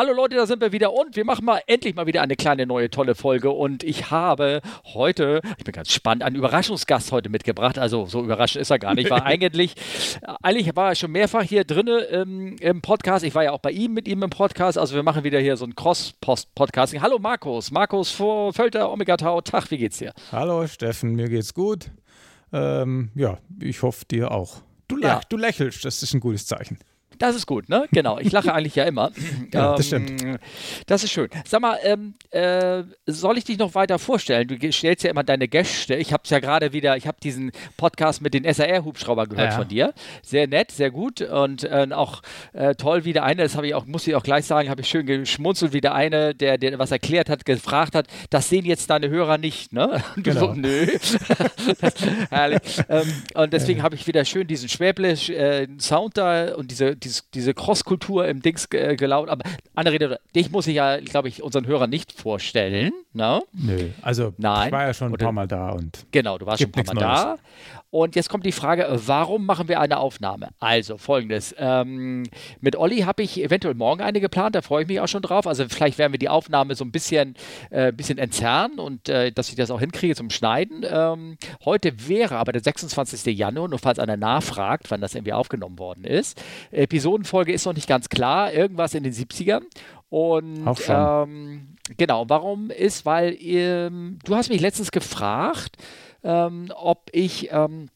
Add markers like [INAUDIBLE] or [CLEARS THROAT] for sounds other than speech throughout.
Hallo Leute, da sind wir wieder und wir machen mal endlich mal wieder eine kleine neue tolle Folge und ich habe heute, ich bin ganz spannend, einen Überraschungsgast heute mitgebracht. Also so überraschend ist er gar nicht. War [LAUGHS] eigentlich, eigentlich war er schon mehrfach hier drin im, im, Podcast. Ich war ja auch bei ihm mit ihm im Podcast. Also wir machen wieder hier so ein Cross-Podcasting. Hallo Markus, Markus vor Völter Omega Tau. Tag, wie geht's dir? Hallo Steffen, mir geht's gut. Ähm, ja, ich hoffe dir auch. Du, lach, ja. du lächelst, das ist ein gutes Zeichen. Das ist gut, ne? Genau. Ich lache eigentlich ja immer. [LAUGHS] Ja, das ähm, stimmt. Das ist schön. Sag mal, ähm, äh, soll ich dich noch weiter vorstellen? Du stellst ja immer deine Gäste. Ich habe es ja gerade wieder, ich habe diesen Podcast mit den SAR-Hubschrauber gehört ja. von dir. Sehr nett, sehr gut und äh, auch äh, toll wieder eine, das habe ich auch, muss ich auch gleich sagen, habe ich schön geschmunzelt, wie der eine, der, der was erklärt hat, gefragt hat, das sehen jetzt deine Hörer nicht, ne? [LAUGHS] Und du genau. so, nö. [LAUGHS] herrlich. Ähm, und deswegen habe ich wieder schön diesen Schwäble-Sound äh, da und diese dieses, diese Cross-Kultur im Dings äh, gelaufen. Aber andere Rede, dich muss ich ja, glaube ich, unseren Hörern nicht vorstellen. No? Nö, also Nein. ich war ja schon ein Oder, paar Mal da und. Genau, du warst schon ein paar Mal Neues. da. Und jetzt kommt die Frage, warum machen wir eine Aufnahme? Also folgendes. Ähm, mit Olli habe ich eventuell morgen eine geplant, da freue ich mich auch schon drauf. Also vielleicht werden wir die Aufnahme so ein bisschen, äh, bisschen entzerren und äh, dass ich das auch hinkriege zum Schneiden. Ähm, heute wäre aber der 26. Januar, nur falls einer nachfragt, wann das irgendwie aufgenommen worden ist. Episodenfolge ist noch nicht ganz klar, irgendwas in den 70ern. Und ähm, genau, warum ist, weil ähm, du hast mich letztens gefragt, ähm, ob ich ähm,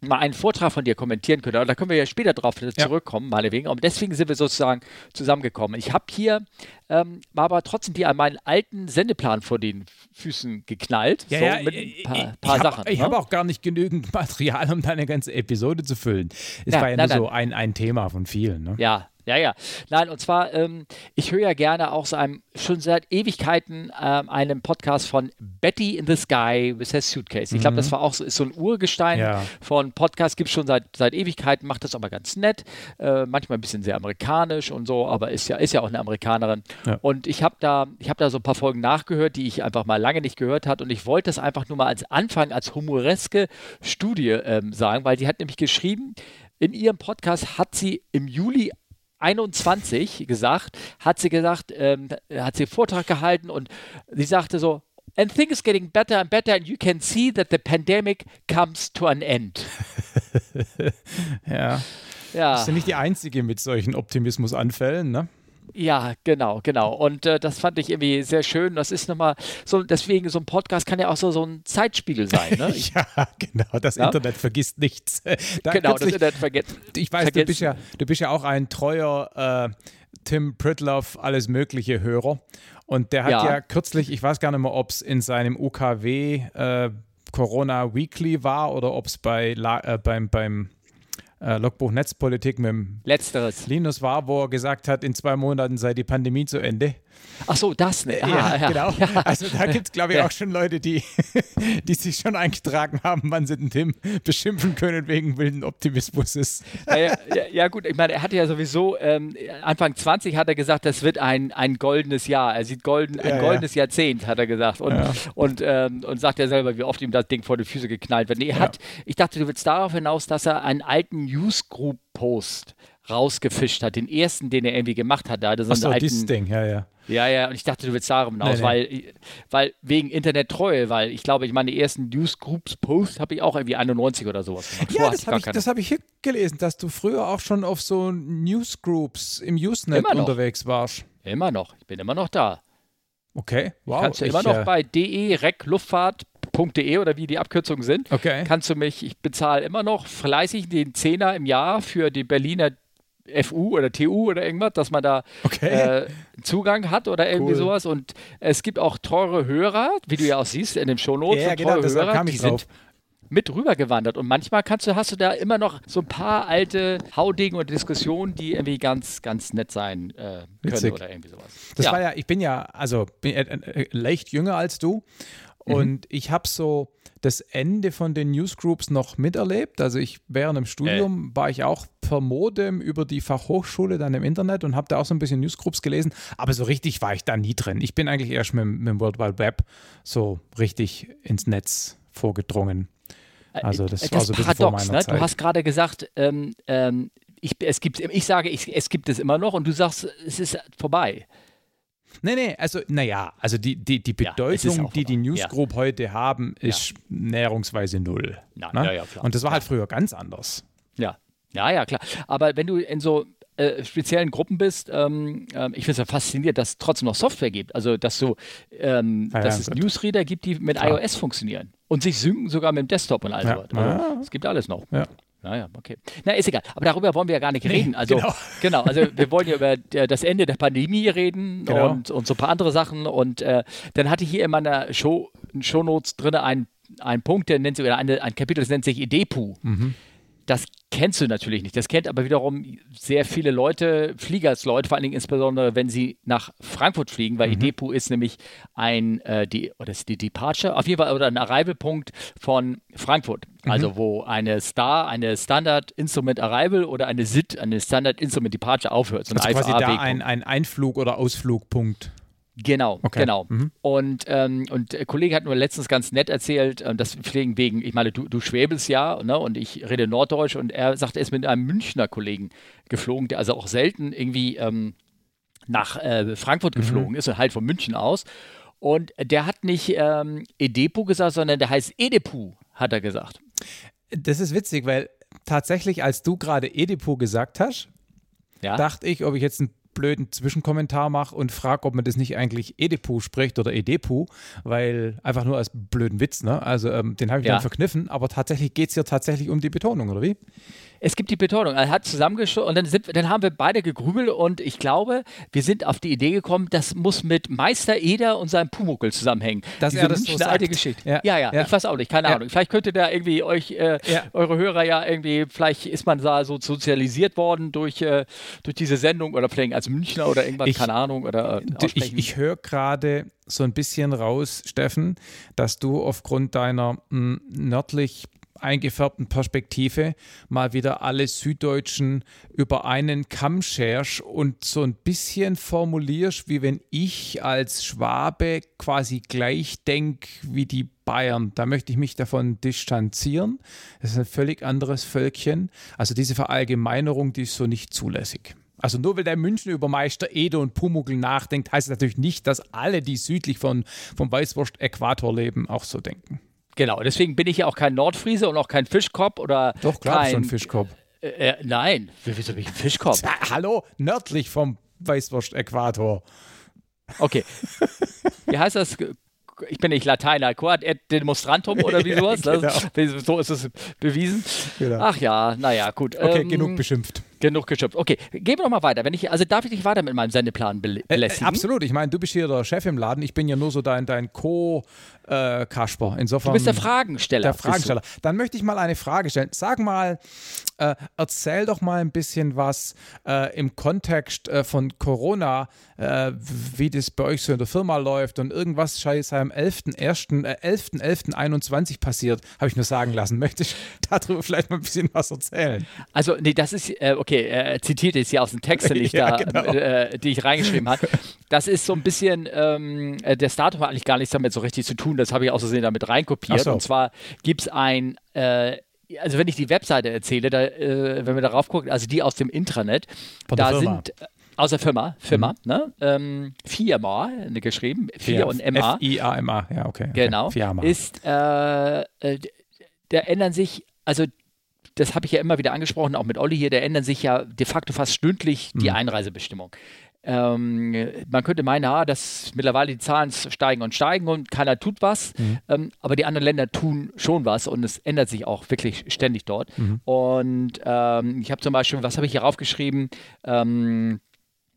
mal einen Vortrag von dir kommentieren könnte. Da können wir ja später drauf zurückkommen, ja. meinetwegen. Und deswegen sind wir sozusagen zusammengekommen. Ich habe hier ähm, aber trotzdem dir an meinen alten Sendeplan vor den Füßen geknallt. Ja, so ja, mit ein paar, paar ich Sachen. ich ne? habe auch gar nicht genügend [LAUGHS] Material, um deine ganze Episode zu füllen. Es ja, war ja na, nur so ein, ein Thema von vielen. Ne? Ja, ja, ja. Nein, und zwar, ähm, ich höre ja gerne auch so einem, schon seit Ewigkeiten ähm, einen Podcast von Betty in the Sky with her Suitcase. Ich glaube, das mhm. war auch so, ist so ein Urgestein ja. von Podcast, gibt es schon seit, seit Ewigkeiten, macht das aber ganz nett. Äh, manchmal ein bisschen sehr amerikanisch und so, aber ist ja, ist ja auch eine Amerikanerin. Ja. Und ich habe da, ich da so ein paar Folgen nachgehört, die ich einfach mal lange nicht gehört habe. Und ich wollte das einfach nur mal als Anfang, als humoreske Studie ähm, sagen, weil die hat nämlich geschrieben, in ihrem Podcast hat sie im Juli 21 gesagt, hat sie gesagt, ähm, hat sie einen Vortrag gehalten und sie sagte so, and things getting better and better and you can see that the pandemic comes to an end. [LAUGHS] ja. Ja. Das ist ja nicht die einzige mit solchen Optimismusanfällen, ne? Ja, genau, genau. Und äh, das fand ich irgendwie sehr schön. Das ist nochmal so, deswegen, so ein Podcast kann ja auch so, so ein Zeitspiegel sein. Ne? [LAUGHS] ja, genau. Das ja? Internet vergisst nichts. [LAUGHS] Da genau, das Internet vergisst. Ich weiß, du bist, ja, du bist ja auch ein treuer äh, Tim Pritloff, alles Mögliche Hörer. Und der hat ja, ja kürzlich, ich weiß gar nicht mehr, ob es in seinem UKW äh, Corona Weekly war oder ob es bei, äh, beim, beim äh, Logbuch Netzpolitik mit dem Letzteres. Linus war, wo er gesagt hat, in zwei Monaten sei die Pandemie zu Ende. Ach so, das, ne? Ah, ja, ja, genau. [LAUGHS] Ja. Also da gibt es, glaube ich, auch schon Leute, die, [LAUGHS] die sich schon eingetragen haben, wann sie den Tim beschimpfen können wegen wilden Optimismus. Ja, ja, gut, ich meine, er hatte ja sowieso, ähm, Anfang 20 hat er gesagt, das wird ein, ein goldenes Jahr. Er sieht golden, ein goldenes Jahrzehnt, hat er gesagt. Und, und, ähm, und sagt ja selber, wie oft ihm das Ding vor die Füße geknallt wird. Nee, er hat, ich dachte, du willst darauf hinaus, dass er einen alten Newsgroup-Post rausgefischt hat, den ersten, den er irgendwie gemacht hat. Da Ach so, alten, dieses Ding, ja, ja. Ja, ja, und ich dachte, du willst darum hinaus, nee, weil, nee. weil wegen Internettreue, weil ich glaube, ich meine ersten Newsgroups-Posts habe ich auch irgendwie 91 oder sowas gemacht. Ja, das habe ich, das hab ich hier gelesen, dass du früher auch schon auf so Newsgroups im Usenet unterwegs warst. Immer noch, ich bin immer noch da. Okay, wow. Kannst du ich, immer noch äh, bei de-recluftfahrt.de oder wie die Abkürzungen sind, okay. kannst du mich, ich bezahle immer noch fleißig den Zehner im Jahr für die Berliner FU oder TU oder irgendwas, dass man da okay. äh, Zugang hat oder irgendwie cool. sowas. Und es gibt auch teure Hörer, wie du ja auch siehst in dem Shownotes, ja, genau, teure Hörer, die drauf. sind mit rübergewandert. Und manchmal kannst du, hast du da immer noch so ein paar alte Haudegen oder Diskussionen, die irgendwie ganz, ganz nett sein äh, können Witzig. oder irgendwie sowas. Das ja. war ja, ich bin ja, also bin äh, äh, leicht jünger als du. Mhm. Und ich habe so das Ende von den Newsgroups noch miterlebt. Also ich während dem Studium äh. war ich auch per Modem über die Fachhochschule dann im Internet und habe da auch so ein bisschen Newsgroups gelesen. Aber so richtig war ich da nie drin. Ich bin eigentlich erst mit, mit dem World Wide Web so richtig ins Netz vorgedrungen. Also das, das war so ein bisschen Paradox, vor meiner ne? Zeit. Du hast gerade gesagt, ähm, ähm, ich, es gibt, ich sage, ich, es gibt es immer noch und du sagst, es ist vorbei. Nee, nee, also, naja, also die, die, die Bedeutung, ja, die die Newsgroup ja. heute haben, ist ja. näherungsweise null. Na, ne? ja, ja, klar. Und das war halt früher ganz anders. Ja, ja, ja, klar. Aber wenn du in so äh, speziellen Gruppen bist, ähm, äh, ich finde es ja faszinierend, dass es trotzdem noch Software gibt. Also, dass, du, ähm, ja, dass es Newsreader gibt, die mit klar. iOS funktionieren und sich synken sogar mit dem Desktop und all so. Also, es gibt alles noch. Ja. Naja, okay. Na, ist egal. Aber darüber wollen wir ja gar nicht reden. Also, genau. [LAUGHS] genau. also wir wollen ja über das Ende der Pandemie reden genau. und, und so ein paar andere Sachen. Und äh, dann hatte ich hier in meiner Show, Shownotes drin einen, einen Punkt, der nennt sich, oder eine, ein Kapitel, das nennt sich EDEPU. Mhm. Das kennst du natürlich nicht. Das kennt aber wiederum sehr viele Leute, Fliegersleute, vor allen Dingen insbesondere, wenn sie nach Frankfurt fliegen, weil mhm. IDEPU ist nämlich ein, äh, die, oder ist die Departure, auf jeden Fall, oder ein Arrival-Punkt von Frankfurt. Mhm. Also wo eine Star, eine Standard Instrument Arrival oder eine SID, eine Standard Instrument Departure aufhört. So also quasi da ein, ein Einflug- oder Ausflugpunkt. Genau, okay. genau. Mhm. Und, ähm, und der Kollege hat nur letztens ganz nett erzählt, äh, das fliegen wegen, ich meine, du, du schwäbelst ja, ne, und ich rede Norddeutsch und er sagt, er ist mit einem Münchner Kollegen geflogen, der also auch selten irgendwie ähm, nach äh, Frankfurt mhm. geflogen ist, halt von München aus. Und der hat nicht ähm, Edepu gesagt, sondern der heißt Edepu, hat er gesagt. Das ist witzig, weil tatsächlich, als du gerade Edepu gesagt hast, ja? dachte ich, ob ich jetzt ein blöden Zwischenkommentar mache und frage, ob man das nicht eigentlich Edepu spricht oder Edepu, weil einfach nur als blöden Witz, ne? Also ähm, den habe ich ja. dann verkniffen, aber tatsächlich geht es hier tatsächlich um die Betonung, oder wie? Es gibt die Betonung. Er hat zusammengeschossen und dann, sind, dann haben wir beide gegrübelt und ich glaube, wir sind auf die Idee gekommen, das muss mit Meister Eder und seinem Pumuckel zusammenhängen. Das ist das so alte Geschichte. Ja. Ja, ja, ja, ich weiß auch nicht, keine ja. Ahnung. Vielleicht könnte da irgendwie euch, äh, eure Hörer ja irgendwie, vielleicht ist man da so sozialisiert worden durch, äh, durch diese Sendung oder vielleicht als Münchner oder irgendwas, ich, keine Ahnung. Oder, äh, ich, ich höre gerade so ein bisschen raus, Steffen, dass du aufgrund deiner mh, nördlich eingefärbten Perspektive mal wieder alle Süddeutschen über einen Kamm scherst und so ein bisschen formulierst, wie wenn ich als Schwabe quasi gleich denke wie die Bayern. Da möchte ich mich davon distanzieren. Das ist ein völlig anderes Völkchen. Also diese Verallgemeinerung, die ist so nicht zulässig. Also nur weil der München über Meister Ede und Pumuckl nachdenkt, heißt es natürlich nicht, dass alle, die südlich von, vom Weißwurst-Äquator leben, auch so denken. Genau, deswegen bin ich ja auch kein Nordfriese und auch kein Fischkopf oder. Doch, klar, kein, schon Fischkopf. Äh, äh, nein, wieso bin ich ein Fischkopf? Ja, hallo, nördlich vom Weißwurst-Äquator. Okay. Wie heißt das? ich bin nicht Lateiner, Quad et demonstrantum oder wie [LAUGHS] sowas. genau. So ist es bewiesen. Genau. Ach ja, naja, gut. Okay, ähm, genug beschimpft. Genug geschimpft. Okay, gehen wir noch mal weiter. Wenn ich, also darf ich dich weiter mit meinem Sendeplan belästigen? Äh, äh, absolut. Ich meine, du bist hier der Chef im Laden. Ich bin ja nur so dein, dein Co-Kasper. Äh, Insofern. Du bist der Fragensteller. Der Fragensteller. Dann möchte ich mal eine Frage stellen. Sag mal, äh, erzähl doch mal ein bisschen was äh, im Kontext äh, von Corona, wie das bei euch so in der Firma läuft und irgendwas scheiße am 11.11.21 äh, 11. 11. passiert, habe ich nur sagen lassen. Möchte ich darüber vielleicht mal ein bisschen was erzählen? Also, nee, das ist, okay okay, er zitiert jetzt hier aus dem Text, den [LAUGHS] ich ja, da, genau. äh, die ich reingeschrieben habe. Das ist so ein bisschen, ähm, äh, der Datum hat eigentlich gar nichts damit so richtig zu tun. Das habe ich aus Versehen damit reinkopiert. So. Und zwar gibt es ein, äh, also wenn ich die Webseite erzähle, da, äh, wenn wir darauf gucken, also die aus dem Intranet, da sind äh, aus der Firma, Firma, mhm. ne? Ähm, Firma geschrieben, Vier und MA. F-I-A-M-A, ja, okay. Genau. Okay. Ist, äh, äh, da ändern sich, also das habe ich ja immer wieder angesprochen, auch mit Olli hier, da ändern sich ja de facto fast stündlich die mhm. Einreisebestimmungen. Ähm, man könnte meinen, ah, dass mittlerweile die Zahlen steigen und steigen und keiner tut was, mhm. ähm, aber die anderen Länder tun schon was und es ändert sich auch wirklich ständig dort. Mhm. Und ähm, ich habe zum Beispiel, was habe ich hier raufgeschrieben?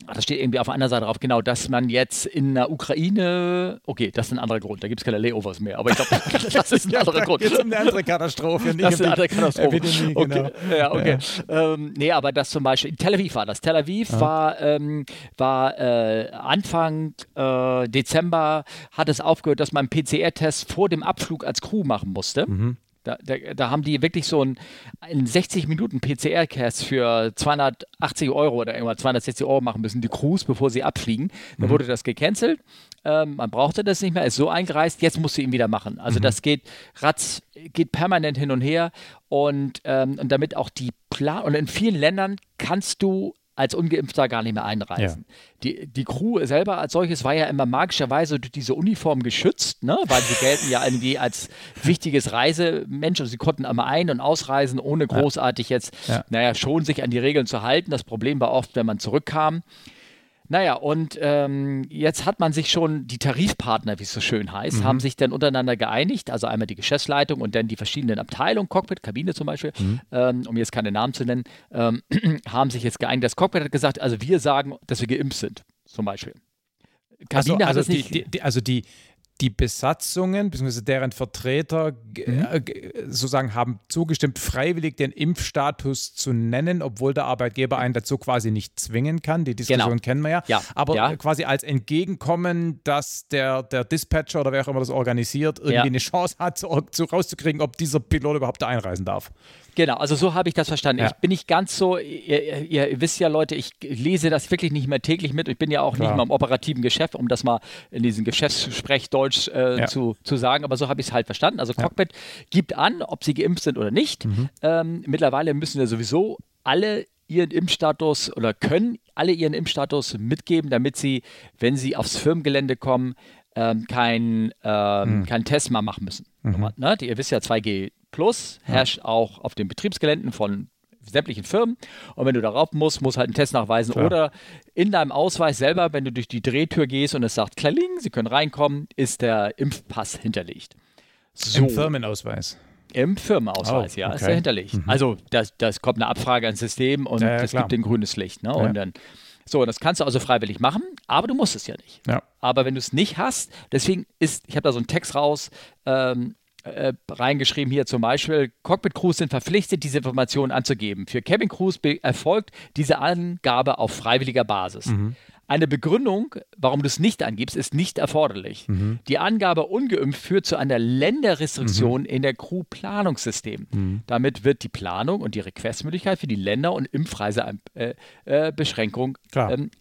Das steht irgendwie auf anderen Seite drauf, genau, dass man jetzt in der Ukraine, okay, das ist ein anderer Grund, da gibt es keine Layovers mehr, aber ich glaube, [LAUGHS] [LAUGHS] das ist ein anderer ja, Grund. Jetzt eine andere Katastrophe. das ist eine andere Katastrophe. Epidemie, genau. okay. Ja, okay. Ja. Ähm, nee, aber das zum Beispiel, in Tel Aviv war das. Tel Aviv ja. war, ähm, war äh, Anfang äh, Dezember, hat es aufgehört, dass man PCR-Test vor dem Abflug als Crew machen musste. Mhm. Da, da, da, haben die wirklich so einen, einen 60 Minuten PCR-Cast für 280 Euro oder irgendwas 260 Euro machen müssen, die Crews, bevor sie abfliegen. Dann mhm. wurde das gecancelt. Ähm, man brauchte das nicht mehr, ist so eingereist, jetzt musst du ihn wieder machen. Also mhm. das geht ratz, geht permanent hin und her und, ähm, und damit auch die Plan und in vielen Ländern kannst du als Ungeimpfter gar nicht mehr einreisen. Ja. Die, die Crew selber als solches war ja immer magischerweise durch diese Uniform geschützt, ne? weil sie gelten ja irgendwie als wichtiges Reisemensch und sie konnten immer ein- und ausreisen, ohne großartig jetzt, ja. naja, schon sich an die Regeln zu halten. Das Problem war oft, wenn man zurückkam, naja, und ähm, jetzt hat man sich schon, die Tarifpartner, wie es so schön heißt, mhm. haben sich dann untereinander geeinigt, also einmal die Geschäftsleitung und dann die verschiedenen Abteilungen, Cockpit, Kabine zum Beispiel, mhm. ähm, um jetzt keine Namen zu nennen, ähm, [CLEARS THROAT] haben sich jetzt geeinigt. Das Cockpit hat gesagt, also wir sagen, dass wir geimpft sind, zum Beispiel. Kabine also, also. Die, die, also die, die Besatzungen bzw. deren Vertreter mhm. äh, sozusagen haben zugestimmt, freiwillig den Impfstatus zu nennen, obwohl der Arbeitgeber einen dazu quasi nicht zwingen kann. Die Diskussion genau. kennen wir ja. ja. Aber ja. quasi als Entgegenkommen, dass der, der Dispatcher oder wer auch immer das organisiert, irgendwie ja. eine Chance hat, zu, zu, rauszukriegen, ob dieser Pilot überhaupt da einreisen darf. Genau, also so habe ich das verstanden. Ich bin nicht ganz so, ihr, ihr, wisst ja Leute, ich lese das wirklich nicht mehr täglich mit. Ich bin ja auch Klar. nicht mal im operativen Geschäft, um das mal in diesem Geschäftssprechdeutsch äh, ja. zu, zu sagen, aber so habe ich es halt verstanden. Also Cockpit ja. gibt an, ob sie geimpft sind oder nicht. Mhm. Ähm, mittlerweile müssen ja sowieso alle ihren Impfstatus oder können alle ihren Impfstatus mitgeben, damit sie, wenn sie aufs Firmengelände kommen, ähm, keinen ähm, mhm. kein Test mal machen müssen. Mhm. Ne? ihr wisst ja, 2G Plus herrscht ja. auch auf den Betriebsgeländen von sämtlichen Firmen. Und wenn du darauf musst, musst halt einen Test nachweisen. Klar. Oder in deinem Ausweis selber, wenn du durch die Drehtür gehst und es sagt Kling, sie können reinkommen, ist der Impfpass hinterlegt. So. Im Firmenausweis. Im Firmenausweis, oh, ja, okay. ist er hinterlegt. Mhm. Also das, das kommt eine Abfrage ans System und ja, ja, gibt den grünes Licht. Ne? Ja. Und dann, so, das kannst du also freiwillig machen, aber du musst es ja nicht. Ja. Aber wenn du es nicht hast, deswegen ist, ich habe da so einen Text raus, ähm, äh, reingeschrieben hier zum Beispiel, Cockpit-Crews sind verpflichtet, diese Informationen anzugeben. Für Cabin-Crews erfolgt diese Angabe auf freiwilliger Basis. Mhm. Eine Begründung, warum du es nicht angibst, ist nicht erforderlich. Mhm. Die Angabe ungeimpft führt zu einer Länderrestriktion mhm. in der Crew-Planungssystem. Mhm. Damit wird die Planung und die Requestmöglichkeit für die Länder- und Impfreisebeschränkung äh, ähm,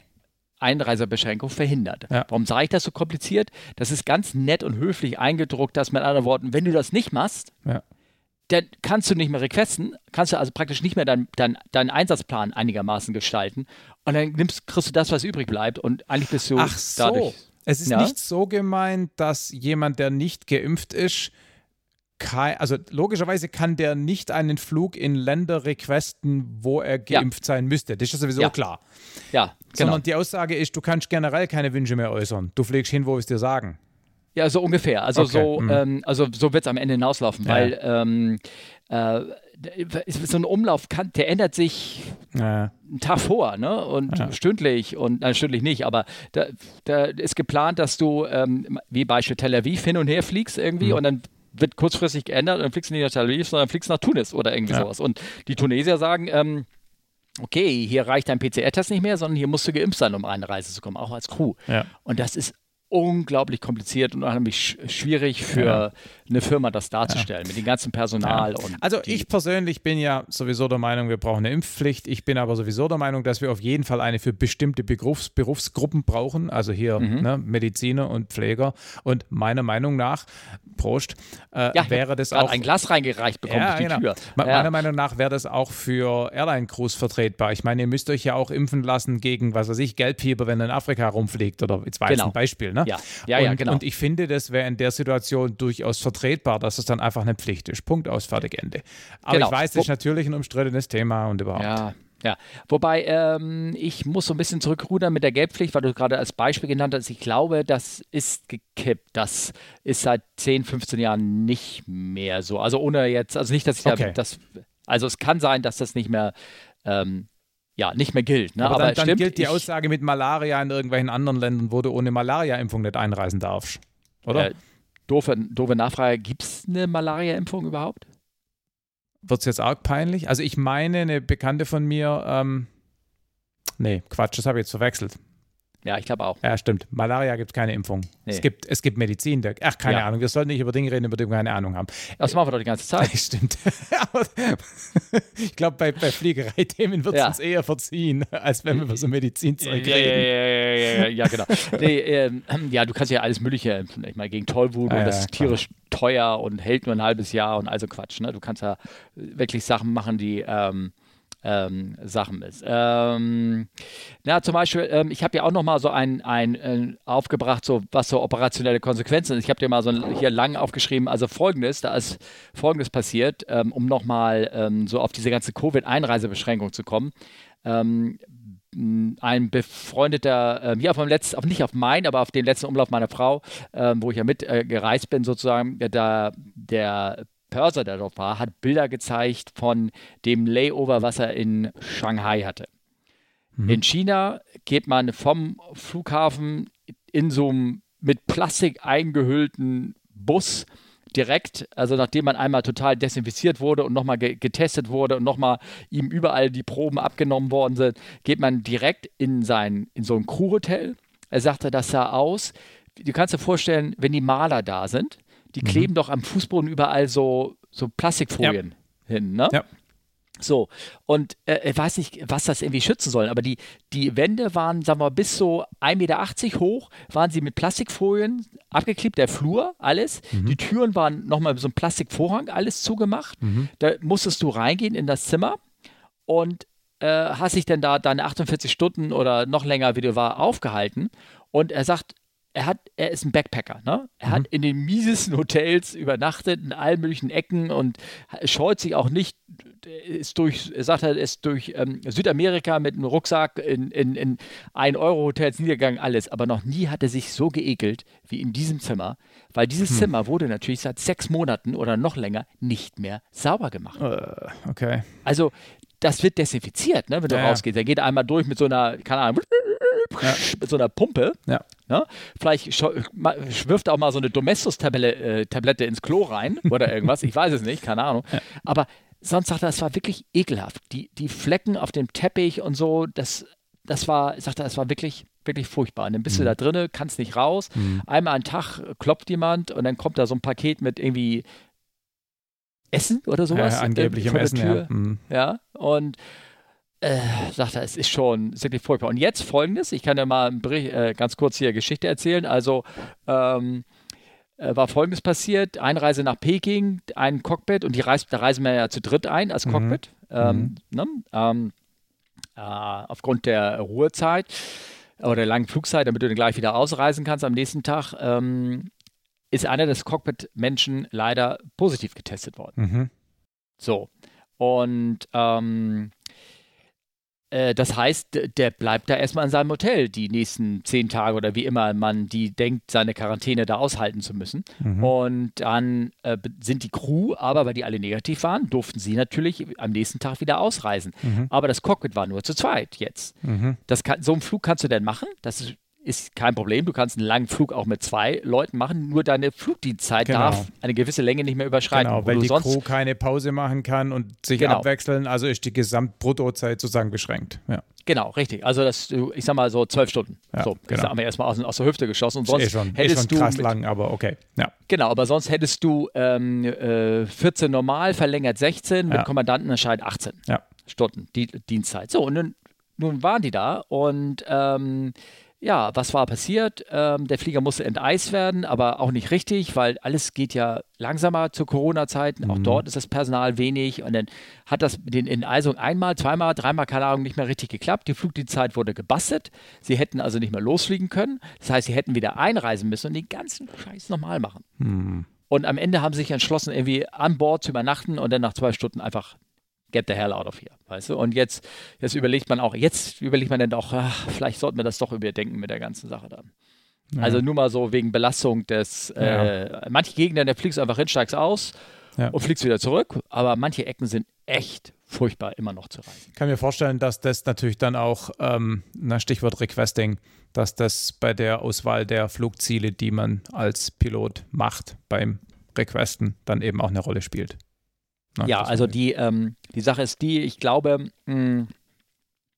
Einreisebeschränkung verhindert. Ja. Warum sage ich das so kompliziert? Das ist ganz nett und höflich eingedruckt, dass mit anderen Worten, wenn du das nicht machst, ja. dann kannst du nicht mehr requesten, kannst du also praktisch nicht mehr deinen dein, dein Einsatzplan einigermaßen gestalten und dann nimmst, kriegst du das, was übrig bleibt und eigentlich bist du Ach so. dadurch. Es ist ja? nicht so gemeint, dass jemand, der nicht geimpft ist, kein, also logischerweise kann der nicht einen Flug in Länder requesten, wo er geimpft ja. sein müsste. Das ist sowieso ja. klar. Ja, genau. Sondern die Aussage ist, du kannst generell keine Wünsche mehr äußern. Du fliegst hin, wo wir es dir sagen. Ja, so ungefähr. Also okay. so, mhm. ähm, also so wird es am Ende hinauslaufen, ja. weil ähm, äh, so ein Umlauf kann, der ändert sich ja. einen Tag vor, ne? Und ja. stündlich und nein, stündlich nicht, aber da, da ist geplant, dass du ähm, wie Beispiel Tel Aviv hin und her fliegst irgendwie mhm. und dann wird kurzfristig geändert und dann fliegst du nicht nach Tel Aviv, sondern fliegst nach Tunis oder irgendwie ja. sowas. Und die Tunesier sagen, ähm, okay, hier reicht dein PCR-Test nicht mehr, sondern hier musst du geimpft sein, um eine Reise zu kommen, auch als Crew. Ja. Und das ist unglaublich kompliziert und unheimlich schwierig für ja. eine Firma, das darzustellen, ja. mit dem ganzen Personal. Ja. also ich persönlich bin ja sowieso der Meinung, wir brauchen eine Impfpflicht. Ich bin aber sowieso der Meinung, dass wir auf jeden Fall eine für bestimmte Berufs Berufsgruppen brauchen, also hier mhm. ne, Mediziner und Pfleger. Und meiner Meinung nach, Prost, äh, wäre das auch... ein Glas reingereicht bekommen ja, die genau. Tür. Meiner Meinung nach wäre das auch für Airline-Crews vertretbar. Ich meine, ihr müsst euch ja auch impfen lassen gegen, was weiß ich, Gelbfieber, wenn ihr in Afrika rumfliegt oder jetzt weiß genau. ein Beispiel, ne? Ne? Ja, ja, und, ja, genau. Und ich finde, das wäre in der Situation durchaus vertretbar, dass es dann einfach eine Pflicht ist. Punkt aus, fertig, Ende. Aber genau. ich weiß, das ist natürlich ein umstrittenes Thema und überhaupt. Ja. Ja, wobei ähm, ich muss so ein bisschen zurückrudern mit der Gelbpflicht, weil du gerade als Beispiel genannt hast. Ich glaube, das ist gekippt. Das ist seit 10, 15 Jahren nicht mehr so. Also ohne jetzt, also nicht, dass ich okay. da, das, also es kann sein, dass das nicht mehr ähm, ja, nicht mehr gilt. Ne? Aber, dann, Aber dann stimmt, gilt die Aussage mit Malaria in irgendwelchen anderen Ländern, wo du ohne Malaria-Impfung nicht einreisen darfst. Oder? Äh, doofe, doofe Nachfrage: Gibt es eine Malaria-Impfung überhaupt? Wird es jetzt arg peinlich? Also, ich meine, eine Bekannte von mir, ähm, nee, Quatsch, das habe ich jetzt verwechselt. Ja, ich glaube auch. Ja, stimmt. Malaria gibt es keine Impfung. Nee. Es, gibt, es gibt Medizin. Der, ach, keine ja. Ahnung. Wir sollten nicht über Dinge reden, über die wir keine Ahnung haben. Das machen wir doch die ganze Zeit. [LAUGHS] stimmt. [LAUGHS] ich glaube, bei, bei Fliegereithemen wird es ja. uns eher verziehen, als wenn wir über so Medizinzeug ja, reden. Ja, ja, ja, ja, genau. nee, ähm, ja, du kannst ja alles Mögliche impfen. Ich meine, gegen Tollwut und das ist tierisch teuer und hält nur ein halbes Jahr und also Quatsch. Ne? Du kannst ja wirklich Sachen machen, die. Ähm, ähm, Sachen ist. Ähm, na, zum Beispiel, ähm, ich habe ja auch noch mal so ein, ein, ein, aufgebracht, so was so operationelle Konsequenzen sind. Ich habe dir mal so hier lang aufgeschrieben, also folgendes, da ist folgendes passiert, ähm, um noch mal ähm, so auf diese ganze Covid-Einreisebeschränkung zu kommen. Ähm, ein befreundeter, äh, hier auf meinem letzten, auf, nicht auf meinen, aber auf den letzten Umlauf meiner Frau, äh, wo ich ja mit äh, bin, sozusagen, da der Pörser, der dort war, hat Bilder gezeigt von dem Layover, was er in Shanghai hatte. Mhm. In China geht man vom Flughafen in so einem mit Plastik eingehüllten Bus direkt, also nachdem man einmal total desinfiziert wurde und nochmal ge getestet wurde und nochmal ihm überall die Proben abgenommen worden sind, geht man direkt in sein, in so ein Crewhotel. Er sagte, das sah aus. Du kannst dir vorstellen, wenn die Maler da sind, die mhm. kleben doch am Fußboden überall so, so Plastikfolien ja. hin, ne? Ja. So, und äh, ich weiß nicht, was das irgendwie schützen soll, aber die, die Wände waren, sagen wir, bis so 1,80 Meter hoch, waren sie mit Plastikfolien abgeklebt, der Flur, alles. Mhm. Die Türen waren nochmal mit so einem Plastikvorhang, alles zugemacht. Mhm. Da musstest du reingehen in das Zimmer und äh, hast dich dann da deine 48 Stunden oder noch länger, wie du war, aufgehalten. Und er sagt, er hat, er ist ein Backpacker, ne? Er mhm. hat in den miesesten Hotels übernachtet, in allen möglichen Ecken und scheut sich auch nicht, ist durch, er sagt er, ist durch ähm, Südamerika mit einem Rucksack in, in, in 1-Euro-Hotels niedergegangen, alles. Aber noch nie hat er sich so geekelt wie in diesem Zimmer, weil dieses hm. Zimmer wurde natürlich seit sechs Monaten oder noch länger nicht mehr sauber gemacht. Uh, okay. Also, das wird desinfiziert, ne, wenn du ja, rausgehst. Er geht einmal durch mit so einer, keine Ahnung, ja. mit so einer Pumpe. Ja. Ne? Vielleicht wirft er auch mal so eine Domestos-Tablette äh, ins Klo rein oder irgendwas. Ich weiß es nicht, keine Ahnung. Ja. Aber sonst sagt er, es war wirklich ekelhaft. Die, die Flecken auf dem Teppich und so, das, das war, sagt er, es war wirklich, wirklich furchtbar. Und dann bist mhm. du da drinne, kannst nicht raus. Mhm. Einmal am Tag klopft jemand und dann kommt da so ein Paket mit irgendwie Essen oder sowas. Ja, angeblichem Essen, ja. Mhm. ja. Und äh, sagt er, es ist schon wirklich furchtbar. Und jetzt folgendes: Ich kann ja mal Bericht, äh, ganz kurz hier Geschichte erzählen. Also, ähm, äh, war folgendes passiert: Einreise nach Peking, ein Cockpit und die Reise, da reisen wir ja zu dritt ein als mhm. Cockpit. Mhm. Ähm, ne? ähm, äh, aufgrund der Ruhezeit oder der langen Flugzeit, damit du dann gleich wieder ausreisen kannst am nächsten Tag, ähm, ist einer des Cockpit-Menschen leider positiv getestet worden. Mhm. So. Und ähm, äh, das heißt, der bleibt da erstmal in seinem Hotel die nächsten zehn Tage oder wie immer man die denkt, seine Quarantäne da aushalten zu müssen. Mhm. Und dann äh, sind die Crew, aber weil die alle negativ waren, durften sie natürlich am nächsten Tag wieder ausreisen. Mhm. Aber das Cockpit war nur zu zweit jetzt. Mhm. Das kann, so einen Flug kannst du denn machen. Das ist ist kein Problem. Du kannst einen langen Flug auch mit zwei Leuten machen. Nur deine Flugdienstzeit genau. darf eine gewisse Länge nicht mehr überschreiten. Genau, weil die Crew keine Pause machen kann und sich genau. abwechseln. Also ist die Gesamtbruttozeit sozusagen beschränkt. Ja. Genau, richtig. Also das, ich sag mal so zwölf Stunden. Ja, so, genau. das haben wir erstmal aus, aus, der Hüfte geschossen. Und sonst ist eh schon, hättest ist schon krass du lang, aber okay. Ja. Genau, aber sonst hättest du ähm, äh, 14 normal, verlängert 16, mit ja. Kommandantenentscheid 18 ja. Stunden die, Dienstzeit. So, und nun, nun waren die da und ähm, ja, was war passiert? Ähm, der Flieger musste enteist werden, aber auch nicht richtig, weil alles geht ja langsamer zu Corona-Zeiten. Mhm. Auch dort ist das Personal wenig und dann hat das mit den Enteisungen einmal, zweimal, dreimal, keine Ahnung, nicht mehr richtig geklappt. Die Flugdienstzeit wurde gebastelt. Sie hätten also nicht mehr losfliegen können. Das heißt, sie hätten wieder einreisen müssen und den ganzen Scheiß nochmal machen. Mhm. Und am Ende haben sie sich entschlossen, irgendwie an Bord zu übernachten und dann nach zwei Stunden einfach get the hell out of here, weißt du? Und jetzt, jetzt überlegt man auch, jetzt überlegt man dann doch, ach, vielleicht sollten wir das doch überdenken mit der ganzen Sache dann. Ja. Also nur mal so wegen Belastung des, ja. äh, manche Gegenden, da fliegst du einfach hin, steigst aus ja. und fliegst wieder zurück, aber manche Ecken sind echt furchtbar immer noch zu reisen. Ich kann mir vorstellen, dass das natürlich dann auch, ähm, na Stichwort Requesting, dass das bei der Auswahl der Flugziele, die man als Pilot macht beim Requesten, dann eben auch eine Rolle spielt. Nein, ja, also die, ähm, die Sache ist die, ich glaube, hm,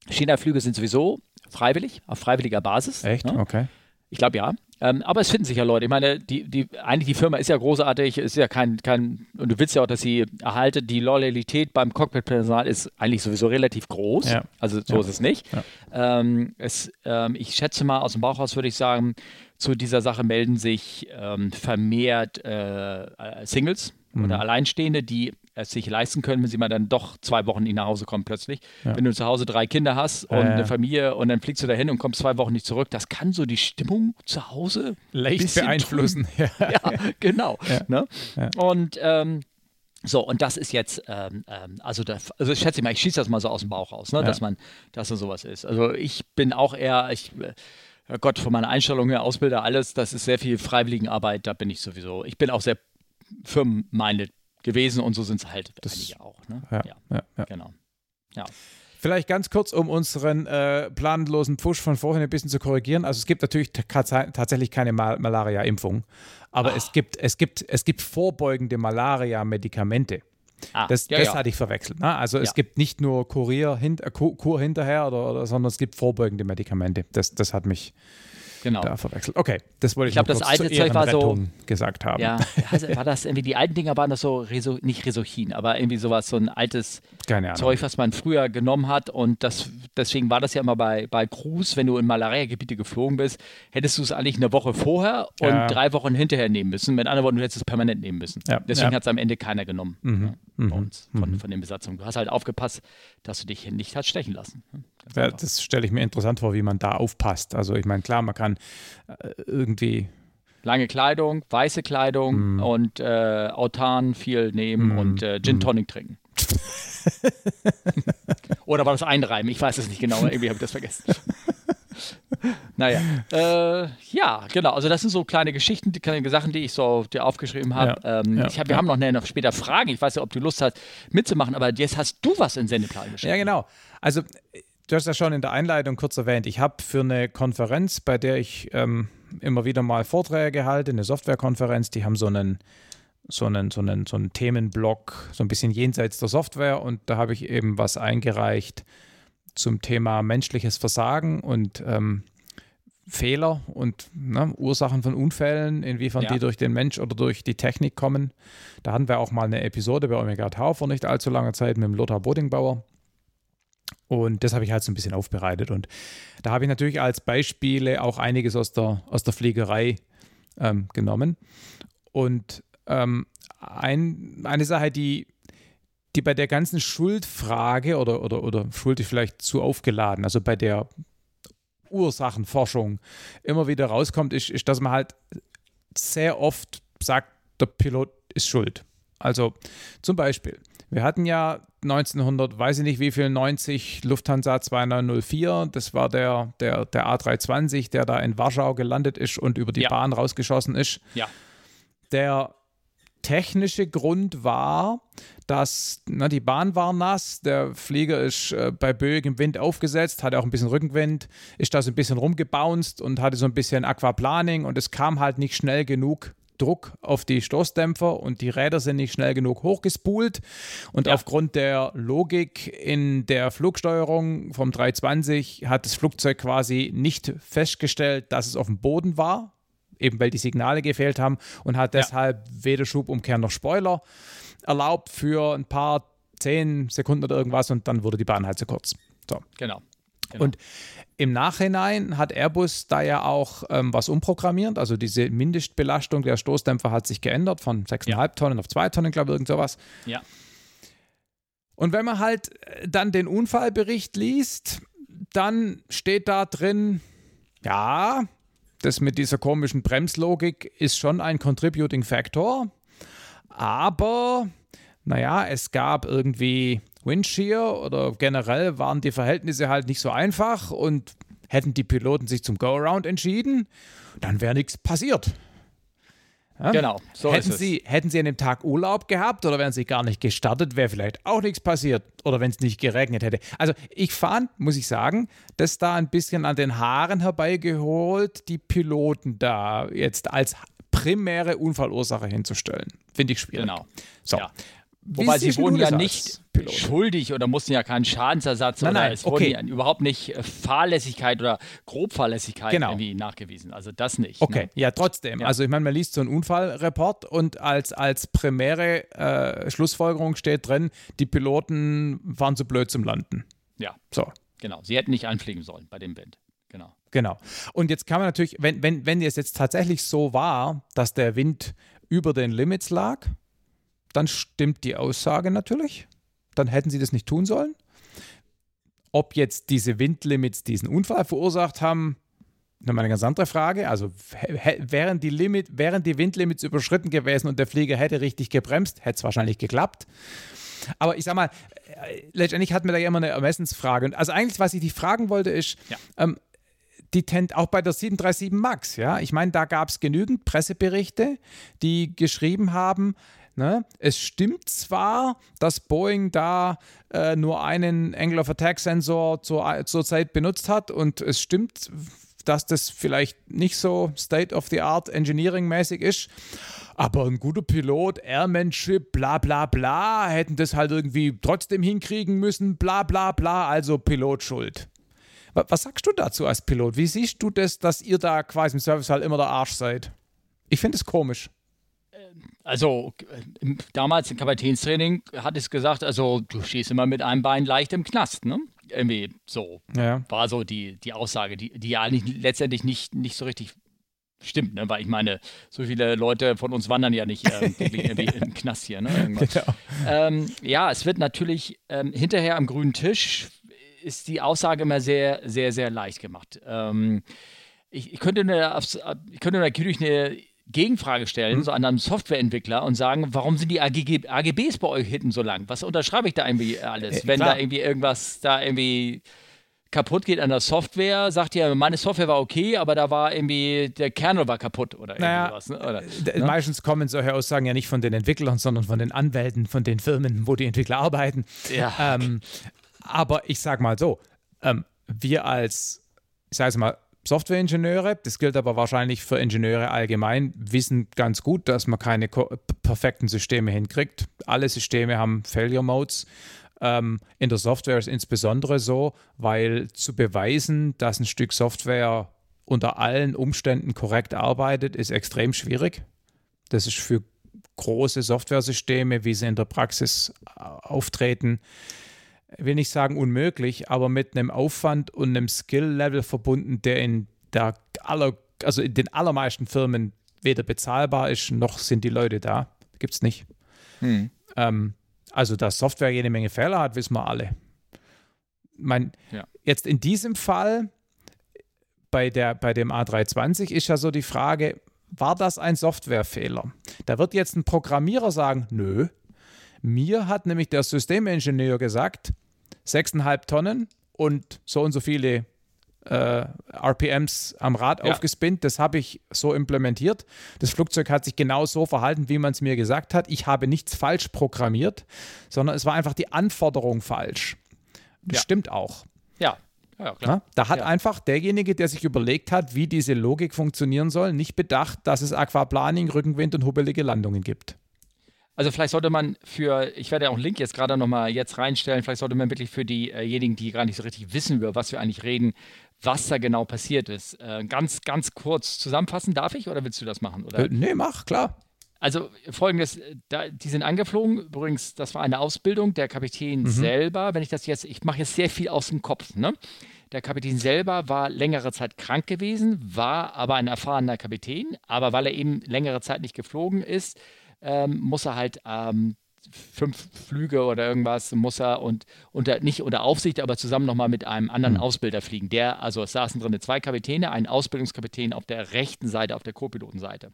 China-Flüge sind sowieso freiwillig, auf freiwilliger Basis. Echt? Ne? Okay. Ich glaube ja. Ähm, aber es finden sich ja Leute. Ich meine, die, die, eigentlich die Firma ist ja großartig, ist ja kein, kein, und du willst ja auch, dass sie erhaltet. Die Loyalität beim Cockpit-Personal ist eigentlich sowieso relativ groß. Ja. Also so ja. ist es nicht. Ja. Ähm, es, ähm, ich schätze mal, aus dem Bauchhaus würde ich sagen, zu dieser Sache melden sich ähm, vermehrt äh, Singles mhm. oder Alleinstehende, die es sich leisten können, wenn sie mal dann doch zwei Wochen nicht nach Hause kommen plötzlich. Ja. Wenn du zu Hause drei Kinder hast und äh, eine Familie und dann fliegst du dahin und kommst zwei Wochen nicht zurück, das kann so die Stimmung zu Hause leicht beeinflussen. [LAUGHS] Ja. ja, genau. Ne? Und ähm, so, und das ist jetzt, ähm, ähm, also, da, also schätze ich mal, ich schieße das mal so aus dem Bauch raus, ne, ja. dass man, dass so sowas ist. Also ich bin auch eher, ich, äh, Gott, von meiner Einstellung her, Ausbilder, alles, das ist sehr viel Freiwilligenarbeit, da bin ich sowieso. Ich bin auch sehr firmenminded gewesen und so sind es halt das, einige auch. Ne? Ja, ja, ja, genau. Ja. Vielleicht ganz kurz, um unseren äh, planlosen Push von vorhin ein bisschen zu korrigieren. Also es gibt natürlich tatsächlich keine Mal Malaria-Impfung, aber es gibt, es, gibt, es gibt vorbeugende Malaria-Medikamente. Ah, das, ja, das ja. hatte ich verwechselt. Ne? Also ja. es gibt nicht nur Kurier hint, äh, Kur hinterher, oder, oder, sondern es gibt vorbeugende Medikamente. Das, das hat mich genau. da verwechselt. Okay, das wollte ich, ich glaube, das alte Zeug war so gesagt haben. Ja, also war das irgendwie die alten Dinger waren das so Reso, nicht Resochin, aber irgendwie sowas so ein altes Zeug, was man früher genommen hat und das deswegen war das ja immer bei bei Cruise, wenn du in Malaria-Gebiete geflogen bist, hättest du es eigentlich eine Woche vorher und ja. drei Wochen hinterher nehmen müssen. Mit anderen Worten, du hättest es permanent nehmen müssen. Ja. Deswegen ja. hat es am Ende keiner genommen mhm. bei mhm. uns von, mhm. von den Besatzungen. Du hast halt aufgepasst, dass du dich nicht hast stechen lassen. Ja, das stelle ich mir interessant vor, wie man da aufpasst. Also ich meine, klar, man kann äh, irgendwie lange Kleidung, weiße Kleidung mm. und äh, Autan viel nehmen mm. und äh, Gin mm. Tonic trinken. [LAUGHS] Oder war das Einreimen? Ich weiß es nicht genau, irgendwie habe ich das vergessen. [LAUGHS] naja, äh, ja, genau. Also das sind so kleine Geschichten, die kleine Sachen, die ich so dir aufgeschrieben habe. Ja, ähm, ja, hab, wir ja. haben noch, ne, noch später Fragen. Ich weiß ja, ob du Lust hast, mitzumachen, aber jetzt hast du was in Sendeplan geschrieben. Ja, genau. Also du hast ja schon in der Einleitung kurz erwähnt, ich habe für eine Konferenz, bei der ich ähm, immer wieder mal Vorträge halte, eine Softwarekonferenz, die haben so einen, so einen, so einen, so einen Themenblock, so ein bisschen jenseits der Software und da habe ich eben was eingereicht zum Thema menschliches Versagen und ähm, Fehler und ne, Ursachen von Unfällen, inwiefern ja. die durch den Mensch oder durch die Technik kommen. Da hatten wir auch mal eine Episode bei Omega Tau vor nicht allzu langer Zeit mit dem Lothar Bodingbauer. Und das habe ich halt so ein bisschen aufbereitet. Und da habe ich natürlich als Beispiele auch einiges aus der, aus der Fliegerei ähm, genommen. Und ähm, ein, eine Sache, die, die bei der ganzen Schuldfrage oder, oder, oder Schuld ist vielleicht zu aufgeladen, also bei der Ursachenforschung immer wieder rauskommt, ist, ist, dass man halt sehr oft sagt, der Pilot ist schuld. Also zum Beispiel, wir hatten ja 1900, weiß ich nicht wie viel, 90 Lufthansa 2904. Das war der, der, der A320, der da in Warschau gelandet ist und über die ja. Bahn rausgeschossen ist. Ja. Der technische Grund war, dass na, die Bahn war nass, der Flieger ist äh, bei böigem Wind aufgesetzt, hatte auch ein bisschen Rückenwind, ist da so ein bisschen rumgebounced und hatte so ein bisschen Aquaplaning und es kam halt nicht schnell genug Druck auf die Stoßdämpfer und die Räder sind nicht schnell genug hochgespult. Und ja. aufgrund der Logik in der Flugsteuerung vom 320 hat das Flugzeug quasi nicht festgestellt, dass es auf dem Boden war, eben weil die Signale gefehlt haben und hat deshalb ja. weder Schubumkehr noch Spoiler erlaubt für ein paar zehn Sekunden oder irgendwas und dann wurde die Bahn halt zu kurz. So. Genau. Genau. Und im Nachhinein hat Airbus da ja auch ähm, was umprogrammiert. Also diese Mindestbelastung der Stoßdämpfer hat sich geändert von 6,5 ja. Tonnen auf 2 Tonnen, glaube ich, irgend sowas. Ja. Und wenn man halt äh, dann den Unfallbericht liest, dann steht da drin, ja, das mit dieser komischen Bremslogik ist schon ein Contributing Factor, aber naja, es gab irgendwie Windshear oder generell waren die Verhältnisse halt nicht so einfach und hätten die Piloten sich zum Go-Around entschieden, dann wäre nichts passiert. Ja? Genau, so hätten sie, Hätten sie an dem Tag Urlaub gehabt oder wären sie gar nicht gestartet, wäre vielleicht auch nichts passiert. Oder wenn es nicht geregnet hätte. Also ich fand, muss ich sagen, das da ein bisschen an den Haaren herbeigeholt, die Piloten da jetzt als primäre Unfallursache hinzustellen. Finde ich schwierig. Genau. So. Ja. Wobei sie wurden ja nicht schuldig oder mussten ja keinen Schadensersatz nein, oder nein, es okay. wurden ja überhaupt nicht äh, Fahrlässigkeit oder Grobfahrlässigkeit genau. irgendwie nachgewiesen. Also das nicht. Okay, ne? ja, trotzdem. Ja. Also ich meine, man liest so einen Unfallreport und als, als primäre äh, Schlussfolgerung steht drin, die Piloten waren zu blöd zum Landen. Ja. So. Genau. Sie hätten nicht einfliegen sollen bei dem Wind. Genau. Genau. Und jetzt kann man natürlich, wenn, wenn, wenn es jetzt tatsächlich so war, dass der Wind über den Limits lag, dann stimmt die Aussage natürlich. Dann hätten sie das nicht tun sollen. Ob jetzt diese Windlimits diesen Unfall verursacht haben, nochmal eine ganz andere Frage. Also wären die, Limit, wären die Windlimits überschritten gewesen und der Flieger hätte richtig gebremst, hätte es wahrscheinlich geklappt. Aber ich sag mal, äh, letztendlich hat mir da ja immer eine Ermessensfrage. Also eigentlich, was ich dich fragen wollte, ist, ja. ähm, die Tent auch bei der 737 MAX, ja. Ich meine, da gab es genügend Presseberichte, die geschrieben haben, Ne? Es stimmt zwar, dass Boeing da äh, nur einen Angle of Attack Sensor zur, zur Zeit benutzt hat und es stimmt, dass das vielleicht nicht so State of the Art Engineering mäßig ist. Aber ein guter Pilot, Airmanship, bla bla bla, hätten das halt irgendwie trotzdem hinkriegen müssen, bla bla bla, also Pilot schuld. Was sagst du dazu als Pilot? Wie siehst du das, dass ihr da quasi im Service halt immer der Arsch seid? Ich finde es komisch. Also damals im Kapitänstraining hat es gesagt, also du stehst immer mit einem Bein leicht im Knast, ne? Irgendwie so. Ja. War so die, die Aussage, die, die ja eigentlich letztendlich nicht, nicht so richtig stimmt, ne? Weil ich meine, so viele Leute von uns wandern ja nicht äh, [LAUGHS] irgendwie im Knast hier, ne? Genau. Ähm, ja, es wird natürlich ähm, hinterher am grünen Tisch ist die Aussage immer sehr, sehr, sehr leicht gemacht. Ähm, ich, ich, könnte eine, ich könnte natürlich eine Gegenfrage stellen, mhm. so an einem Softwareentwickler und sagen, warum sind die AGG, AGBs bei euch hinten so lang? Was unterschreibe ich da irgendwie alles? Äh, Wenn klar. da irgendwie irgendwas da irgendwie kaputt geht an der Software, sagt ihr, meine Software war okay, aber da war irgendwie, der Kernel war kaputt oder naja, irgendwas. Ne? Oder, äh, ne? Meistens kommen solche Aussagen ja nicht von den Entwicklern, sondern von den Anwälten, von den Firmen, wo die Entwickler arbeiten. Ja. Ähm, aber ich sag mal so, ähm, wir als, ich sage es mal, Softwareingenieure, das gilt aber wahrscheinlich für Ingenieure allgemein, wissen ganz gut, dass man keine perfekten Systeme hinkriegt. Alle Systeme haben Failure Modes. Ähm, in der Software ist es insbesondere so, weil zu beweisen, dass ein Stück Software unter allen Umständen korrekt arbeitet, ist extrem schwierig. Das ist für große Softwaresysteme, wie sie in der Praxis äh, auftreten, will nicht sagen unmöglich, aber mit einem Aufwand und einem Skill-Level verbunden, der in der aller, also in den allermeisten Firmen weder bezahlbar ist, noch sind die Leute da. Gibt es nicht. Hm. Ähm, also, dass Software jede Menge Fehler hat, wissen wir alle. Mein, ja. Jetzt in diesem Fall bei, der, bei dem A320 ist ja so die Frage, war das ein Softwarefehler? Da wird jetzt ein Programmierer sagen, nö. Mir hat nämlich der Systemingenieur gesagt, 6,5 Tonnen und so und so viele äh, RPMs am Rad ja. aufgespinnt. Das habe ich so implementiert. Das Flugzeug hat sich genau so verhalten, wie man es mir gesagt hat. Ich habe nichts falsch programmiert, sondern es war einfach die Anforderung falsch. Das ja. stimmt auch. Ja. Ja, klar. da hat ja. einfach derjenige, der sich überlegt hat, wie diese Logik funktionieren soll, nicht bedacht, dass es Aquaplaning, Rückenwind und hubbelige Landungen gibt. Also vielleicht sollte man für, ich werde ja auch einen Link jetzt gerade nochmal jetzt reinstellen, vielleicht sollte man wirklich für diejenigen, die gar nicht so richtig wissen, über was wir eigentlich reden, was da genau passiert ist. Äh, ganz, ganz kurz zusammenfassen, darf ich oder willst du das machen? Oder? Äh, nee, mach, klar. Also folgendes, da, die sind angeflogen, übrigens, das war eine Ausbildung, der Kapitän mhm. selber, wenn ich das jetzt, ich mache jetzt sehr viel aus dem Kopf, ne? Der Kapitän selber war längere Zeit krank gewesen, war aber ein erfahrener Kapitän, aber weil er eben längere Zeit nicht geflogen ist, ähm, muss er halt ähm, fünf Flüge oder irgendwas muss er und unter, nicht unter Aufsicht, aber zusammen nochmal mit einem anderen mhm. Ausbilder fliegen. Der, also es saßen drin zwei Kapitäne, ein Ausbildungskapitän auf der rechten Seite, auf der Co-Pilotenseite.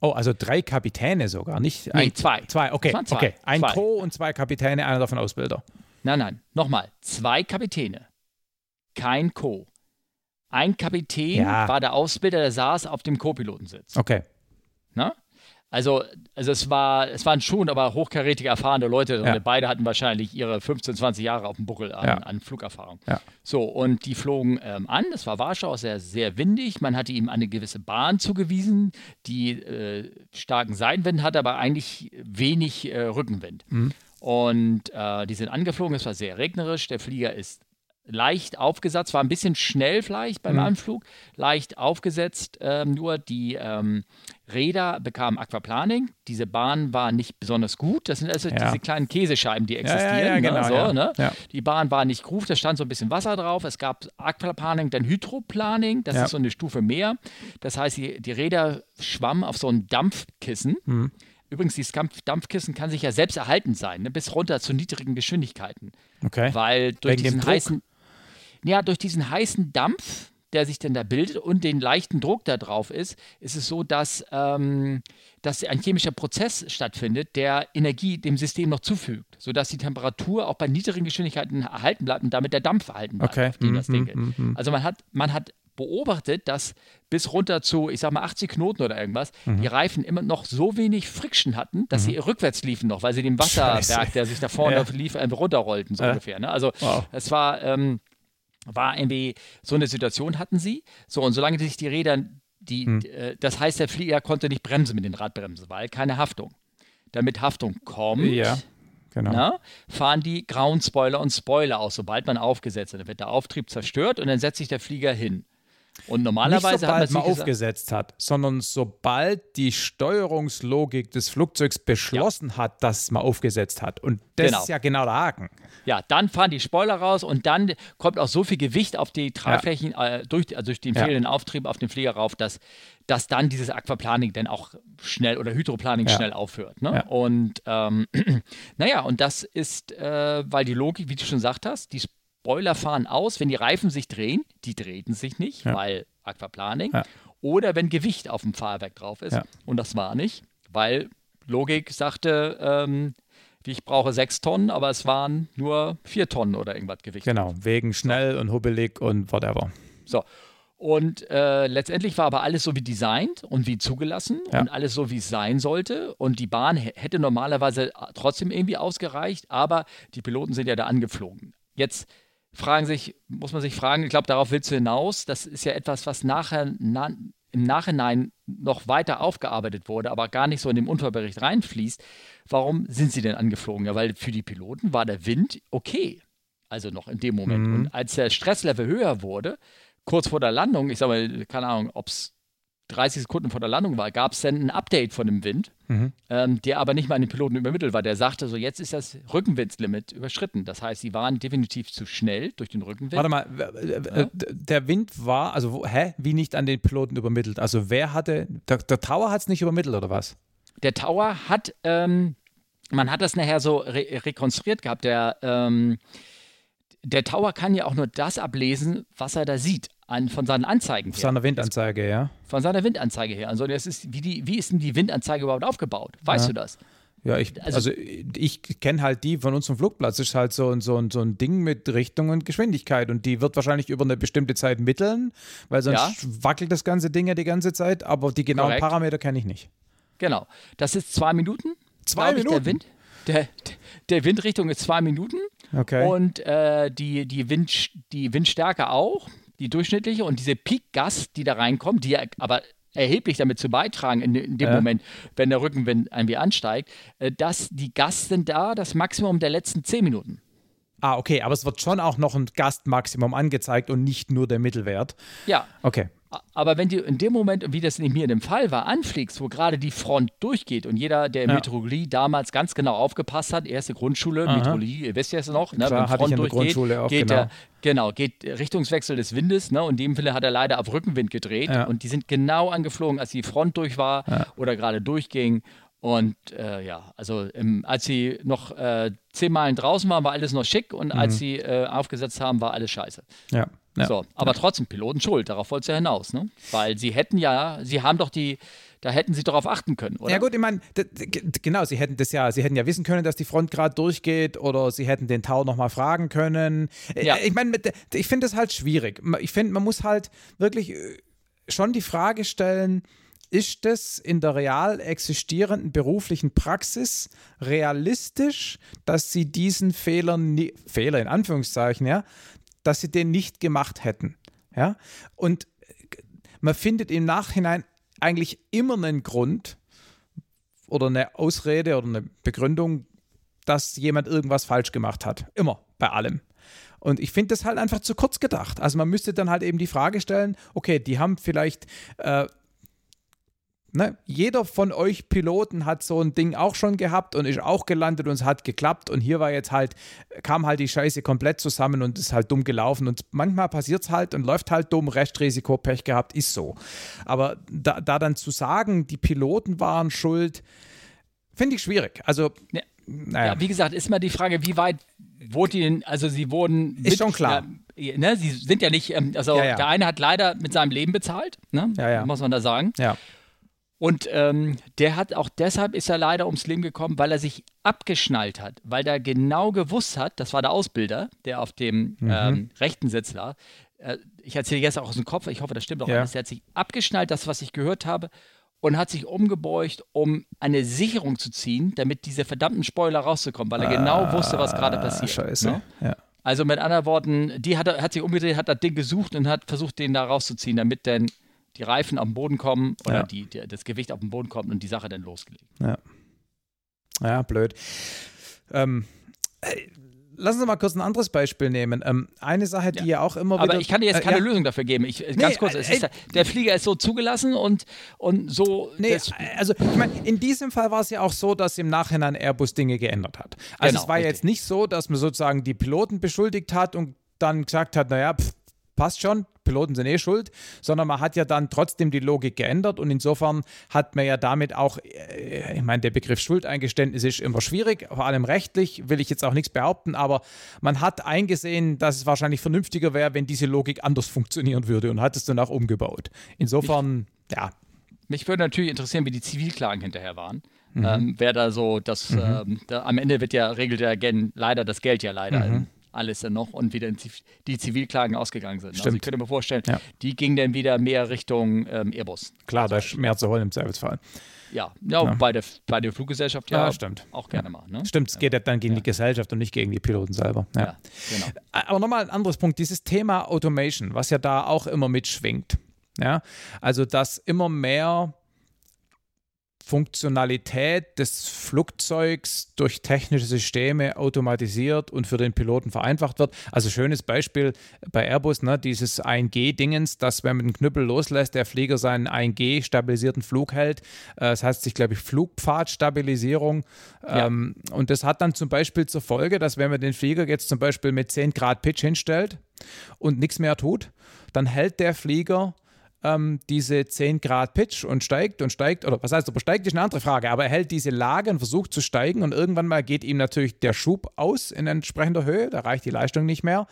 Oh, also drei Kapitäne sogar, nicht ein, nee, zwei. Zwei, okay. Zwei. okay. Ein zwei. Co und zwei Kapitäne, einer davon Ausbilder. Nein, nein, nochmal. Zwei Kapitäne, kein Co. Ein Kapitän ja. war der Ausbilder, der saß auf dem Co-Pilotensitz. Okay. Na? Also, also es, war, es waren schon aber hochkarätige, erfahrene Leute. Ja. Beide hatten wahrscheinlich ihre 15, 20 Jahre auf dem Buckel an, ja. an Flugerfahrung. Ja. So, und die flogen ähm, an. Es war Warschau, sehr, sehr windig. Man hatte ihm eine gewisse Bahn zugewiesen, die äh, starken Seitenwind hatte, aber eigentlich wenig äh, Rückenwind. Mhm. Und äh, die sind angeflogen. Es war sehr regnerisch. Der Flieger ist leicht aufgesetzt, war ein bisschen schnell vielleicht beim mhm. Anflug, leicht aufgesetzt, ähm, nur die ähm, Räder bekamen Aquaplaning, diese Bahn war nicht besonders gut, das sind also ja. diese kleinen Käsescheiben, die existieren, ja, ja, genau, ne? so, ne? die Bahn war nicht groß, da stand so ein bisschen Wasser drauf, es gab Aquaplaning, dann Hydroplaning, das ist so eine Stufe mehr, das heißt, die, die Räder schwammen auf so einem Dampfkissen, mhm. Übrigens, dieses Dampf Dampfkissen kann sich ja selbst erhalten sein, ne, bis runter zu niedrigen Geschwindigkeiten. Okay. Weil durch Wegen diesen heißen, ja, durch diesen heißen Dampf, der sich dann da bildet und den leichten Druck da drauf ist, ist es so, dass, ähm, dass ein chemischer Prozess stattfindet, der Energie dem System noch zufügt, sodass die Temperatur auch bei niedrigen Geschwindigkeiten erhalten bleibt und damit der Dampf erhalten bleibt, Okay. auf den das Mhm, Ding geht. mhm, mhm. Also man hat, man hat beobachtet, dass bis runter zu, ich sag mal, 80 Knoten oder irgendwas, Mhm. die Reifen immer noch so wenig Friction hatten, dass sie rückwärts liefen noch, weil sie den Wasserberg, Scheiße. der sich da vorne Ja. lief, einfach runterrollten, so Ja. ungefähr. Ne? Also Wow. es war, ähm, war irgendwie, so eine Situation hatten sie. So, und solange sich die Räder, die, Hm. äh, das heißt, der Flieger konnte nicht bremsen mit den Radbremsen, weil keine Haftung. Damit Haftung kommt, Ja, genau. na, fahren die grauen Spoiler und Spoiler aus, sobald man aufgesetzt hat. Dann wird der Auftrieb zerstört und dann setzt sich der Flieger hin. Und Nicht normalerweise hat sobald man aufgesetzt hat, sondern sobald die Steuerungslogik des Flugzeugs beschlossen hat, dass man aufgesetzt hat. Und das Genau. ist ja genau der Haken. Ja, dann fahren die Spoiler raus und dann kommt auch so viel Gewicht auf die Tragflächen, äh, durch, also durch den Ja. fehlenden Auftrieb auf den Flieger rauf, dass, dass dann dieses Aquaplaning dann auch schnell oder Hydroplaning Ja. schnell aufhört. Ne? Ja. Und ähm, [CLEARS THROAT] naja, und das ist, äh, weil die Logik, wie du schon gesagt hast, die Spoiler fahren aus, wenn die Reifen sich drehen, die drehten sich nicht, Ja. weil Aquaplaning. Ja. Oder wenn Gewicht auf dem Fahrwerk drauf ist. Ja. Und das war nicht, weil Logik sagte, ähm, ich brauche sechs Tonnen, aber es waren nur vier Tonnen oder irgendwas Gewicht. Genau, wegen schnell und hubbelig und whatever. So. Und äh, letztendlich war aber alles so wie designt und wie zugelassen Ja. und alles so, wie es sein sollte. Und die Bahn hätte normalerweise trotzdem irgendwie ausgereicht, aber die Piloten sind ja da angeflogen. Jetzt fragen sich, muss man sich fragen, ich glaube, darauf willst du hinaus. Das ist ja etwas, was nachher, na, im Nachhinein noch weiter aufgearbeitet wurde, aber gar nicht so in den Unfallbericht reinfließt. Warum sind sie denn angeflogen? Ja, weil für die Piloten war der Wind okay. Also noch in dem Moment. Mhm. Und als der Stresslevel höher wurde, kurz vor der Landung, ich sage mal, keine Ahnung, ob es 30 Sekunden vor der Landung war, gab es dann ein Update von dem Wind, Mhm. ähm, der aber nicht mal an den Piloten übermittelt war. Der sagte so, jetzt ist das Rückenwindlimit überschritten. Das heißt, sie waren definitiv zu schnell durch den Rückenwind. Warte mal, äh, der Wind war, also hä, wie nicht an den Piloten übermittelt? Also wer hatte, der, der Tower hat es nicht übermittelt oder was? Der Tower hat, ähm, man hat das nachher so re rekonstruiert gehabt, der, ähm, der Tower kann ja auch nur das ablesen, was er da sieht, an, von seinen Anzeigen her. seiner Windanzeige, ja? Von seiner Windanzeige her. Also das ist, wie, die, wie ist denn die Windanzeige überhaupt aufgebaut? Weißt Ja. du das? Ja, ich, Also- also, ich kenne halt die von unserem Flugplatz. Das ist halt so, ein- so, ein- so ein Ding mit Richtung und Geschwindigkeit. Und die wird wahrscheinlich über eine bestimmte Zeit mitteln, weil sonst wackelt das ganze Ding ja die ganze Zeit. Aber die genauen Korrekt. Parameter kenne ich nicht. Genau. Das ist zwei Minuten. Zwei glaub ich, Minuten? Der, Wind, der, der Windrichtung ist zwei Minuten. Okay. Und äh, die, die, Wind, die Windstärke auch, die durchschnittliche. Und diese Peak-Gas, die da reinkommt, die ja aber erheblich damit zu beitragen in, in dem Ja. Moment, wenn der Rückenwind irgendwie ansteigt, äh, dass die Gas sind da das Maximum der letzten zehn Minuten. ah, okay, aber es wird schon auch noch ein Gastmaximum angezeigt und nicht nur der Mittelwert. Ja, Okay. Aber wenn du in dem Moment, wie das in mir in dem Fall war, anfliegst, wo gerade die Front durchgeht und jeder, der in Ja. Meteorologie damals ganz genau aufgepasst hat, erste Grundschule, Aha. Meteorologie, ihr wisst ja es noch, ne, Klar, wenn ich Grundschule auch, geht genau. der, genau, geht Richtungswechsel des Windes, ne, und in dem Falle hat er leider auf Rückenwind gedreht Ja. und die sind genau angeflogen, als die Front durch war Ja. oder gerade durchging. Und äh, ja, also im, als sie noch äh, zehn Meilen draußen waren, war alles noch schick und als sie äh, aufgesetzt haben, war alles scheiße. Ja. Ja. So, aber trotzdem Piloten schuld, darauf wollte es ja hinaus, ne? Weil sie hätten ja, sie haben doch die, da hätten sie darauf achten können, oder? Ja gut, ich meine, genau, sie hätten das ja, sie hätten ja wissen können, dass die Front gerade durchgeht oder sie hätten den Tau nochmal fragen können. Äh, Ja. Ich meine, ich finde das halt schwierig. Ich finde, man muss halt wirklich äh, schon die Frage stellen, ist es in der real existierenden beruflichen Praxis realistisch, dass sie diesen Fehler, Fehler in Anführungszeichen, ja, dass sie den nicht gemacht hätten. Ja? Und man findet im Nachhinein eigentlich immer einen Grund oder eine Ausrede oder eine Begründung, dass jemand irgendwas falsch gemacht hat. Immer, bei allem. Und ich finde das halt einfach zu kurz gedacht. Also man müsste dann halt eben die Frage stellen, okay, die haben vielleicht, äh, ne, jeder von euch Piloten hat so ein Ding auch schon gehabt und ist auch gelandet und es hat geklappt und hier war jetzt halt, kam halt die Scheiße komplett zusammen und ist halt dumm gelaufen und manchmal passiert es halt und läuft halt dumm, Restrisiko, Pech gehabt, ist so. Aber da, da dann zu sagen, die Piloten waren schuld, Finde ich schwierig. Also, ja. Naja. Ja, wie gesagt, ist mal die Frage, wie weit wurde ihnen, also sie wurden. Ist mit, schon klar. Ja, ne, sie sind ja nicht, ähm, also ja, der eine hat leider mit seinem Leben bezahlt, ne? muss man da sagen. Ja. Und ähm, der hat auch deshalb ist er leider ums Leben gekommen, weil er sich abgeschnallt hat, weil er genau gewusst hat, das war der Ausbilder, der auf dem mhm. ähm, rechten Sitz lag. Äh, ich erzähle jetzt auch aus dem Kopf, ich hoffe, das stimmt auch ja. alles. Der hat sich abgeschnallt, das, was ich gehört habe, und hat sich umgebeugt, um eine Sicherung zu ziehen, damit diese verdammten Spoiler rauszukommen, weil er genau ah, genau wusste, was gerade passiert. Scheiße. Ne? Ja. Also mit anderen Worten, die hat, hat sich umgedreht, hat das Ding gesucht und hat versucht, den da rauszuziehen, damit dann die Reifen auf den Boden kommen oder ja. die, die, das Gewicht auf den Boden kommt und die Sache dann losgelegt. Ja. Ja, blöd. Ähm, lassen Sie mal kurz ein anderes Beispiel nehmen. Ähm, eine Sache, die ja. ja auch immer wieder. Aber ich kann dir jetzt keine äh, ja. Lösung dafür geben. Ich, ganz nee, kurz, äh, ist, der Flieger ist so zugelassen und, und so. Nee, also ich meine, in diesem Fall war es ja auch so, dass im Nachhinein Airbus Dinge geändert hat. Also genau, es war richtig. jetzt nicht so, dass man sozusagen die Piloten beschuldigt hat und dann gesagt hat, naja, pff, passt schon, Piloten sind eh schuld, sondern man hat ja dann trotzdem die Logik geändert und insofern hat man ja damit auch, äh, ich meine, der Begriff Schuldeingeständnis ist immer schwierig, vor allem rechtlich will ich jetzt auch nichts behaupten, aber man hat eingesehen, dass es wahrscheinlich vernünftiger wäre, wenn diese Logik anders funktionieren würde und hat es dann auch umgebaut. Insofern, ich, ja. Mich würde natürlich interessieren, wie die Zivilklagen hinterher waren. Mhm. Ähm, wer da so, das, mhm. ähm, da, am Ende wird ja, regelt ja leider das Geld ja leider mhm alles dann noch und wieder die Zivilklagen ausgegangen sind. Stimmt. Also ich könnte mir vorstellen, ja. die gingen dann wieder mehr Richtung ähm, Airbus. Klar, da ist mehr zu holen im Zweifelsfall. Ja, ja, ja. Bei, der, bei der Fluggesellschaft ja, ja stimmt. auch gerne mal. Ne? Stimmt, es geht ja dann gegen die Gesellschaft und nicht gegen die Piloten selber. Ja, genau. Aber nochmal ein anderes Punkt, dieses Thema Automation, was ja da auch immer mitschwingt. Ja, also dass immer mehr Funktionalität des Flugzeugs durch technische Systeme automatisiert und für den Piloten vereinfacht wird. Also schönes Beispiel bei Airbus, ne, dieses 1G-Dingens, dass wenn man den Knüppel loslässt, der Flieger seinen 1G-stabilisierten Flug hält. Äh, das heißt sich, glaube ich, Flugpfadstabilisierung. Ja. Ähm, und das hat dann zum Beispiel zur Folge, dass wenn man den Flieger jetzt zum Beispiel mit 10 Grad Pitch hinstellt und nichts mehr tut, dann hält der Flieger ähm, diese 10 Grad Pitch und steigt und steigt, oder was heißt, ob er steigt, ist eine andere Frage, aber er hält diese Lage und versucht zu steigen und irgendwann mal geht ihm natürlich der Schub aus in entsprechender Höhe, da reicht die Leistung nicht mehr.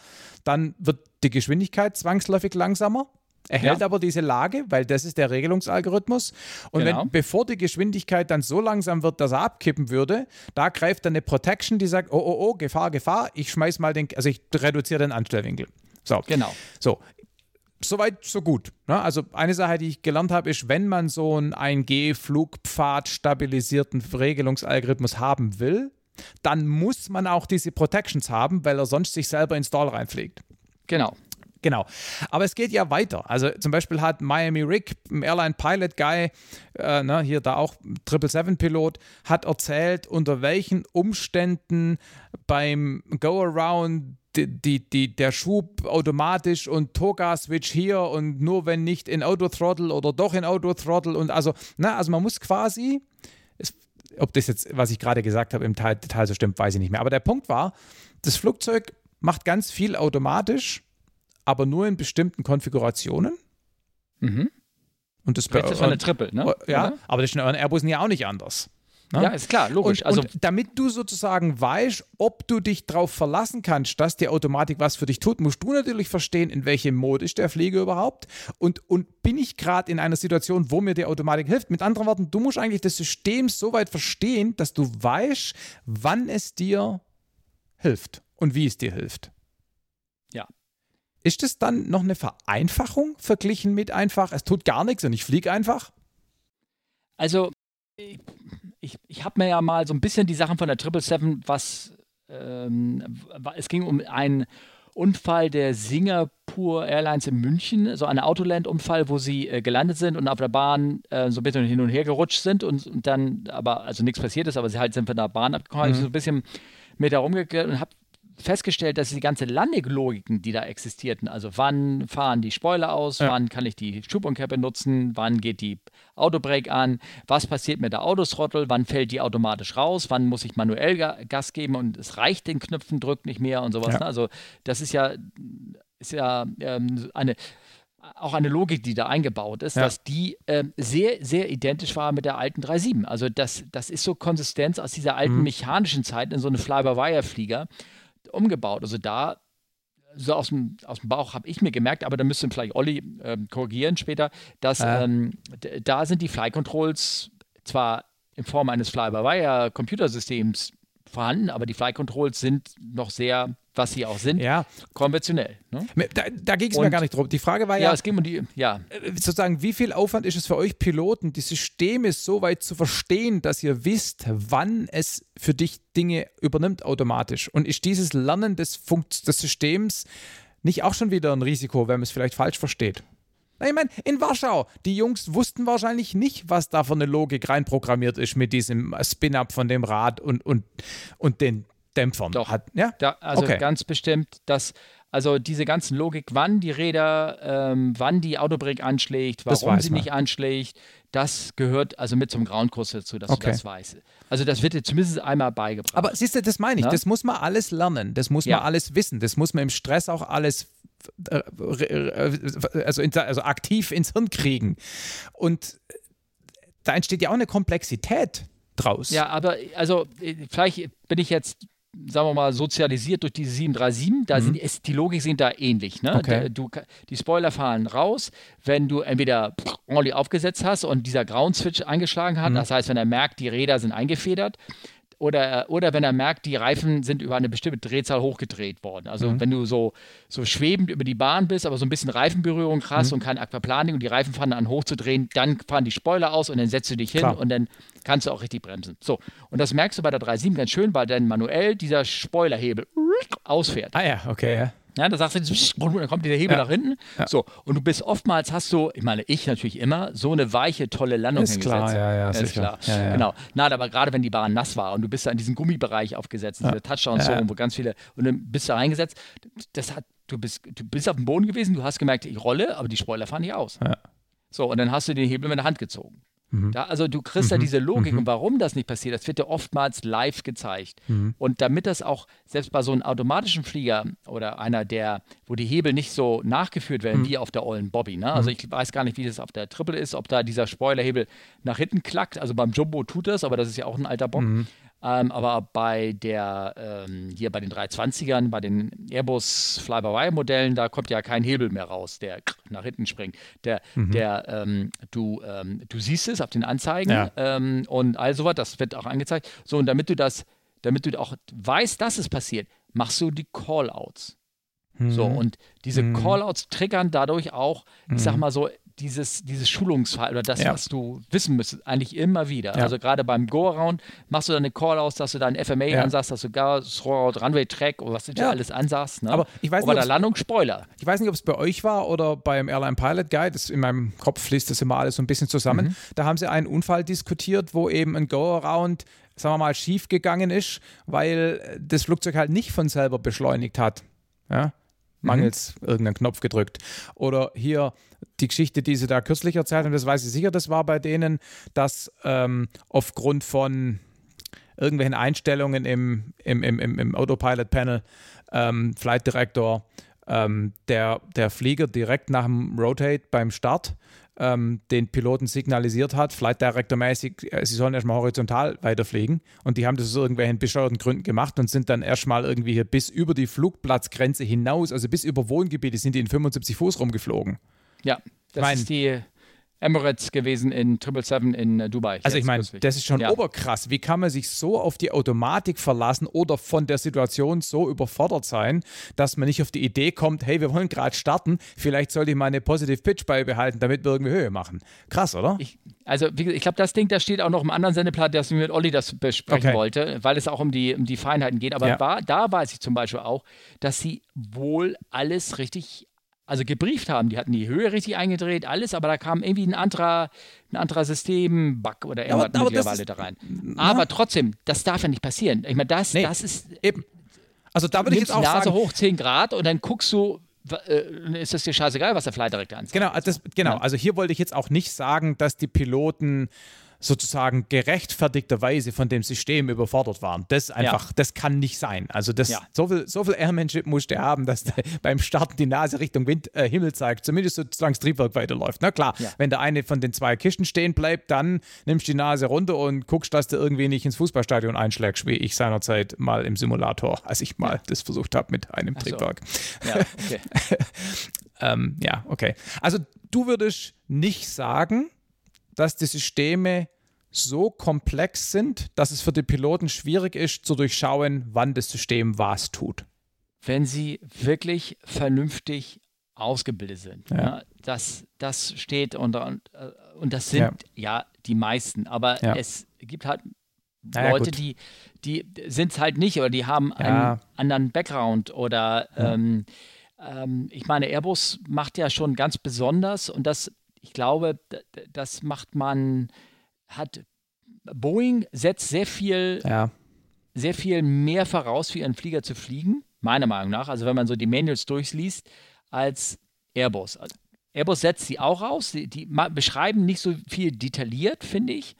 Dann wird die Geschwindigkeit zwangsläufig langsamer. Er hält ja. aber diese Lage, weil das ist der Regelungsalgorithmus. Und genau. wenn, bevor die Geschwindigkeit dann so langsam wird, dass er abkippen würde, da greift dann eine Protection, die sagt, oh, oh, oh, Gefahr, Gefahr, ich schmeiß mal den, also ich reduziere den Anstellwinkel. So. Genau. So, Soweit, so gut. Ne? Also eine Sache, die ich gelernt habe, ist, wenn man so einen 1G-Flugpfad stabilisierten Regelungsalgorithmus haben will, dann muss man auch diese Protections haben, weil er sonst sich selber ins Stall reinfliegt. Genau. Genau. Aber es geht ja weiter. Also zum Beispiel hat Miami Rick, ein Airline Pilot Guy, äh, ne, hier da auch 777-Pilot, hat erzählt, unter welchen Umständen beim Go-Around die, die, die, der Schub automatisch und Toga-Switch hier und nur wenn nicht in Auto-Throttle oder doch in Auto-Throttle und also, na, also man muss quasi, es, ob das jetzt, was ich gerade gesagt habe, im Teil, Detail so stimmt, weiß ich nicht mehr. Aber der Punkt war, das Flugzeug macht ganz viel automatisch, aber nur in bestimmten Konfigurationen. Mhm. Und das, das war eine Triple, ne? Ja, Oder? aber das ist in euren Airbusen ja auch nicht anders. Ne? Ja, ist klar, logisch. Und, also, und damit du sozusagen weißt, ob du dich darauf verlassen kannst, dass die Automatik was für dich tut, musst du natürlich verstehen, in welchem Mode ist der Flieger überhaupt und, und bin ich gerade in einer Situation, wo mir die Automatik hilft. Mit anderen Worten, du musst eigentlich das System so weit verstehen, dass du weißt, wann es dir hilft und wie es dir hilft. Ja. Ist es dann noch eine Vereinfachung verglichen mit einfach, es tut gar nichts und ich fliege einfach? Also, ich, ich habe mir ja mal so ein bisschen die Sachen von der 777, was ähm, es ging um einen Unfall der Singapore Airlines in München, so ein Autoland-Unfall, wo sie äh, gelandet sind und auf der Bahn äh, so ein bisschen hin und her gerutscht sind und, und dann aber, also nichts passiert ist, aber sie halt sind von der Bahn abgekommen, mhm. so ein bisschen mit herumgekehrt und habe festgestellt, dass die ganze Landeglogiken, die da existierten, also wann fahren die Spoiler aus, ja. wann kann ich die Schubumkehr nutzen, wann geht die Autobrake an, was passiert mit der Autosrottel, wann fällt die automatisch raus, wann muss ich manuell Gas geben und es reicht den Knöpfen drückt nicht mehr und sowas. Ja. Ne? Also das ist ja, ist ja ähm, eine auch eine Logik, die da eingebaut ist, Ja. dass die ähm, sehr, sehr identisch war mit der alten 3.7. Also das, das ist so Konsistenz aus dieser alten Mhm. mechanischen Zeit in so eine Fly-by-Wire-Flieger umgebaut. Also da, so aus dem, aus dem Bauch habe ich mir gemerkt, aber da müsste vielleicht Olli ähm, korrigieren später, dass Ja. ähm, da sind die Fly-Controls zwar in Form eines Fly-by-Wire-Computersystems vorhanden, aber die Fly-Controls sind noch sehr, was sie auch sind, Ja, konventionell. Ne? da, da ging es mir gar nicht drum. Die Frage war Ja, ja, es ging um die, ja, sozusagen, wie viel Aufwand ist es für euch Piloten, die Systeme so weit zu verstehen, dass ihr wisst, wann es für dich Dinge übernimmt automatisch? Und ist dieses Lernen des, Funkt des Systems nicht auch schon wieder ein Risiko, wenn man es vielleicht falsch versteht? Ich meine, in Warschau, die Jungs wussten wahrscheinlich nicht, was da für eine Logik reinprogrammiert ist mit diesem Spin-up von dem Rad und, und, und den Dämpfern. Doch. Hat, ja? Da, also Okay. ganz bestimmt, dass also diese ganzen Logik, wann die Räder, ähm, wann die Autobrake anschlägt, warum sie man. nicht anschlägt, das gehört also mit zum Groundkurs dazu, dass Okay. du das weißt. Also das wird dir zumindest einmal beigebracht. Aber siehst du, das meine ich. Na? Das muss man alles lernen. Das muss Ja. man alles wissen. Das muss man im Stress auch alles äh, äh, also, also aktiv ins Hirn kriegen. Und da entsteht ja auch eine Komplexität draus. ja, aber also äh, vielleicht bin ich jetzt sagen wir mal, sozialisiert durch diese 737. Da sind, ist, die Logik sind da ähnlich. Ne? Mhm. Okay. Du, die Spoiler fahren raus, wenn du entweder ordentlich aufgesetzt hast und dieser Ground-Switch eingeschlagen Mhm. hat. Das heißt, wenn er merkt, die Räder sind eingefedert. Oder, oder wenn er merkt, die Reifen sind über eine bestimmte Drehzahl hochgedreht worden. Also Mhm. wenn du so, so schwebend über die Bahn bist, aber so ein bisschen Reifenberührung hast Mhm. und kein Aquaplaning und die Reifen fangen an hochzudrehen, dann fahren die Spoiler aus und dann setzt du dich hin Klar. und dann kannst du auch richtig bremsen. So, und das merkst du bei der 3.7 ganz schön, weil dann manuell dieser Spoilerhebel [LAUGHS] ausfährt. Ah ja, okay, ja. Ja, da sagst du, dann kommt dieser Hebel Ja. nach hinten. So, und du bist oftmals hast du, ich meine, ich natürlich immer, so eine weiche, tolle Landung Ist hingesetzt. klar, ja, ja, ist sicher. klar. Ja, ja. Genau. Na, aber gerade wenn die Bahn nass war und du bist da in diesem Gummibereich aufgesetzt, in dieser Touchdown-Zone, wo ganz viele, und dann bist du da reingesetzt, das hat, du bist, du bist auf dem Boden gewesen, du hast gemerkt, ich rolle, aber die Spoiler fahren nicht aus. Ja. So, und dann hast du den Hebel mit der Hand gezogen. Mhm. Da, also du kriegst da diese Logik und warum das nicht passiert, das wird dir oftmals live gezeigt. Mhm. Und damit das auch selbst bei so einem automatischen Flieger oder einer, der, wo die Hebel nicht so nachgeführt Mhm. werden wie auf der ollen Bobby. Ne? Also ich weiß gar nicht, wie das auf der Triple ist, ob da dieser Spoilerhebel nach hinten klackt. Also beim Jumbo tut das, aber das ist ja auch ein alter Bock. Mhm. Ähm, aber bei der, ähm, hier bei den 320ern, bei den Airbus Fly-by-Wire-Modellen, da kommt ja kein Hebel mehr raus, der nach hinten springt. Der, Mhm. der, ähm, du, ähm, du siehst es auf den Anzeigen Ja. ähm, und all sowas, das wird auch angezeigt. So, und damit du das, damit du auch weißt, dass es passiert, machst du die Callouts. So, Mhm. und diese Callouts triggern dadurch auch, ich sag mal so, dieses, dieses Schulungsfall oder das, Ja. was du wissen müsstest, eigentlich immer wieder. Ja. Also gerade beim Go-Around machst du dann eine Call-Out, dass du dein FMA Ja. ansagst, dass du gar Throwout, Runway-Track oder was du Ja. alles ansagst. Ne? Aber ich weiß nicht, der Landung Spoiler. Ich weiß nicht, ob es bei euch war oder beim Airline Pilot Guide. Das in meinem Kopf fließt das immer alles so ein bisschen zusammen. Mhm. Da haben sie einen Unfall diskutiert, wo eben ein Go-Around, sagen wir mal, schief gegangen ist, weil das Flugzeug halt nicht von selber beschleunigt hat. Ja? Mangels irgendeinen Knopf gedrückt. Oder hier die Geschichte, die sie da kürzlich erzählt haben, das weiß ich sicher, das war bei denen, dass ähm, aufgrund von irgendwelchen Einstellungen im, im, im, im, Autopilot-Panel, ähm, Flight Director, ähm, der, der Flieger direkt nach dem Rotate beim Start ähm, den Piloten signalisiert hat, Flight Director-mäßig, äh, sie sollen erstmal horizontal weiterfliegen. Und die haben das aus irgendwelchen bescheuerten Gründen gemacht und sind dann erstmal irgendwie hier bis über die Flugplatzgrenze hinaus, also bis über Wohngebiete, sind die in 75 Fuß rumgeflogen. Ja, das Mein- ist die Emirates gewesen in 777 in äh, Dubai. Also ich meine, das ist schon Ja. oberkrass. Wie kann man sich so auf die Automatik verlassen oder von der Situation so überfordert sein, dass man nicht auf die Idee kommt, hey, wir wollen gerade starten, vielleicht sollte ich mal eine Positive Pitch beibehalten, damit wir irgendwie Höhe machen. Krass, oder? Ich, also, ich glaube, das Ding, das steht auch noch im anderen Sendeplan, dass ich mit Olli das besprechen Okay. wollte, weil es auch um die, um die Feinheiten geht. Aber Ja. war, da weiß ich zum Beispiel auch, dass sie wohl alles richtig, also gebrieft haben. Die hatten die Höhe richtig eingedreht, alles, aber da kam irgendwie ein anderer, ein anderer System-Bug oder irgendwas aber das mittlerweile da rein. Aber trotzdem, das darf ja nicht passieren. Ich meine, das, Nee. das ist, Eben. Also da würde ich jetzt auch Nase sagen, hoch 10 Grad und dann guckst du, äh, ist das dir scheißegal, was der Flight Director anzeigt. Genau, also das, genau. Also hier wollte ich jetzt auch nicht sagen, dass die Piloten sozusagen gerechtfertigterweise von dem System überfordert waren. Das einfach, ja. das kann nicht sein. Also das, ja. so viel, so viel Airmanship muss der haben, dass der [LAUGHS] beim Starten die Nase Richtung Wind, äh, Himmel zeigt, zumindest solange das Triebwerk weiterläuft. Na klar, ja. wenn der eine von den zwei Kisten stehen bleibt, dann nimmst du die Nase runter und guckst, dass du irgendwie nicht ins Fußballstadion einschlägst, wie ich seinerzeit mal im Simulator, als ich mal das versucht habe mit einem so. Triebwerk. Ja, okay. [LAUGHS] ähm, ja, okay. Also du würdest nicht sagen, dass die Systeme so komplex sind, dass es für die Piloten schwierig ist zu durchschauen, wann das System was tut. Wenn sie wirklich vernünftig ausgebildet sind. Ja. Ja, das, das steht unter, und, das sind ja, ja die meisten, aber es gibt halt Leute, die, die sind es halt nicht oder die haben einen anderen Background oder ähm, ähm, ich meine, Airbus macht ja schon ganz besonders und das ich glaube, das macht man, hat Boeing setzt sehr viel, ja. sehr viel mehr voraus, für ihren Flieger zu fliegen, meiner Meinung nach. Also wenn man so die Manuals durchliest, als Airbus. Also Airbus setzt sie auch aus. Die, die beschreiben nicht so viel detailliert, finde ich.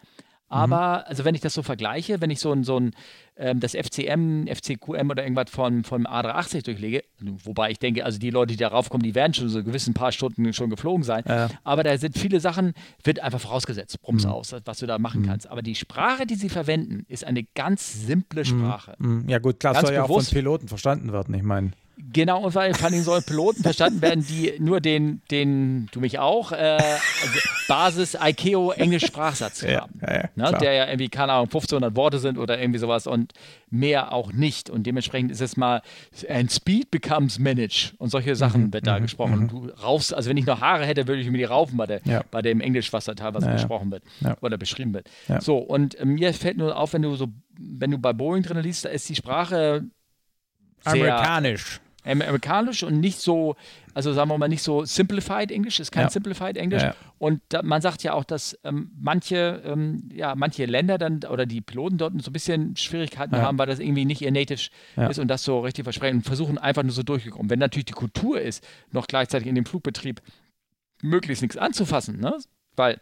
Aber, mhm. also wenn ich das so vergleiche, wenn ich so ein, so ein ähm, das FCM, FCQM oder irgendwas von, von A380 durchlege, wobei ich denke, also die Leute, die darauf kommen, die werden schon so gewissen paar Stunden schon geflogen sein. Ja. Aber da sind viele Sachen, wird einfach vorausgesetzt, Brums mhm. aus, was du da machen mhm. kannst. Aber die Sprache, die sie verwenden, ist eine ganz simple mhm. Sprache. Mhm. Ja, gut, klar, ganz soll ja auch von Piloten verstanden werden, ich meine. Genau, und vor allem sollen Piloten verstanden werden, die nur den, den du mich auch, äh, also Basis ICAO Englisch-Sprachsatz haben. Ja, ja, ne? Der ja irgendwie, keine Ahnung, 1500 Worte sind oder irgendwie sowas und mehr auch nicht. Und dementsprechend ist es mal, and speed becomes manage und solche Sachen mhm, wird da mhm, gesprochen. Mhm. Du raufst, also wenn ich noch Haare hätte, würde ich mir die raufen bei, der, ja. bei dem Englisch, was da teilweise gesprochen wird oder beschrieben wird. So, und äh, mir fällt nur auf, wenn du so, wenn du bei Boeing drin liest, da ist die Sprache Amerikanisch. Amerikanisch und nicht so, also sagen wir mal nicht so simplified Englisch, ist kein ja. simplified Englisch. Ja, Und da, man sagt ja auch, dass ähm, manche, ähm, ja, manche Länder dann oder die Piloten dort so ein bisschen Schwierigkeiten haben, weil das irgendwie nicht ihr Native ist und das so richtig versprechen und versuchen einfach nur so durchgekommen. Wenn natürlich die Kultur ist, noch gleichzeitig in dem Flugbetrieb möglichst nichts anzufassen, ne? weil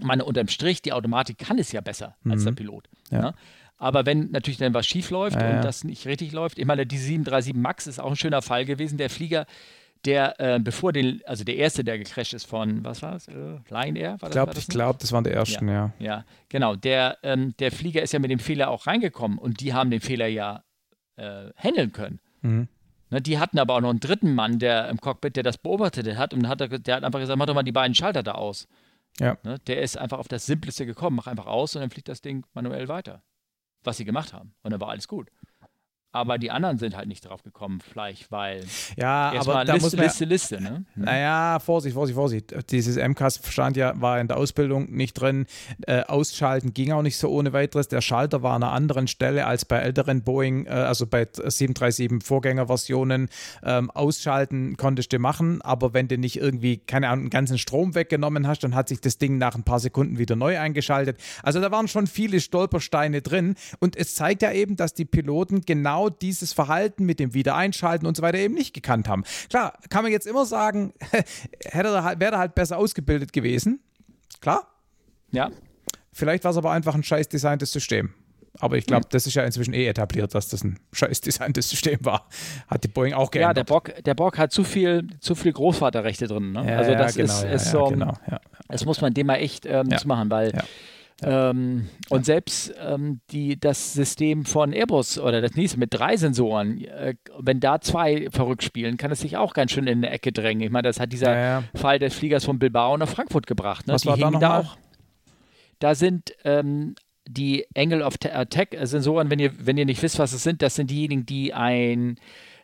meine unterm Strich, die Automatik kann es ja besser mhm. als der Pilot. Ne? Aber wenn natürlich dann was schief läuft ja, und das nicht richtig läuft, ich meine, die 737 MAX ist auch ein schöner Fall gewesen. Der Flieger, der, äh, bevor den, also der erste, der gecrashed ist von, was war das? Äh, Lion Air? War glaub, ich glaube, das waren die ersten, ja. Ja, ja genau. Der, ähm, der Flieger ist ja mit dem Fehler auch reingekommen und die haben den Fehler ja äh, handeln können. Mhm. Ne, die hatten aber auch noch einen dritten Mann, der im Cockpit, der das beobachtet hat und hat, der hat einfach gesagt, mach doch mal die beiden Schalter da aus. Ja. Ne, der ist einfach auf das Simpleste gekommen, mach einfach aus und dann fliegt das Ding manuell weiter was sie gemacht haben. Und dann war alles gut. Aber die anderen sind halt nicht drauf gekommen, vielleicht, weil ja, aber da Liste, muss man, Liste, Liste, ne? Naja, Vorsicht, Vorsicht, Vorsicht. Dieses MCAS stand ja, war in der Ausbildung nicht drin. Äh, ausschalten ging auch nicht so ohne weiteres. Der Schalter war an einer anderen Stelle als bei älteren Boeing, äh, also bei 737 Vorgängerversionen. Ähm, ausschalten konntest du machen, aber wenn du nicht irgendwie, keine Ahnung, einen ganzen Strom weggenommen hast, dann hat sich das Ding nach ein paar Sekunden wieder neu eingeschaltet. Also da waren schon viele Stolpersteine drin und es zeigt ja eben, dass die Piloten genau genau dieses Verhalten mit dem Wiedereinschalten und so weiter eben nicht gekannt haben. Klar, kann man jetzt immer sagen, [LAUGHS] hätte er, halt, wäre er halt besser ausgebildet gewesen. Klar. Ja. Vielleicht war es aber einfach ein scheiß designtes System. Aber ich glaube, hm. das ist ja inzwischen eh etabliert, dass das ein scheiß designtes System war. Hat die Boeing auch geändert. Ja, der Bock, der Bock hat zu viel, zu viel Großvaterrechte drin. Ne? Ja, also das ja, genau, ist, ja, ist so, genau, das muss man dem mal echt ähm, machen, weil ähm, ja. Und selbst ähm, die, das System von Airbus oder das nächste mit drei Sensoren, äh, wenn da zwei verrückt spielen, kann es sich auch ganz schön in eine Ecke drängen. Ich meine, das hat dieser ja, ja. Fall des Fliegers von Bilbao nach Frankfurt gebracht. Ne? Was die war da, noch da auch. Da sind ähm, die Angle of Attack Sensoren, wenn ihr, wenn ihr nicht wisst, was es sind, das sind diejenigen, die ein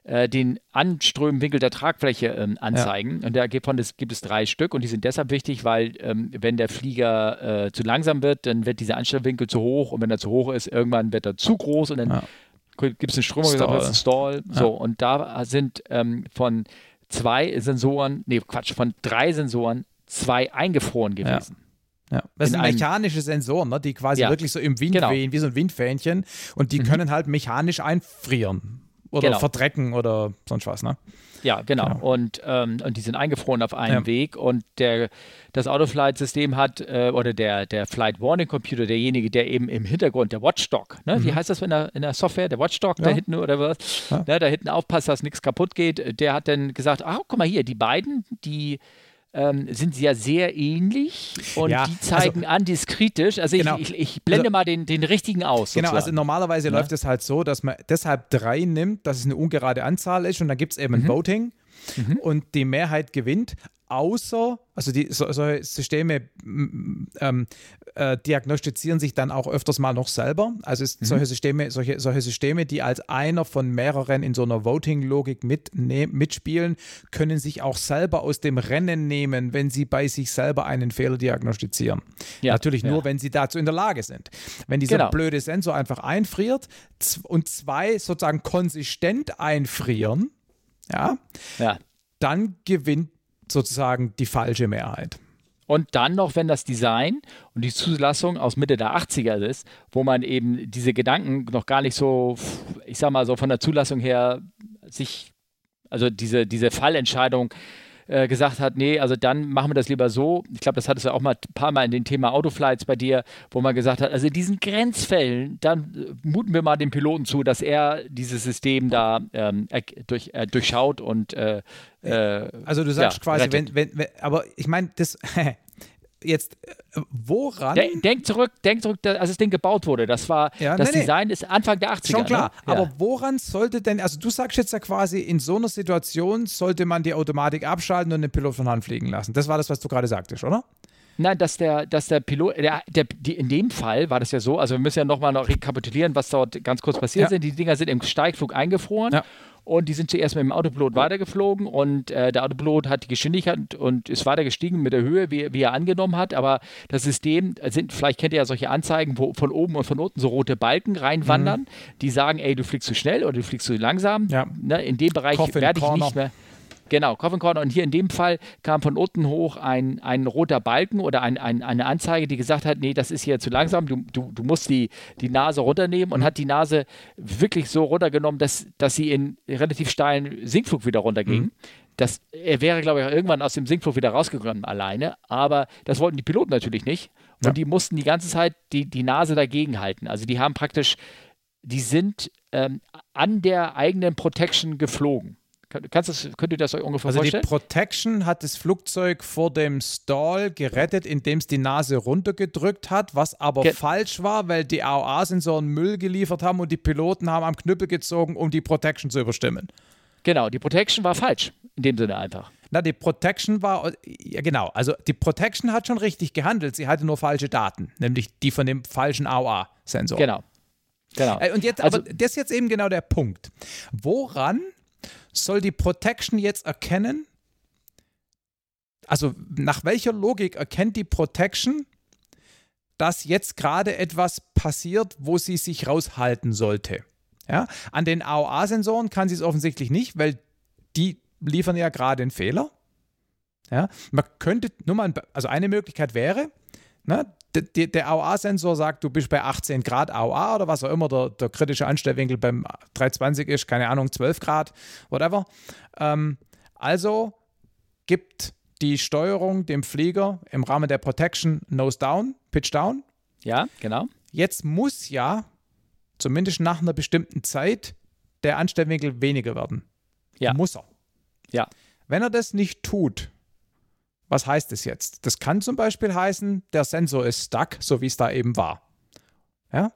äh, den Anströmenwinkel der Tragfläche ähm, anzeigen. Ja. Und da gibt es, gibt es drei Stück und die sind deshalb wichtig, weil ähm, wenn der Flieger äh, zu langsam wird, dann wird dieser Anströmenwinkel zu hoch und wenn er zu hoch ist, irgendwann wird er zu groß und dann ja. gibt es einen Strömung, Stall. einen Stall. Ja. So, und da sind ähm, von zwei Sensoren, nee, Quatsch, von drei Sensoren zwei eingefroren gewesen. Ja. Das sind mechanische Sensoren, ne, die quasi ja. wirklich so im Wind genau. wehen, wie so ein Windfähnchen. Und die mhm. können halt mechanisch einfrieren. Oder genau. verdrecken oder sonst was, ne? Ja, genau. genau. Und, ähm, und die sind eingefroren auf einem ja. Weg und der, das Autoflight-System hat, äh, oder der, der Flight Warning Computer, derjenige, der eben im Hintergrund, der Watchdog, ne? Mhm. wie heißt das in der, in der Software, der Watchdog ja. da hinten oder was, ja. ne? da hinten aufpasst, dass nichts kaputt geht, der hat dann gesagt, ah, guck mal hier, die beiden, die ähm, sind ja sehr ähnlich und ja, die also zeigen also, an, die ist kritisch. Also genau. ich, ich, ich, blende also, mal den, den richtigen aus. Genau, also normalerweise ja? läuft es halt so, dass man deshalb drei nimmt, dass es eine ungerade Anzahl ist und dann gibt es eben mhm. ein Voting. Mhm. Und die Mehrheit gewinnt, außer, also die, so, solche Systeme ähm, äh, diagnostizieren sich dann auch öfters mal noch selber. Also mhm. solche Systeme, solche, solche Systeme, die als einer von mehreren in so einer Voting-Logik mit, ne, mitspielen, können sich auch selber aus dem Rennen nehmen, wenn sie bei sich selber einen Fehler diagnostizieren. Ja, Natürlich nur, ja. wenn sie dazu in der Lage sind. Wenn dieser genau. blöde Sensor einfach einfriert und zwei sozusagen konsistent einfrieren, ja, ja. dann gewinnt sozusagen die falsche Mehrheit. Und dann noch, wenn das Design und die Zulassung aus Mitte der 80er ist, wo man eben diese Gedanken noch gar nicht so, ich sag mal so von der Zulassung her sich, also diese, diese Fallentscheidung äh, gesagt hat, nee, also dann machen wir das lieber so. Ich glaube, das hattest du auch mal ein paar Mal in den Thema Autoflights bei dir, wo man gesagt hat, also in diesen Grenzfällen, dann äh, muten wir mal dem Piloten zu, dass er dieses System da ähm, durch, äh, durchschaut und äh, äh, also du sagst ja, quasi, wenn, wenn, wenn, aber ich meine, das [LAUGHS] jetzt, äh, woran. Denk, denk, zurück, denk zurück, als das Ding gebaut wurde. Das war, ja, das nee, Design nee. ist Anfang der 80er. Schon klar. Ne? Aber woran sollte denn, also du sagst jetzt ja quasi, in so einer Situation sollte man die Automatik abschalten und den Pilot von Hand fliegen lassen. Das war das, was du gerade sagtest, oder? Nein, dass der, dass der Pilot, der, der, die, in dem Fall war das ja so, also wir müssen ja nochmal noch rekapitulieren, was dort ganz kurz passiert ja. ist. Die Dinger sind im Steigflug eingefroren. Ja und die sind zuerst mit dem Autopilot weitergeflogen und äh, der Autopilot hat die Geschwindigkeit und ist weiter gestiegen mit der Höhe, wie, wie er angenommen hat. Aber das System sind, vielleicht kennt ihr ja solche Anzeigen, wo von oben und von unten so rote Balken reinwandern, mhm. die sagen, ey, du fliegst zu schnell oder du fliegst zu langsam. Ja. Ne, in dem Bereich werde ich nicht mehr. Genau, Coffin Corner. Und hier in dem Fall kam von unten hoch ein, ein roter Balken oder ein, ein, eine Anzeige, die gesagt hat, nee, das ist hier zu langsam, du, du, du musst die, die Nase runternehmen und mhm. hat die Nase wirklich so runtergenommen, dass, dass sie in relativ steilen Sinkflug wieder runterging. Mhm. Das, er wäre, glaube ich, auch irgendwann aus dem Sinkflug wieder rausgekommen alleine, aber das wollten die Piloten natürlich nicht. Und ja. die mussten die ganze Zeit die, die Nase dagegen halten. Also die haben praktisch, die sind ähm, an der eigenen Protection geflogen. Kannst das, könnt ihr das euch ungefähr also vorstellen? Also die Protection hat das Flugzeug vor dem Stall gerettet, indem es die Nase runtergedrückt hat, was aber Ge falsch war, weil die AOA-Sensoren Müll geliefert haben und die Piloten haben am Knüppel gezogen, um die Protection zu überstimmen. Genau, die Protection war falsch, in dem Sinne einfach. Na, die Protection war, ja genau, also die Protection hat schon richtig gehandelt, sie hatte nur falsche Daten, nämlich die von dem falschen AOA-Sensor. Genau. Genau. Äh, und jetzt, also, aber das ist jetzt eben genau der Punkt. Woran soll die Protection jetzt erkennen? Also nach welcher Logik erkennt die Protection, dass jetzt gerade etwas passiert, wo sie sich raushalten sollte? Ja? An den AOA-Sensoren kann sie es offensichtlich nicht, weil die liefern ja gerade einen Fehler. Ja? Man könnte, nur mal, also eine Möglichkeit wäre, ne, der, der AOA-Sensor sagt, du bist bei 18 Grad AOA oder was auch immer der, der kritische Anstellwinkel beim 320 ist, keine Ahnung, 12 Grad, whatever. Ähm, also gibt die Steuerung dem Flieger im Rahmen der Protection Nose Down, Pitch Down. Ja, genau. Jetzt muss ja, zumindest nach einer bestimmten Zeit, der Anstellwinkel weniger werden. Ja. Muss er. Ja. Wenn er das nicht tut, was heißt das jetzt? Das kann zum Beispiel heißen, der Sensor ist stuck, so wie es da eben war. Ja?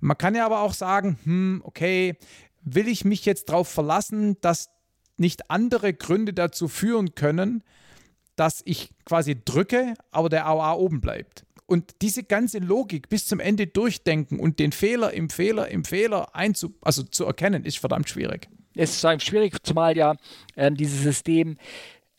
Man kann ja aber auch sagen, hm, okay, will ich mich jetzt darauf verlassen, dass nicht andere Gründe dazu führen können, dass ich quasi drücke, aber der AOA oben bleibt. Und diese ganze Logik bis zum Ende durchdenken und den Fehler im Fehler im Fehler einzu also zu erkennen, ist verdammt schwierig. Es ist schwierig, zumal ja äh, dieses System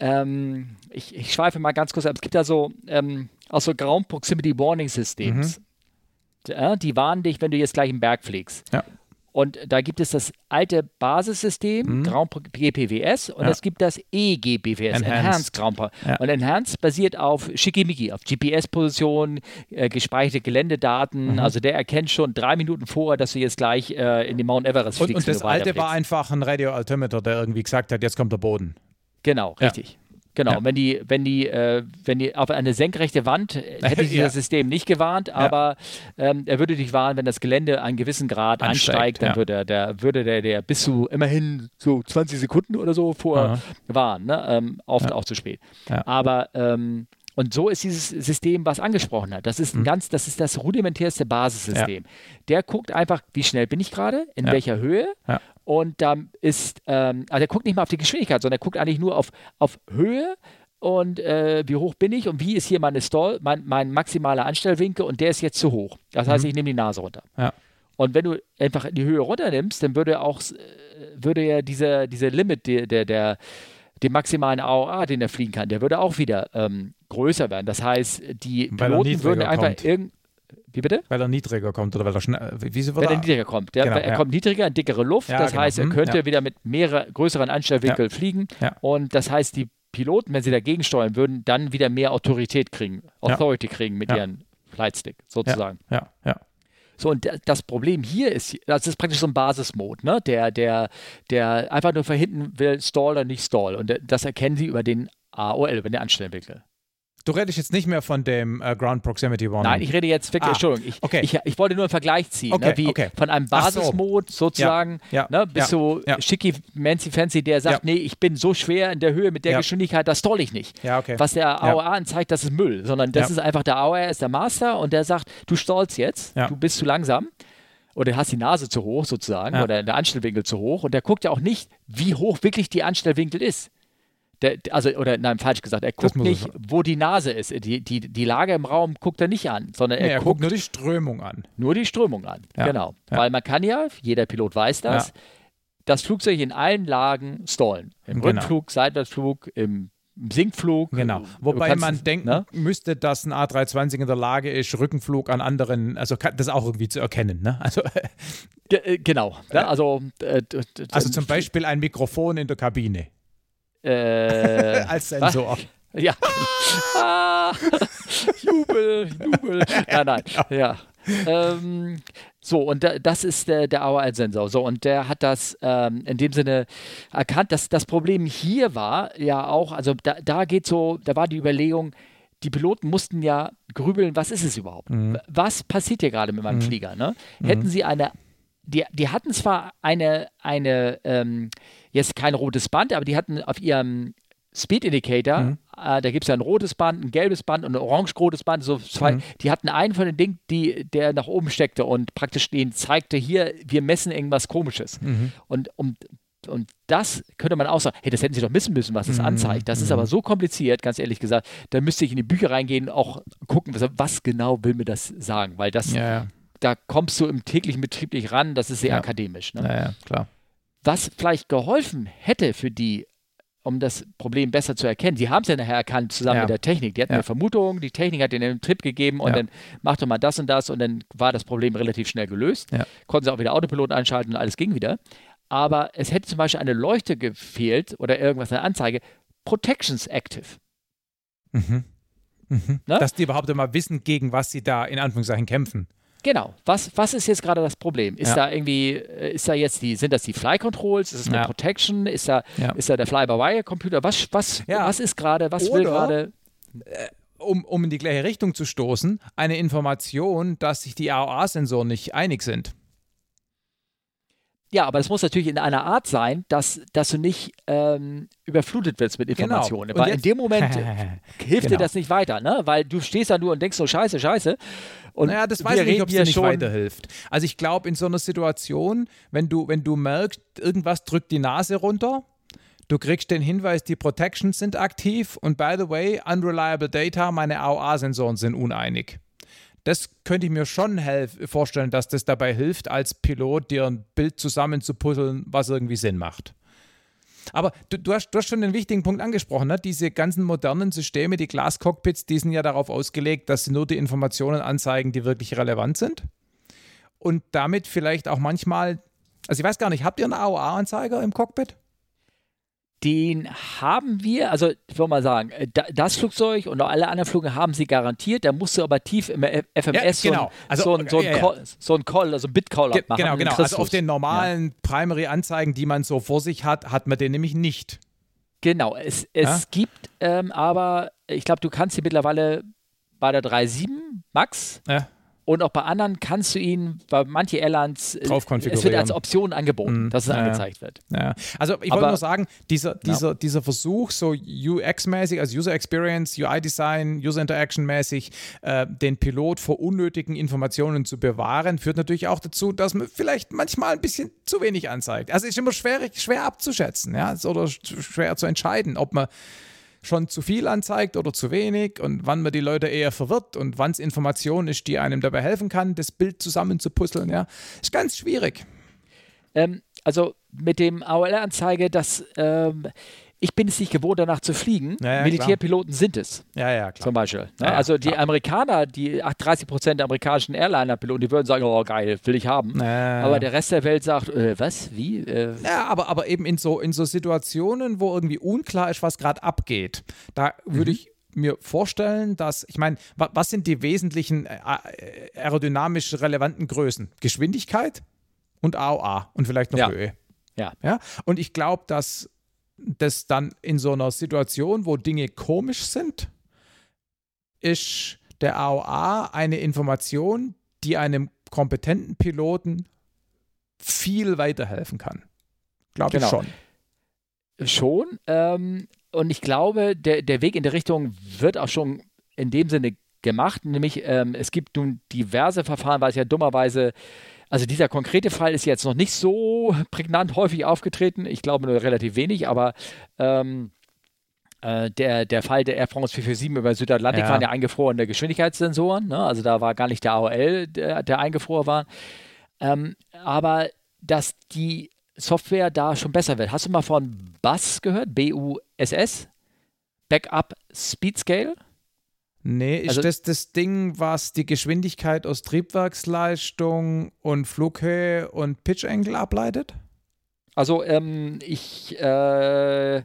ähm, ich, ich schweife mal ganz kurz ab. Es gibt ja so ähm, auch so Ground Proximity Warning Systems. Mhm. Ja, die warnen dich, wenn du jetzt gleich im Berg fliegst. Ja. Und da gibt es das alte Basissystem, mhm. Ground GPWS, und ja. es gibt das EGBWS, Enhanced, Enhanced Ground ja. Und Enhanced basiert auf Schickimicki, auf GPS-Positionen, äh, gespeicherte Geländedaten. Mhm. Also der erkennt schon drei Minuten vorher, dass du jetzt gleich äh, in den Mount Everest fliegst. Und, und das alte war einfach ein Radio-Altimeter, der irgendwie gesagt hat, jetzt kommt der Boden. Genau, richtig. Genau, ja. wenn die, wenn die, äh, wenn die auf eine senkrechte Wand äh, [LAUGHS] hätte sich ja. das System nicht gewarnt, aber ja. ähm, er würde dich warnen, wenn das Gelände einen gewissen Grad ansteigt, ansteigt dann würde der, würde der, der bis zu immerhin so 20 Sekunden oder so vor warnen, ne? ähm, oft auch zu spät. Aber ähm, und so ist dieses System, was angesprochen hat. Das ist ein mhm. ganz, das ist das rudimentärste Basissystem. Der guckt einfach, wie schnell bin ich gerade, in welcher Höhe und da ist, ähm, also er guckt nicht mal auf die Geschwindigkeit, sondern er guckt eigentlich nur auf, auf Höhe und äh, wie hoch bin ich und wie ist hier meine Stall, mein, mein maximaler Anstellwinkel und der ist jetzt zu hoch. Das heißt, mhm. ich nehme die Nase runter. Ja. Und wenn du einfach die Höhe runternimmst, dann würde auch äh, würde ja dieser diese Limit der, der, der den maximalen AOA, den er fliegen kann, der würde auch wieder ähm, größer werden. Das heißt, die Piloten würden einfach irgendwie wie bitte? Weil er niedriger kommt oder weil er schnell. Wieso weil er niedriger kommt. Der, genau, er ja. kommt niedriger, in dickere Luft. Ja, das genau. heißt, er hm, könnte ja. wieder mit mehrere, größeren Anstellwinkeln fliegen. Und das heißt, die Piloten, wenn sie dagegen steuern würden, dann wieder mehr Autorität kriegen, Authority kriegen mit ihren Flightstick sozusagen. Ja, ja. So, und das Problem hier ist, das ist praktisch so ein Basismode, ne? der, der, der einfach nur verhindern will, Stall oder nicht Stall. Und das erkennen sie über den AOL, über den Anstellwinkel. Du redest jetzt nicht mehr von dem äh, Ground Proximity Warning. Nein, ich rede jetzt wirklich, ah, Entschuldigung, ich, okay. ich, ich, wollte nur einen Vergleich ziehen, ne, okay, ne, wie okay. von einem Basismode so. sozusagen ja, ja, ne, bis ja, so ja. schicki, mancy, fancy, der sagt, nee, ich bin so schwer in der Höhe mit der Geschwindigkeit, das toll ich nicht. Ja, okay. Was der AOA anzeigt, das ist Müll, sondern das ist einfach der AOA ist der Master und der sagt, du stallst jetzt, du bist zu langsam oder hast die Nase zu hoch sozusagen oder der Anstellwinkel zu hoch und der guckt ja auch nicht, wie hoch wirklich die Anstellwinkel ist. Der, also, oder nein, falsch gesagt, er guckt nicht, wo die Nase ist. Die, die, die Lage im Raum guckt er nicht an, sondern er, nee, er guckt, guckt, nur die Strömung an. Nur die Strömung an, ja. genau. Ja. Weil man kann ja, jeder Pilot weiß das, ja. das Flugzeug in allen Lagen stallen. Im genau. Rückflug, Seitwärtsflug, im Sinkflug. Genau. Wobei man denken ne? müsste, dass ein A320 in der Lage ist, Rückenflug an anderen, also das auch irgendwie zu erkennen. Ne? Also, [LAUGHS] Ge genau. Ja, also, äh, also zum Beispiel ein Mikrofon in der Kabine. Äh, [LAUGHS] Als Sensor. Ja. ah, [LAUGHS] Jubel, Jubel. Nein, nein. Ja. Ähm, so, und da, das ist der, der AOL-Sensor. So, und der hat das ähm, in dem Sinne erkannt. Dass das Problem hier war ja auch, also da, da geht so, da war die Überlegung, die Piloten mussten ja grübeln, was ist es überhaupt? Mhm. Was passiert hier gerade mit meinem mhm. Flieger? Ne? Mhm. Hätten sie eine, die, die hatten zwar eine, eine ähm, jetzt kein rotes Band, aber die hatten auf ihrem Speed Indicator, mhm. äh, da gibt es ja ein rotes Band, ein gelbes Band und ein orange-rotes Band, so zwei, mhm. die hatten einen von den Dingen, die, der nach oben steckte und praktisch den zeigte, hier, wir messen irgendwas komisches. Mhm. Und um und das könnte man auch sagen, hey, das hätten sie doch wissen müssen, was es mhm. anzeigt. Das ist aber mhm. so kompliziert, ganz ehrlich gesagt. Da müsste ich in die Bücher reingehen, auch gucken, was, was genau will mir das sagen, weil das, ja, ja. da kommst du im täglichen Betrieb nicht ran, das ist sehr ja. akademisch. Ne? Ja, ja, klar was vielleicht geholfen hätte für die, um das Problem besser zu erkennen. Sie haben es ja nachher erkannt, zusammen ja. mit der Technik. Die hatten ja. eine Vermutung, die Technik hat ihnen einen Tipp gegeben und ja. dann macht doch mal das und das und dann war das Problem relativ schnell gelöst. Konnten sie auch wieder Autopiloten einschalten und alles ging wieder. Aber es hätte zum Beispiel eine Leuchte gefehlt oder irgendwas, eine Anzeige, Protections Active. Mhm. Mhm. Ne? Dass die überhaupt immer wissen, gegen was sie da in Anführungszeichen kämpfen. Genau. Was, was ist jetzt gerade das Problem? Ist ja. da irgendwie, äh, ist da jetzt die, sind das die Fly Controls? Ist es eine ja. Protection? Ist da, ja. ist da der Fly-by-Wire-Computer? Was, was, was ist gerade, was Oder, will gerade? Äh, um, um in die gleiche Richtung zu stoßen, eine Information, dass sich die AOA-Sensoren nicht einig sind. Ja, aber es muss natürlich in einer Art sein, dass, dass du nicht ähm, überflutet wirst mit genau. Informationen. Genau. Weil jetzt, in dem Moment [LAUGHS] hilft genau. dir das nicht weiter, ne? Weil du stehst da nur und denkst so, scheiße, scheiße. Und naja, das weiß ich nicht, ob es dir nicht weiterhilft. Also ich glaube, in so einer Situation, wenn du, wenn du merkst, irgendwas drückt die Nase runter, du kriegst den Hinweis, die Protections sind aktiv und by the way, unreliable data, meine AOA-Sensoren sind uneinig. Das könnte ich mir schon vorstellen, dass das dabei hilft, als Pilot dir ein Bild zusammenzupuzzeln, was irgendwie Sinn macht. Aber du, du, hast, du hast schon einen wichtigen Punkt angesprochen. Ne? Diese ganzen modernen Systeme, die Glascockpits, die sind ja darauf ausgelegt, dass sie nur die Informationen anzeigen, die wirklich relevant sind. Und damit vielleicht auch manchmal Also ich weiß gar nicht, habt ihr einen AOA-Anzeiger im Cockpit? Den haben wir, also ich würde mal sagen, äh, das Flugzeug und auch alle anderen Flüge haben sie garantiert. Da musst du aber tief im FMS ja, genau. so, ein, so, ein, ja, ja. so ein Call, also ein Bit-Call Ge machen. Genau, genau. Also auf den normalen Primary-Anzeigen, die man so vor sich hat, hat man den nämlich nicht. Genau, es, es gibt ähm, aber, ich glaube, du kannst sie mittlerweile bei der 3.7 Max ja. Und auch bei anderen kannst du ihn, bei manchen Airlines, äh, Drauf konfigurieren. es wird als Option angeboten, mm, dass es ja, angezeigt wird. Ja. Also ich wollte nur sagen, dieser, dieser, ja. dieser Versuch, so UX-mäßig, also User Experience, UI-Design, User Interaction-mäßig, äh, den Pilot vor unnötigen Informationen zu bewahren, führt natürlich auch dazu, dass man vielleicht manchmal ein bisschen zu wenig anzeigt. Also ist immer schwer, schwer abzuschätzen, ja, oder schwer zu entscheiden, ob man schon zu viel anzeigt oder zu wenig und wann man die Leute eher verwirrt und wann es Information ist, die einem dabei helfen kann, das Bild zusammen zu puzzeln. Ja, ist ganz schwierig. Ähm, also mit dem AOL-Anzeige, das ähm, ich bin es nicht gewohnt, danach zu fliegen. Ja, ja, Militärpiloten klar. sind es. Ja, ja, klar. Zum Beispiel. Ne? also die. Amerikaner, die 30 Prozent der amerikanischen Airliner-Piloten, die würden sagen, oh geil, will ich haben. Aber der Rest der Welt sagt, äh, was, wie? Äh. Ja, aber, aber eben in so, in so Situationen, wo irgendwie unklar ist, was gerade abgeht, da würde mhm. ich mir vorstellen, dass, ich meine, was sind die wesentlichen äh, äh, aerodynamisch relevanten Größen? Geschwindigkeit und AOA und vielleicht noch ja. Höhe. Ja. ja. Und ich glaube, dass das dann in so einer Situation, wo Dinge komisch sind, ist der AOA eine Information, die einem kompetenten Piloten viel weiterhelfen kann. Glaube genau. ich schon. Schon. Ähm, und ich glaube, der, der Weg in der Richtung wird auch schon in dem Sinne gemacht. Nämlich, ähm, es gibt nun diverse Verfahren, weil es ja dummerweise also dieser konkrete Fall ist jetzt noch nicht so prägnant häufig aufgetreten. Ich glaube nur relativ wenig, aber ähm, äh, der, der Fall der Air France 447 über Südatlantik ja. waren ja eingefrorene Geschwindigkeitssensoren. Ne? Also da war gar nicht der AOL, der, der eingefroren war. Ähm, aber dass die Software da schon besser wird. Hast du mal von BUSS gehört? B-U-S-S? Backup Speed Scale? Nee, ist also, das das Ding, was die Geschwindigkeit aus Triebwerksleistung und Flughöhe und Pitch Angle ableitet? Also ähm, ich, äh,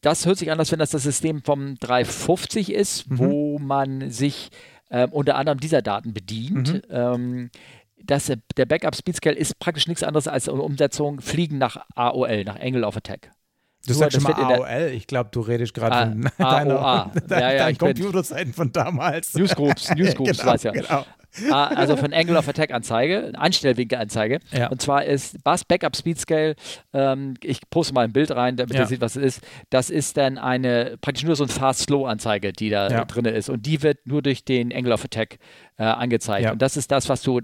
das hört sich an, als wenn das das System vom 350 ist, mhm. wo man sich äh, unter anderem dieser Daten bedient. Mhm. Ähm, das, der Backup Speed Scale ist praktisch nichts anderes als eine Umsetzung Fliegen nach AOL, nach Angle of Attack. Du so, sagst schon mal AOL. Ich glaube, du redest gerade von [LAUGHS] deiner, [LAUGHS] ja, ja, deinen Computerzeiten von damals. Newsgroups, [LAUGHS] Newsgroups, genau, weiß ja. Genau. Also von Angle of Attack Anzeige, Anstellwinkel-Anzeige. Ja. Und zwar ist Bus Backup Speed Scale, ähm, ich poste mal ein Bild rein, damit ja. ihr seht, was es ist. Das ist dann eine, praktisch nur so eine Fast-Slow-Anzeige, die da ja. drin ist. Und die wird nur durch den Angle of Attack äh, angezeigt. Und das ist das, was du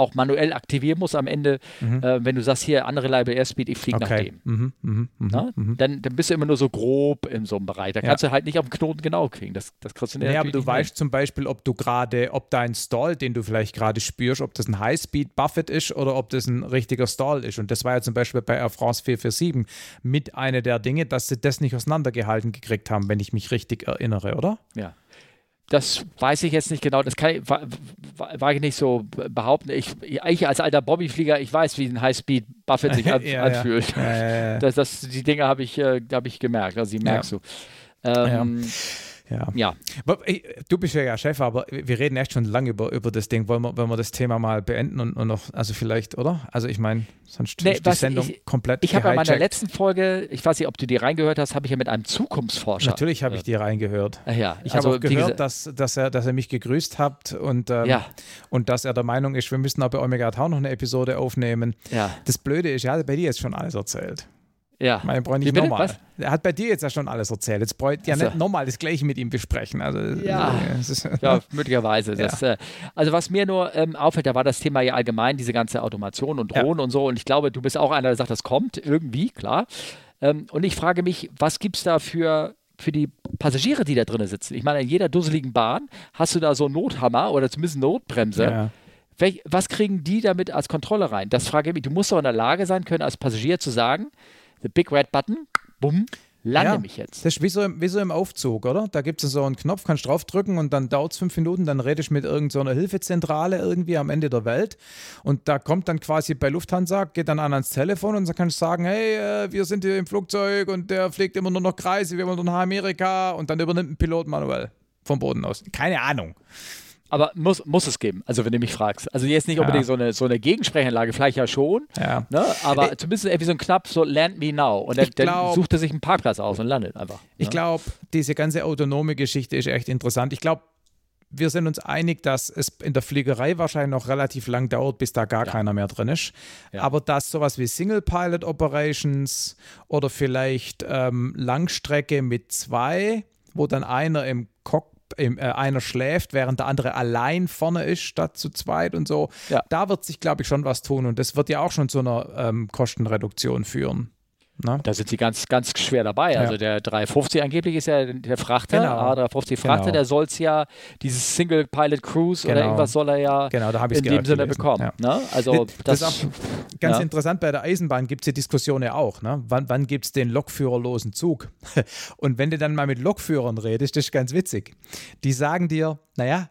auch manuell aktivieren muss am Ende, mhm. äh, wenn du sagst, hier andere Library Airspeed, ich fliege okay. nach dem. Mhm. Mhm. mhm. mhm. Dann, dann bist du immer nur so grob in so einem Bereich. Da kannst ja. du halt nicht auf den Knoten genau kriegen. Das, das kriegst du nicht. Ja, aber du weißt zum Beispiel, ob du gerade, ob dein Stall, den du vielleicht gerade spürst, ob das ein Highspeed Buffet ist oder ob das ein richtiger Stall ist. Und das war ja zum Beispiel bei Air France 447 mit einer der Dinge, dass sie das nicht auseinandergehalten gekriegt haben, wenn ich mich richtig erinnere, oder? Ja. Das weiß ich jetzt nicht genau, das kann ich, war ich nicht so behaupten. Ich, ich als alter Bobbyflieger, ich weiß, wie ein Highspeed-Buffet sich [LAUGHS] an, ja, anfühlt. Ja, das, das, die Dinge habe ich, äh, hab ich gemerkt, also die merkst du. Ähm, ja. ja. Du bist ja, ja Chef, aber wir reden echt schon lange über, über das Ding. Wollen wir, wollen wir das Thema mal beenden und, und noch, also vielleicht, oder? Also ich meine, sonst nee, ist die Sendung ich, komplett Ich habe in meiner letzten Folge, ich weiß nicht, ob du die reingehört hast, habe ich ja mit einem Zukunftsforscher. Natürlich habe ich die reingehört. Ja, ich also, habe auch gehört, dass, dass, er, dass er mich gegrüßt hat und, ähm, ja. und dass er der Meinung ist, wir müssen auch bei Omega Town noch eine Episode aufnehmen. Ja. Das Blöde ist, ja, bei dir jetzt schon alles erzählt. Ja. Mein Freund nicht nochmal. Er hat bei dir jetzt ja schon alles erzählt. Jetzt bräuchte ja also. nicht nochmal das Gleiche mit ihm besprechen. Also, ja, ist, ja [LAUGHS] möglicherweise. Ja. Das, äh, also, was mir nur ähm, auffällt, da war das Thema ja allgemein, diese ganze Automation und Drohnen ja. und so. Und ich glaube, du bist auch einer, der sagt, das kommt irgendwie, klar. Ähm, und ich frage mich, was gibt es da für für die Passagiere, die da drin sitzen. Ich meine, in jeder dusseligen Bahn hast du da so einen Nothammer oder zumindest eine Notbremse. Ja. Welch, was kriegen die damit als Kontrolle rein? Das frage ich mich. Du musst doch in der Lage sein können, als Passagier zu sagen, the big red button, bumm, lande ja, mich jetzt. Das ist wie so, im, wie so im Aufzug, oder? Da gibt es so einen Knopf, kannst draufdrücken und dann dauert es fünf Minuten, dann rede ich mit irgendeiner so Hilfezentrale irgendwie am Ende der Welt und da kommt dann quasi bei Lufthansa, geht dann an ans Telefon und dann kannst du sagen, hey, äh, wir sind hier im Flugzeug und der fliegt immer nur noch Kreise, wir wollen nach Amerika und dann übernimmt ein Pilot manuell vom Boden aus. Keine Ahnung. Aber muss, muss es geben, also wenn du mich fragst. Also jetzt nicht unbedingt ja. so eine, so eine Gegensprechanlage, vielleicht ja schon, ja. Ne? aber ich, zumindest irgendwie so ein knapp so Land Me Now. Und dann, dann sucht er sich einen Parkplatz aus und landet einfach. Ich ne? glaube, diese ganze autonome Geschichte ist echt interessant. Ich glaube, wir sind uns einig, dass es in der Fliegerei wahrscheinlich noch relativ lang dauert, bis da gar ja. keiner mehr drin ist. Ja. Aber dass sowas wie Single Pilot Operations oder vielleicht ähm, Langstrecke mit zwei, wo dann einer im Cockpit äh, einer schläft, während der andere allein vorne ist, statt zu zweit und so. Ja. Da wird sich, glaube ich, schon was tun und das wird ja auch schon zu einer ähm, Kostenreduktion führen. Na? Da sind sie ganz, ganz schwer dabei. Ja. Also der 350 angeblich ist ja der Frachter, genau. A350 Frachter, genau. der soll es ja, dieses Single Pilot Cruise genau. oder irgendwas soll er ja genau, da in dem Sinne bekommen. Ja. Ne? Also das, das, ist auch ganz ja. interessant, bei der Eisenbahn gibt es die Diskussion ja auch. Ne? Wann, wann gibt es den lokführerlosen Zug? [LAUGHS] Und wenn du dann mal mit Lokführern redest, das ist ganz witzig. Die sagen dir, naja,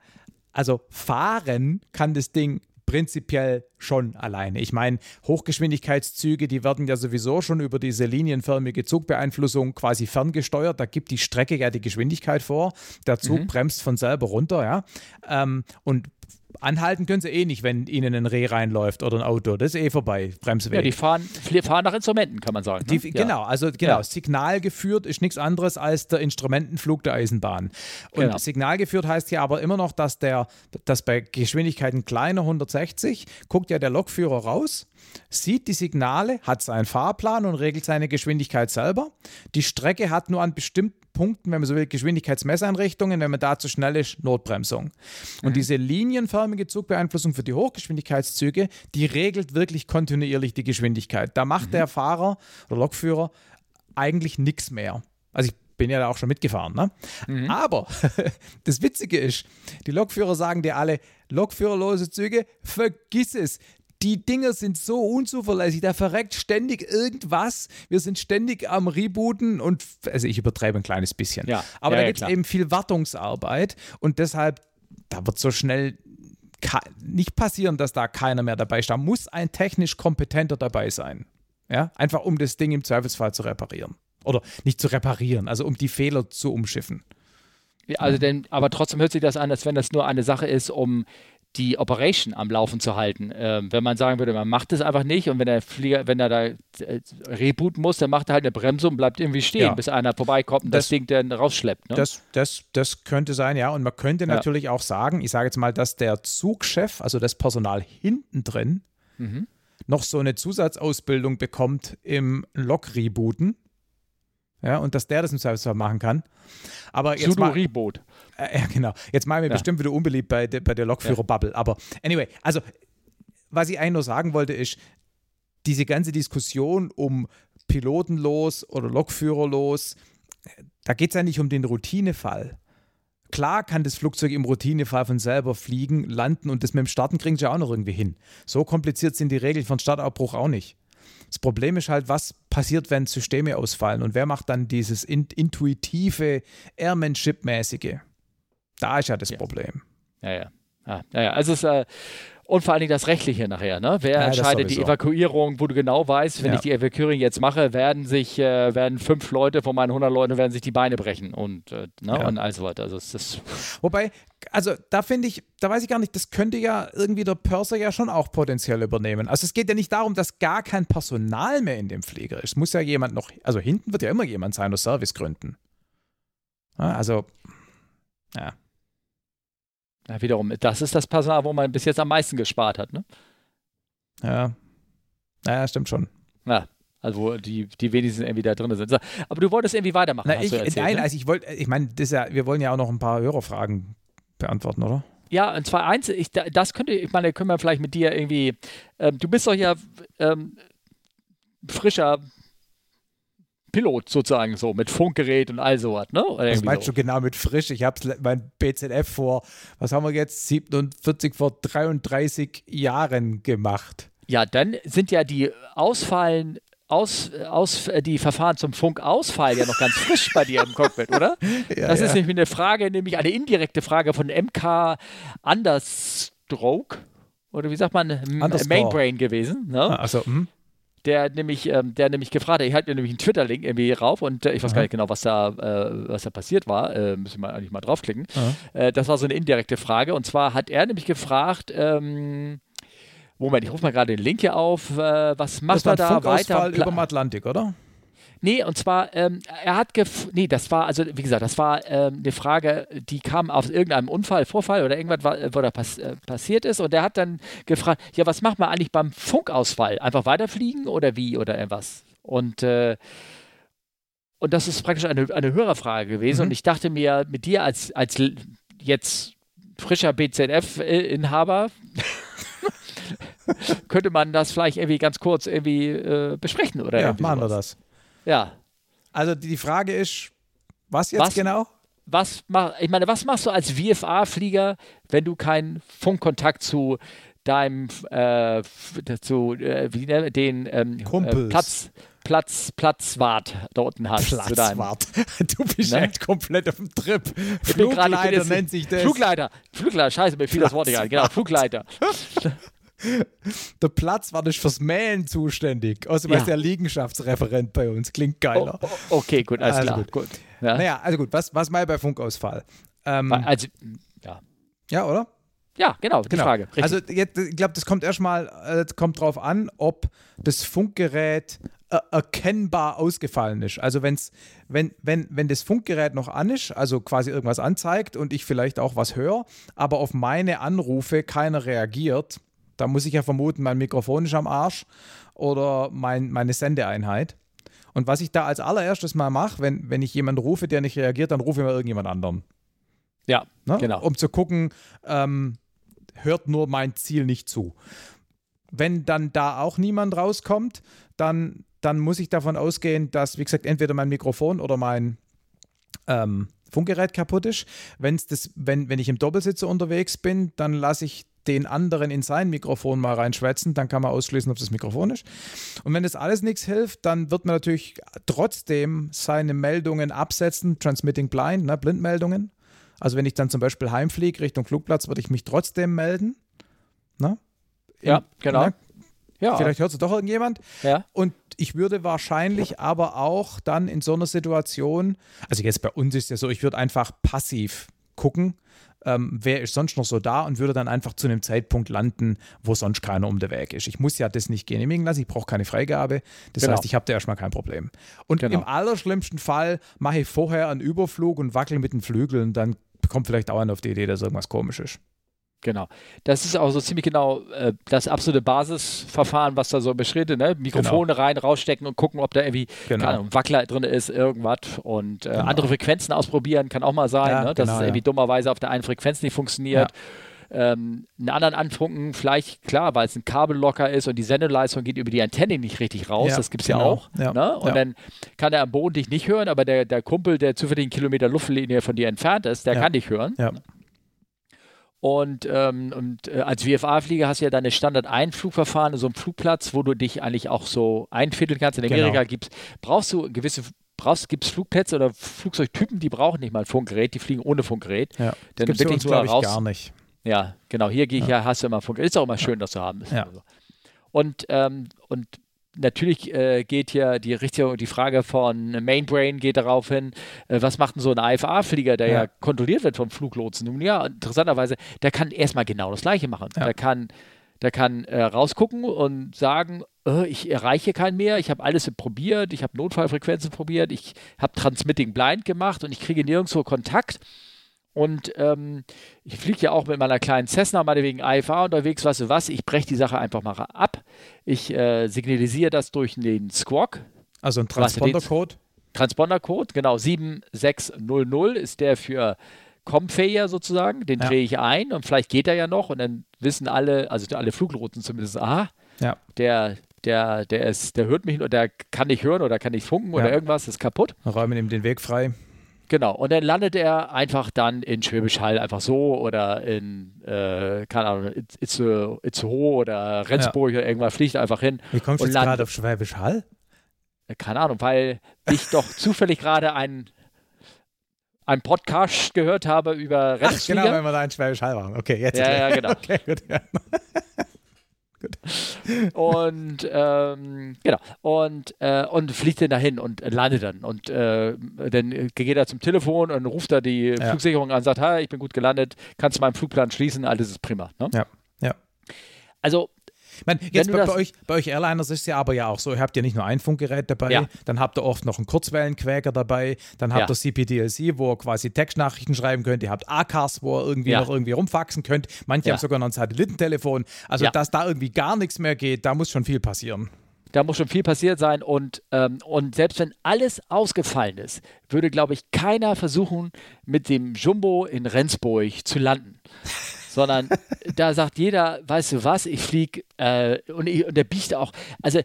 also fahren kann das Ding prinzipiell schon alleine. Ich meine, Hochgeschwindigkeitszüge, die werden ja sowieso schon über diese linienförmige Zugbeeinflussung quasi ferngesteuert. Da gibt die Strecke ja die Geschwindigkeit vor. Der Zug mhm. bremst von selber runter, ja. Ähm, und Anhalten können sie eh nicht, wenn ihnen ein Reh reinläuft oder ein Auto. Das ist eh vorbei, Bremsweg. Ja, die fahren, fahren nach Instrumenten, kann man sagen. Ne? Die, genau, also genau, ja. Signal geführt ist nichts anderes als der Instrumentenflug der Eisenbahn. Und genau. Signal geführt heißt ja aber immer noch, dass der, dass bei Geschwindigkeiten kleiner 160 guckt ja der Lokführer raus, sieht die Signale, hat seinen Fahrplan und regelt seine Geschwindigkeit selber. Die Strecke hat nur an bestimmten Punkten, wenn man so will, Geschwindigkeitsmesseinrichtungen, wenn man da zu schnell ist, Notbremsung. Und mhm. diese linienförmige Zugbeeinflussung für die Hochgeschwindigkeitszüge, die regelt wirklich kontinuierlich die Geschwindigkeit. Da macht mhm. der Fahrer oder Lokführer eigentlich nichts mehr. Also ich bin ja da auch schon mitgefahren. Ne? Mhm. Aber [LAUGHS] das Witzige ist, die Lokführer sagen dir alle, lokführerlose Züge, vergiss es die Dinger sind so unzuverlässig, da verreckt ständig irgendwas. Wir sind ständig am Rebooten und, also ich übertreibe ein kleines bisschen. Ja. Aber ja, da gibt es eben viel Wartungsarbeit und deshalb, da wird so schnell nicht passieren, dass da keiner mehr dabei ist. Da muss ein technisch kompetenter dabei sein. Ja, einfach um das Ding im Zweifelsfall zu reparieren. Oder nicht zu reparieren, also um die Fehler zu umschiffen. Also denn, aber trotzdem hört sich das an, als wenn das nur eine Sache ist, um die Operation am Laufen zu halten. Ähm, wenn man sagen würde, man macht es einfach nicht und wenn der Flieger, wenn er da äh, rebooten muss, dann macht er halt eine Bremse und bleibt irgendwie stehen, ja. bis einer vorbeikommt und das, das Ding dann rausschleppt. Ne? Das, das, das könnte sein, ja. Und man könnte ja. natürlich auch sagen, ich sage jetzt mal, dass der Zugchef, also das Personal hinten drin, mhm. noch so eine Zusatzausbildung bekommt im Lok-Rebooten. Ja, und dass der das im Zweifelsfall machen kann. Aber jetzt Sudo mal, Reboot. Äh, ja, genau. Jetzt machen wir ja. bestimmt wieder unbeliebt bei, de, bei der Lokführer-Bubble. Aber anyway, also was ich eigentlich nur sagen wollte, ist, diese ganze Diskussion um pilotenlos oder Lokführerlos, da geht es ja nicht um den Routinefall. Klar kann das Flugzeug im Routinefall von selber fliegen, landen und das mit dem Starten kriegen sie auch noch irgendwie hin. So kompliziert sind die Regeln von Startabbruch auch nicht. Das Problem ist halt, was passiert, wenn Systeme ausfallen und wer macht dann dieses intuitive, Airmanship-mäßige? Da ist ja das ja. Problem. Ja, ja. Ja, ja, also es ist, äh, und vor allen Dingen das Rechtliche nachher. Ne? Wer ja, entscheidet die Evakuierung, wo du genau weißt, wenn ja. ich die Evakuierung jetzt mache, werden sich äh, werden fünf Leute von meinen 100 Leuten werden sich die Beine brechen und, äh, ne? und all so weiter. Also das Wobei, also da finde ich, da weiß ich gar nicht, das könnte ja irgendwie der Purser ja schon auch potenziell übernehmen. Also es geht ja nicht darum, dass gar kein Personal mehr in dem Flieger ist. Es muss ja jemand noch, also hinten wird ja immer jemand sein aus Servicegründen. also, ja. Ja, wiederum, das ist das Personal, wo man bis jetzt am meisten gespart hat, ne? Ja. Naja, stimmt schon. Ja, also wo die, die wenigsten irgendwie da drin sind. Aber du wolltest irgendwie weitermachen. Na, ich, erzählt, nein, ne? also ich wollte, ich meine, ja, wir wollen ja auch noch ein paar Hörerfragen beantworten, oder? Ja, und zwar eins, ich, das könnte, ich meine, können wir vielleicht mit dir irgendwie, ähm, du bist doch ja ähm, frischer Pilot sozusagen so mit Funkgerät und all sowas, ne? was meinst so. du genau mit frisch? Ich habe mein BZF vor, was haben wir jetzt, 47 vor 33 Jahren gemacht. Ja, dann sind ja die Ausfallen aus, aus, äh, die Verfahren zum Funkausfall ja noch ganz [LAUGHS] frisch bei dir im Cockpit, oder? Ja, das ist nämlich eine Frage, nämlich eine indirekte Frage von MK Understroke. Oder wie sagt man? Mainbrain gewesen. Ne? Ah, also, hm der nämlich, ähm, der nämlich gefragt hat, ich halte mir nämlich einen Twitter-Link irgendwie rauf und äh, ich weiß Aha. gar nicht genau, was da, äh, was da passiert war. Äh, müssen wir eigentlich mal draufklicken. Äh, das war so eine indirekte Frage. Und zwar hat er nämlich gefragt, ähm, Moment, ich rufe mal gerade den Link hier auf. Äh, was macht er da weiter? über dem Atlantik, oder? Nee, und zwar, ähm, er hat, gef nee, das war, also wie gesagt, das war ähm, eine Frage, die kam aus irgendeinem Unfall, Vorfall oder irgendwas, wo da pass äh, passiert ist. Und er hat dann gefragt, ja, was macht man eigentlich beim Funkausfall? Einfach weiterfliegen oder wie oder irgendwas? Und, äh, und das ist praktisch eine, eine Hörerfrage gewesen. Mhm. Und ich dachte mir, mit dir als, als jetzt frischer BZF-Inhaber, [LAUGHS] könnte man das vielleicht irgendwie ganz kurz irgendwie äh, besprechen oder Ja, machen sowas. wir das. Ja. Also die Frage ist, was jetzt was, genau? Was mach, ich meine, was machst du als VFA-Flieger, wenn du keinen Funkkontakt zu deinem äh, zu äh, wie, ne, den ähm, äh, Platz Platz Platzwart unten hast. Platzwart. [LAUGHS] Du bist ne? echt komplett auf dem Trip. Flugleiter nennt sich das. Flugleiter. Flugleiter. Scheiße, mir fiel das Wort nicht ein. Genau, [LAUGHS] Flugleiter. [LAUGHS] [LAUGHS] Der Platz war nicht fürs Mähen zuständig. Außerdem ja. ist der Liegenschaftsreferent bei uns. Klingt geiler. Oh, oh, okay, gut, alles also klar. Gut. gut. Ja. Naja, also gut, was, was mal bei Funkausfall? Ähm, also, ja. Ja, oder? Ja, genau, die genau. Frage. Richtig. Also jetzt, ich glaube, das kommt erstmal, äh, kommt drauf an, ob das Funkgerät äh, erkennbar ausgefallen ist. Also wenn's, wenn, wenn, wenn das Funkgerät noch an ist, also quasi irgendwas anzeigt und ich vielleicht auch was höre, aber auf meine Anrufe keiner reagiert, da muss ich ja vermuten, mein Mikrofon ist am Arsch oder mein, meine Sendeeinheit. Und was ich da als allererstes mal mache, wenn, wenn ich jemanden rufe, der nicht reagiert, dann rufe ich mal irgendjemand anderen. Ja, ne? genau. Um zu gucken, ähm, hört nur mein Ziel nicht zu. Wenn dann da auch niemand rauskommt, dann, dann muss ich davon ausgehen, dass, wie gesagt, entweder mein Mikrofon oder mein ähm, Funkgerät kaputt ist. Wenn's das, wenn, wenn ich im Doppelsitzer unterwegs bin, dann lasse ich den anderen in sein Mikrofon mal reinschwätzen, dann kann man ausschließen, ob das Mikrofon ist. Und wenn das alles nichts hilft, dann wird man natürlich trotzdem seine Meldungen absetzen, Transmitting Blind, ne, Blindmeldungen. Also wenn ich dann zum Beispiel heimfliege Richtung Flugplatz, würde ich mich trotzdem melden. Ne? Ja, genau. Ne? Ja. Vielleicht hört es doch irgendjemand. Ja. Und ich würde wahrscheinlich aber auch dann in so einer Situation, also jetzt bei uns ist ja so, ich würde einfach passiv gucken, ähm, wer ist sonst noch so da und würde dann einfach zu einem Zeitpunkt landen, wo sonst keiner um den Weg ist. Ich muss ja das nicht genehmigen lassen, ich brauche keine Freigabe. Das genau. heißt, ich habe da erstmal kein Problem. Und genau. im allerschlimmsten Fall mache ich vorher einen Überflug und wackel mit den Flügeln, dann kommt vielleicht auch einer auf die Idee, dass irgendwas komisch ist. Genau. Das ist auch so ziemlich genau äh, das absolute Basisverfahren, was da so beschritten, ne? Mikrofone genau. rein, rausstecken und gucken, ob da irgendwie genau. Ahnung, Wackler drin ist, irgendwas. Und äh, genau. andere Frequenzen ausprobieren kann auch mal sein, ja, ne? dass es genau, irgendwie ja. dummerweise auf der einen Frequenz nicht funktioniert. Ja. Ähm, einen anderen anfunken, vielleicht, klar, weil es ein Kabel locker ist und die Sendeleistung geht über die Antenne nicht richtig raus, das gibt es ja genau. auch. Ne? Und dann kann er am Boden dich nicht hören, aber der, der Kumpel, der zufällig einen Kilometer Luftlinie von dir entfernt ist, der kann dich hören. Ja. Und, ähm, und äh, als WFA-Flieger hast du ja deine Standard-Einflugverfahren, so einen Flugplatz, wo du dich eigentlich auch so einvierteln kannst. In Amerika genau. gibt's, brauchst du gewisse brauchst, gibt es Flugplätze oder Flugzeugtypen, die brauchen nicht mal ein Funkgerät, die fliegen ohne Funkgerät. Ja, das gibt es glaube ich, gar nicht. Ja, genau, hier gehe ich ja. ja, hast du immer Funkgerät. Ist auch immer schön, das zu haben. Ja. Und, ähm, und natürlich äh, geht hier die Richtung, die Frage von Mainbrain geht darauf hin, äh, was macht denn so ein AFA-Flieger, der ja. ja. kontrolliert wird vom Fluglotsen? Nun ja, interessanterweise, der kann erstmal genau das Gleiche machen. Ja. Der kann, der kann äh, rausgucken und sagen, äh, ich erreiche keinen mehr, ich habe alles probiert, ich habe Notfallfrequenzen probiert, ich habe Transmitting Blind gemacht und ich kriege nirgendwo Kontakt. Und ähm, ich fliege ja auch mit meiner kleinen Cessna, meinetwegen AFA unterwegs, weißt du was, ich breche die Sache einfach mal ab. Ich äh, signalisiere das durch den Squawk. Also ein Transponder-Code? Transponder-Code, genau, 7600 ist der für ComFayer sozusagen, den ja. drehe ich ein und vielleicht geht er ja noch und dann wissen alle, also alle Flugrouten zumindest, aha, ja. der, der, der ist, der hört mich oder der kann nicht hören oder kann nicht funken ja. oder irgendwas, ist kaputt. Räumen ihm den Weg frei. Genau, und dann landet er einfach dann in Schwäbisch Hall einfach so oder in, äh, keine Ahnung, Itzehoe oder Rendsburg ja. oder irgendwas, fliegt einfach hin. Wie kommst du jetzt gerade auf Schwäbisch Hall? Keine Ahnung, weil ich doch [LAUGHS] zufällig gerade einen einen Podcast gehört habe über Rennflieger. Ach, genau, wenn wir da in Schwäbisch Hall waren. Okay, jetzt. Ja, ja, [LAUGHS] genau. Okay, gut, ja. Gut. Und ähm, genau. Und, äh, und fliegt dann dahin und landet dann. Und äh, dann geht er zum Telefon und ruft da die ja. Flugsicherung an und sagt, hi, ich bin gut gelandet, kannst du meinen Flugplan schließen, alles ist prima. Ne? Ja. ja. Also ich meine, jetzt bei, bei, euch, bei euch Airliners ist es ja aber ja auch so, ihr habt ja nicht nur ein Funkgerät dabei, ja. dann habt ihr oft noch einen Kurzwellenquäker dabei, dann habt ja. ihr CPDLC, wo ihr quasi Textnachrichten schreiben könnt, ihr habt ACAS, wo ihr irgendwie ja. noch irgendwie rumfaxen könnt, manche haben sogar noch ein Satellitentelefon, also dass da irgendwie gar nichts mehr geht, da muss schon viel passieren. Da muss schon viel passiert sein und, ähm, und selbst wenn alles ausgefallen ist, würde, glaube ich, keiner versuchen, mit dem Jumbo in Rendsburg zu landen sondern da sagt jeder, weißt du was, ich fliege äh, und, und der biegt auch. Also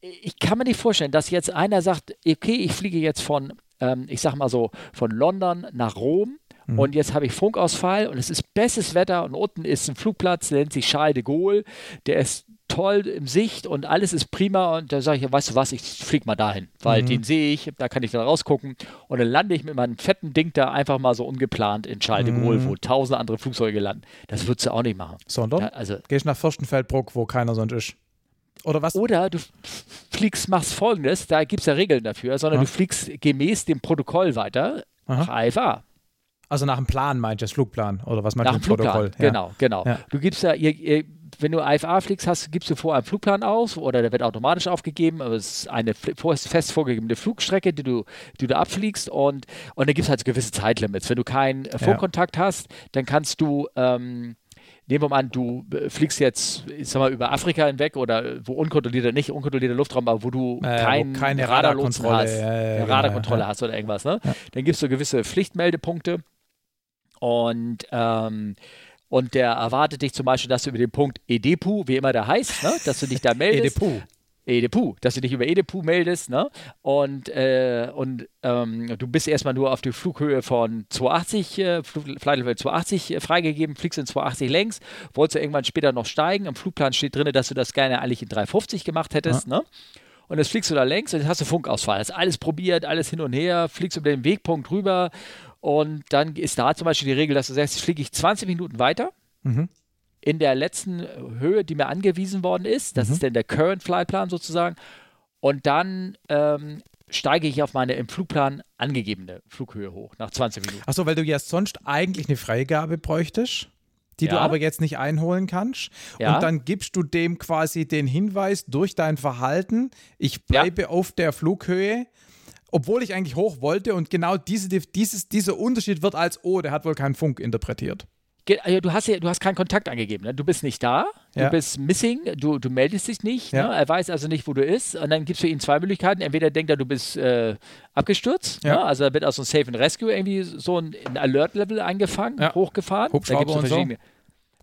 ich kann mir nicht vorstellen, dass jetzt einer sagt, okay, ich fliege jetzt von, ähm, ich sag mal so, von London nach Rom mhm. und jetzt habe ich Funkausfall und es ist bestes Wetter und unten ist ein Flugplatz, der nennt sich Charles de Gaulle, der ist toll im Sicht und alles ist prima und da sage ich, weißt du was, ich fliege mal dahin, weil mhm. den sehe ich, da kann ich dann rausgucken und dann lande ich mit meinem fetten Ding da einfach mal so ungeplant in Charles de Gaulle, mhm. wo tausend andere Flugzeuge landen. Das würdest du auch nicht machen. Sondern? Da, also, Gehst nach Fürstenfeldbruck, wo keiner sonst ist. Oder was? Oder du fliegst, machst folgendes, da gibt es ja Regeln dafür, sondern ja. du fliegst gemäß dem Protokoll weiter Aha. nach AFA. Also nach dem Plan meint das Flugplan oder was meinst du? Nach dem Flugplan, Protokoll? Genau, genau. Ja. Du gibst ja, ihr, ihr wenn du IFA fliegst, hast, gibst du vorher einen Flugplan aus oder der wird automatisch aufgegeben, aber es ist eine fest vorgegebene Flugstrecke, die du, die du abfliegst und, und dann gibt es halt gewisse Zeitlimits. Wenn du keinen Funkkontakt ja. hast, dann kannst du ähm, nehmen wir mal an, du äh, fliegst jetzt, ich sag mal, über Afrika hinweg oder wo unkontrollierter, nicht unkontrollierter Luftraum, aber wo du äh, kein, keine Radarkontrolle hast, äh, genau, Radarkontrolle ja. hast oder irgendwas, ne? Ja. Dann gibst du gewisse Pflichtmeldepunkte und ähm, und der erwartet dich zum Beispiel, dass du über den Punkt EDPU, wie immer der heißt, ne, dass du dich da meldest. EDPU. EDPU, dass du dich über EDPU meldest, ne? Und, äh, und ähm, du bist erstmal nur auf die Flughöhe von 280, äh, Flight Level 280 äh, freigegeben, fliegst in 280 längs, wolltest du irgendwann später noch steigen. Im Flugplan steht drin, dass du das gerne eigentlich in 350 gemacht hättest, ja. ne? Und jetzt fliegst du da längs und jetzt hast du Funkausfall. Hast alles probiert, alles hin und her, fliegst über den Wegpunkt rüber und dann ist da zum Beispiel die Regel, dass du sagst, fliege ich 20 Minuten weiter. Mhm. In der letzten Höhe, die mir angewiesen worden ist. Das mhm. ist dann der Current Flightplan sozusagen. Und dann ähm, steige ich auf meine im Flugplan angegebene Flughöhe hoch nach 20 Minuten. Achso, weil du ja sonst eigentlich eine Freigabe bräuchtest, die ja. du aber jetzt nicht einholen kannst. Ja. Und dann gibst du dem quasi den Hinweis durch dein Verhalten, ich bleibe ja. auf der Flughöhe obwohl ich eigentlich hoch wollte und genau diese, dieses, dieser Unterschied wird als, oh, der hat wohl keinen Funk interpretiert. Also du hast ja, du hast keinen Kontakt angegeben. Ne? Du bist nicht da, du ja. bist missing, du, du meldest dich nicht. Ja. Ne? Er weiß also nicht, wo du bist. Und dann gibt es für ihn zwei Möglichkeiten. Entweder denkt er, du bist äh, abgestürzt. Ja. Ne? Also er wird aus so einem Safe and Rescue irgendwie so ein, ein Alert-Level eingefangen, hochgefahren. Hubschrauber da so.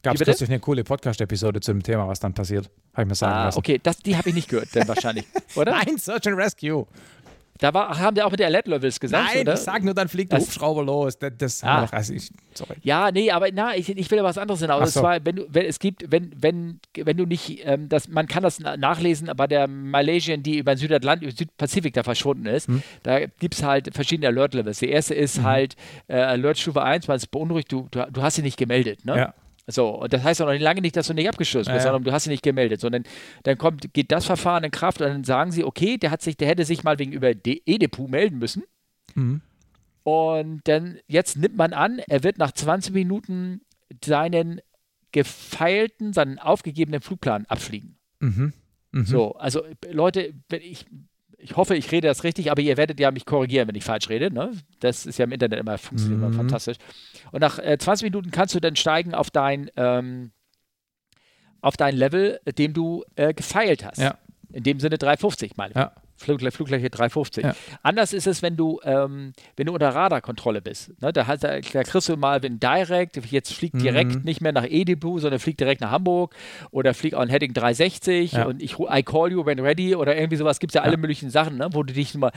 Gab es kürzlich eine coole Podcast-Episode zu dem Thema, was dann passiert. Habe ich mir sagen ah, lassen. Okay, das, die habe ich nicht gehört, dann wahrscheinlich, [LAUGHS] oder? Nein, Search and Rescue. Da war, haben die auch mit der Alert-Levels gesagt, Nein, oder? ich sag nur, dann fliegt der Hubschrauber los. Das, das ah. noch, also ich, sorry. Ja, nee, aber na, ich, ich will ja was anderes hinaus. So. Zwar, wenn du, wenn es gibt, wenn, wenn, wenn du nicht, ähm, das, man kann das nachlesen, aber der Malaysian, die über den Südatlantik, Südpazifik da verschwunden ist, hm. da gibt es halt verschiedene Alert-Levels. Der erste ist hm. halt äh, Alert-Stufe 1, weil es beunruhigt, du, du, du hast sie nicht gemeldet, ne? Ja. So, und das heißt auch noch lange nicht, dass du nicht abgestürzt bist, ja, sondern du hast sie nicht gemeldet, sondern dann kommt, geht das Verfahren in Kraft und dann sagen sie, okay, der hat sich, der hätte sich mal wegen über E-Depot melden müssen. Mhm. Und dann, jetzt nimmt man an, er wird nach 20 Minuten seinen gefeilten, seinen aufgegebenen Flugplan abfliegen. Mhm. Mhm. So, also Leute, wenn ich, ich hoffe, ich rede das richtig, aber ihr werdet ja mich korrigieren, wenn ich falsch rede. Ne? Das ist ja im Internet immer, funktioniert mhm. immer fantastisch. Und nach äh, 20 Minuten kannst du dann steigen auf dein, ähm, auf dein Level, dem du äh, gefeilt hast. Ja. In dem Sinne 350, meine ich. Ja. Flugfläche, Flugfläche 350. Ja. Anders ist es, wenn du, ähm, wenn du unter Radarkontrolle bist. Ne? Da, hat, da, kriegst du mal, wenn Direct, jetzt fliegt mhm. direkt nicht mehr nach Edibu, sondern fliegt direkt nach Hamburg oder fliegt on Heading 360 ja. und ich I call you when ready oder irgendwie sowas. Gibt es ja alle möglichen Sachen, ne? wo du dich mal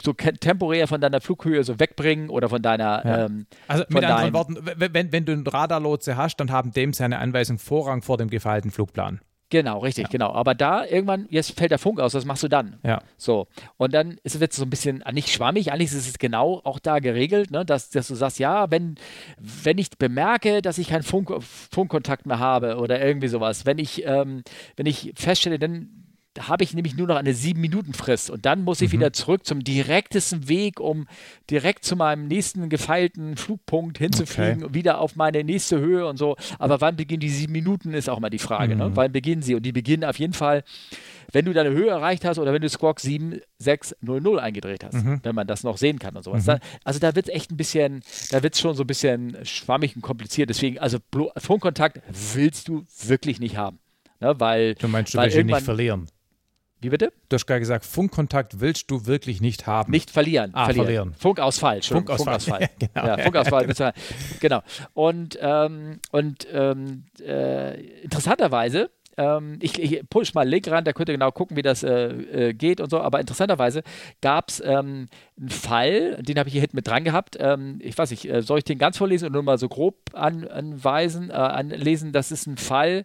so temporär von deiner Flughöhe so wegbringen oder von deiner. Ja. Ähm, also mit anderen Worten, wenn, wenn du einen Radarlotse hast, dann haben dem seine Anweisung Vorrang vor dem gefeilten Flugplan. Genau, richtig, ja. genau. Aber da irgendwann, jetzt fällt der Funk aus, was machst du dann? Ja. So. Und dann ist es jetzt so ein bisschen, ah, nicht schwammig, eigentlich ist es genau auch da geregelt, ne, dass, dass du sagst, ja, wenn, wenn ich bemerke, dass ich keinen Funk, Funkkontakt mehr habe oder irgendwie sowas, wenn ich, ähm, wenn ich feststelle, dann habe ich nämlich nur noch eine sieben Minuten Frist und dann muss ich mhm. wieder zurück zum direktesten Weg, um direkt zu meinem nächsten gefeilten Flugpunkt hinzufliegen, okay. wieder auf meine nächste Höhe und so. Aber wann beginnen die sieben Minuten, ist auch mal die Frage. Ne? Mhm. Ne? Wann beginnen sie? Und die beginnen auf jeden Fall, wenn du deine Höhe erreicht hast oder wenn du Squawk 7600 eingedreht hast, mhm. wenn man das noch sehen kann und sowas. Mhm. Da, also da wird es echt ein bisschen, da wird es schon so ein bisschen schwammig und kompliziert. Deswegen, also Funkkontakt willst du wirklich nicht haben. Ne? Weil, du meinst, du willst ihn nicht verlieren. Wie bitte? Du hast gerade gesagt, Funkkontakt willst du wirklich nicht haben. Nicht verlieren. Ah, verlieren. verlieren. Funkausfall. Funkausfall. Funkausfall. genau. Ja, Funkausfall. genau. Und, ähm, und ähm, äh, interessanterweise, ähm, ich, ich push mal einen Link rein, da könnt ihr genau gucken, wie das äh, äh, geht und so. Aber interessanterweise gab es ähm, einen Fall, den habe ich hier hinten mit dran gehabt. Ähm, ich weiß nicht, äh, soll ich den ganz vorlesen und nur mal so grob an, anweisen, äh, anlesen? Das ist ein Fall,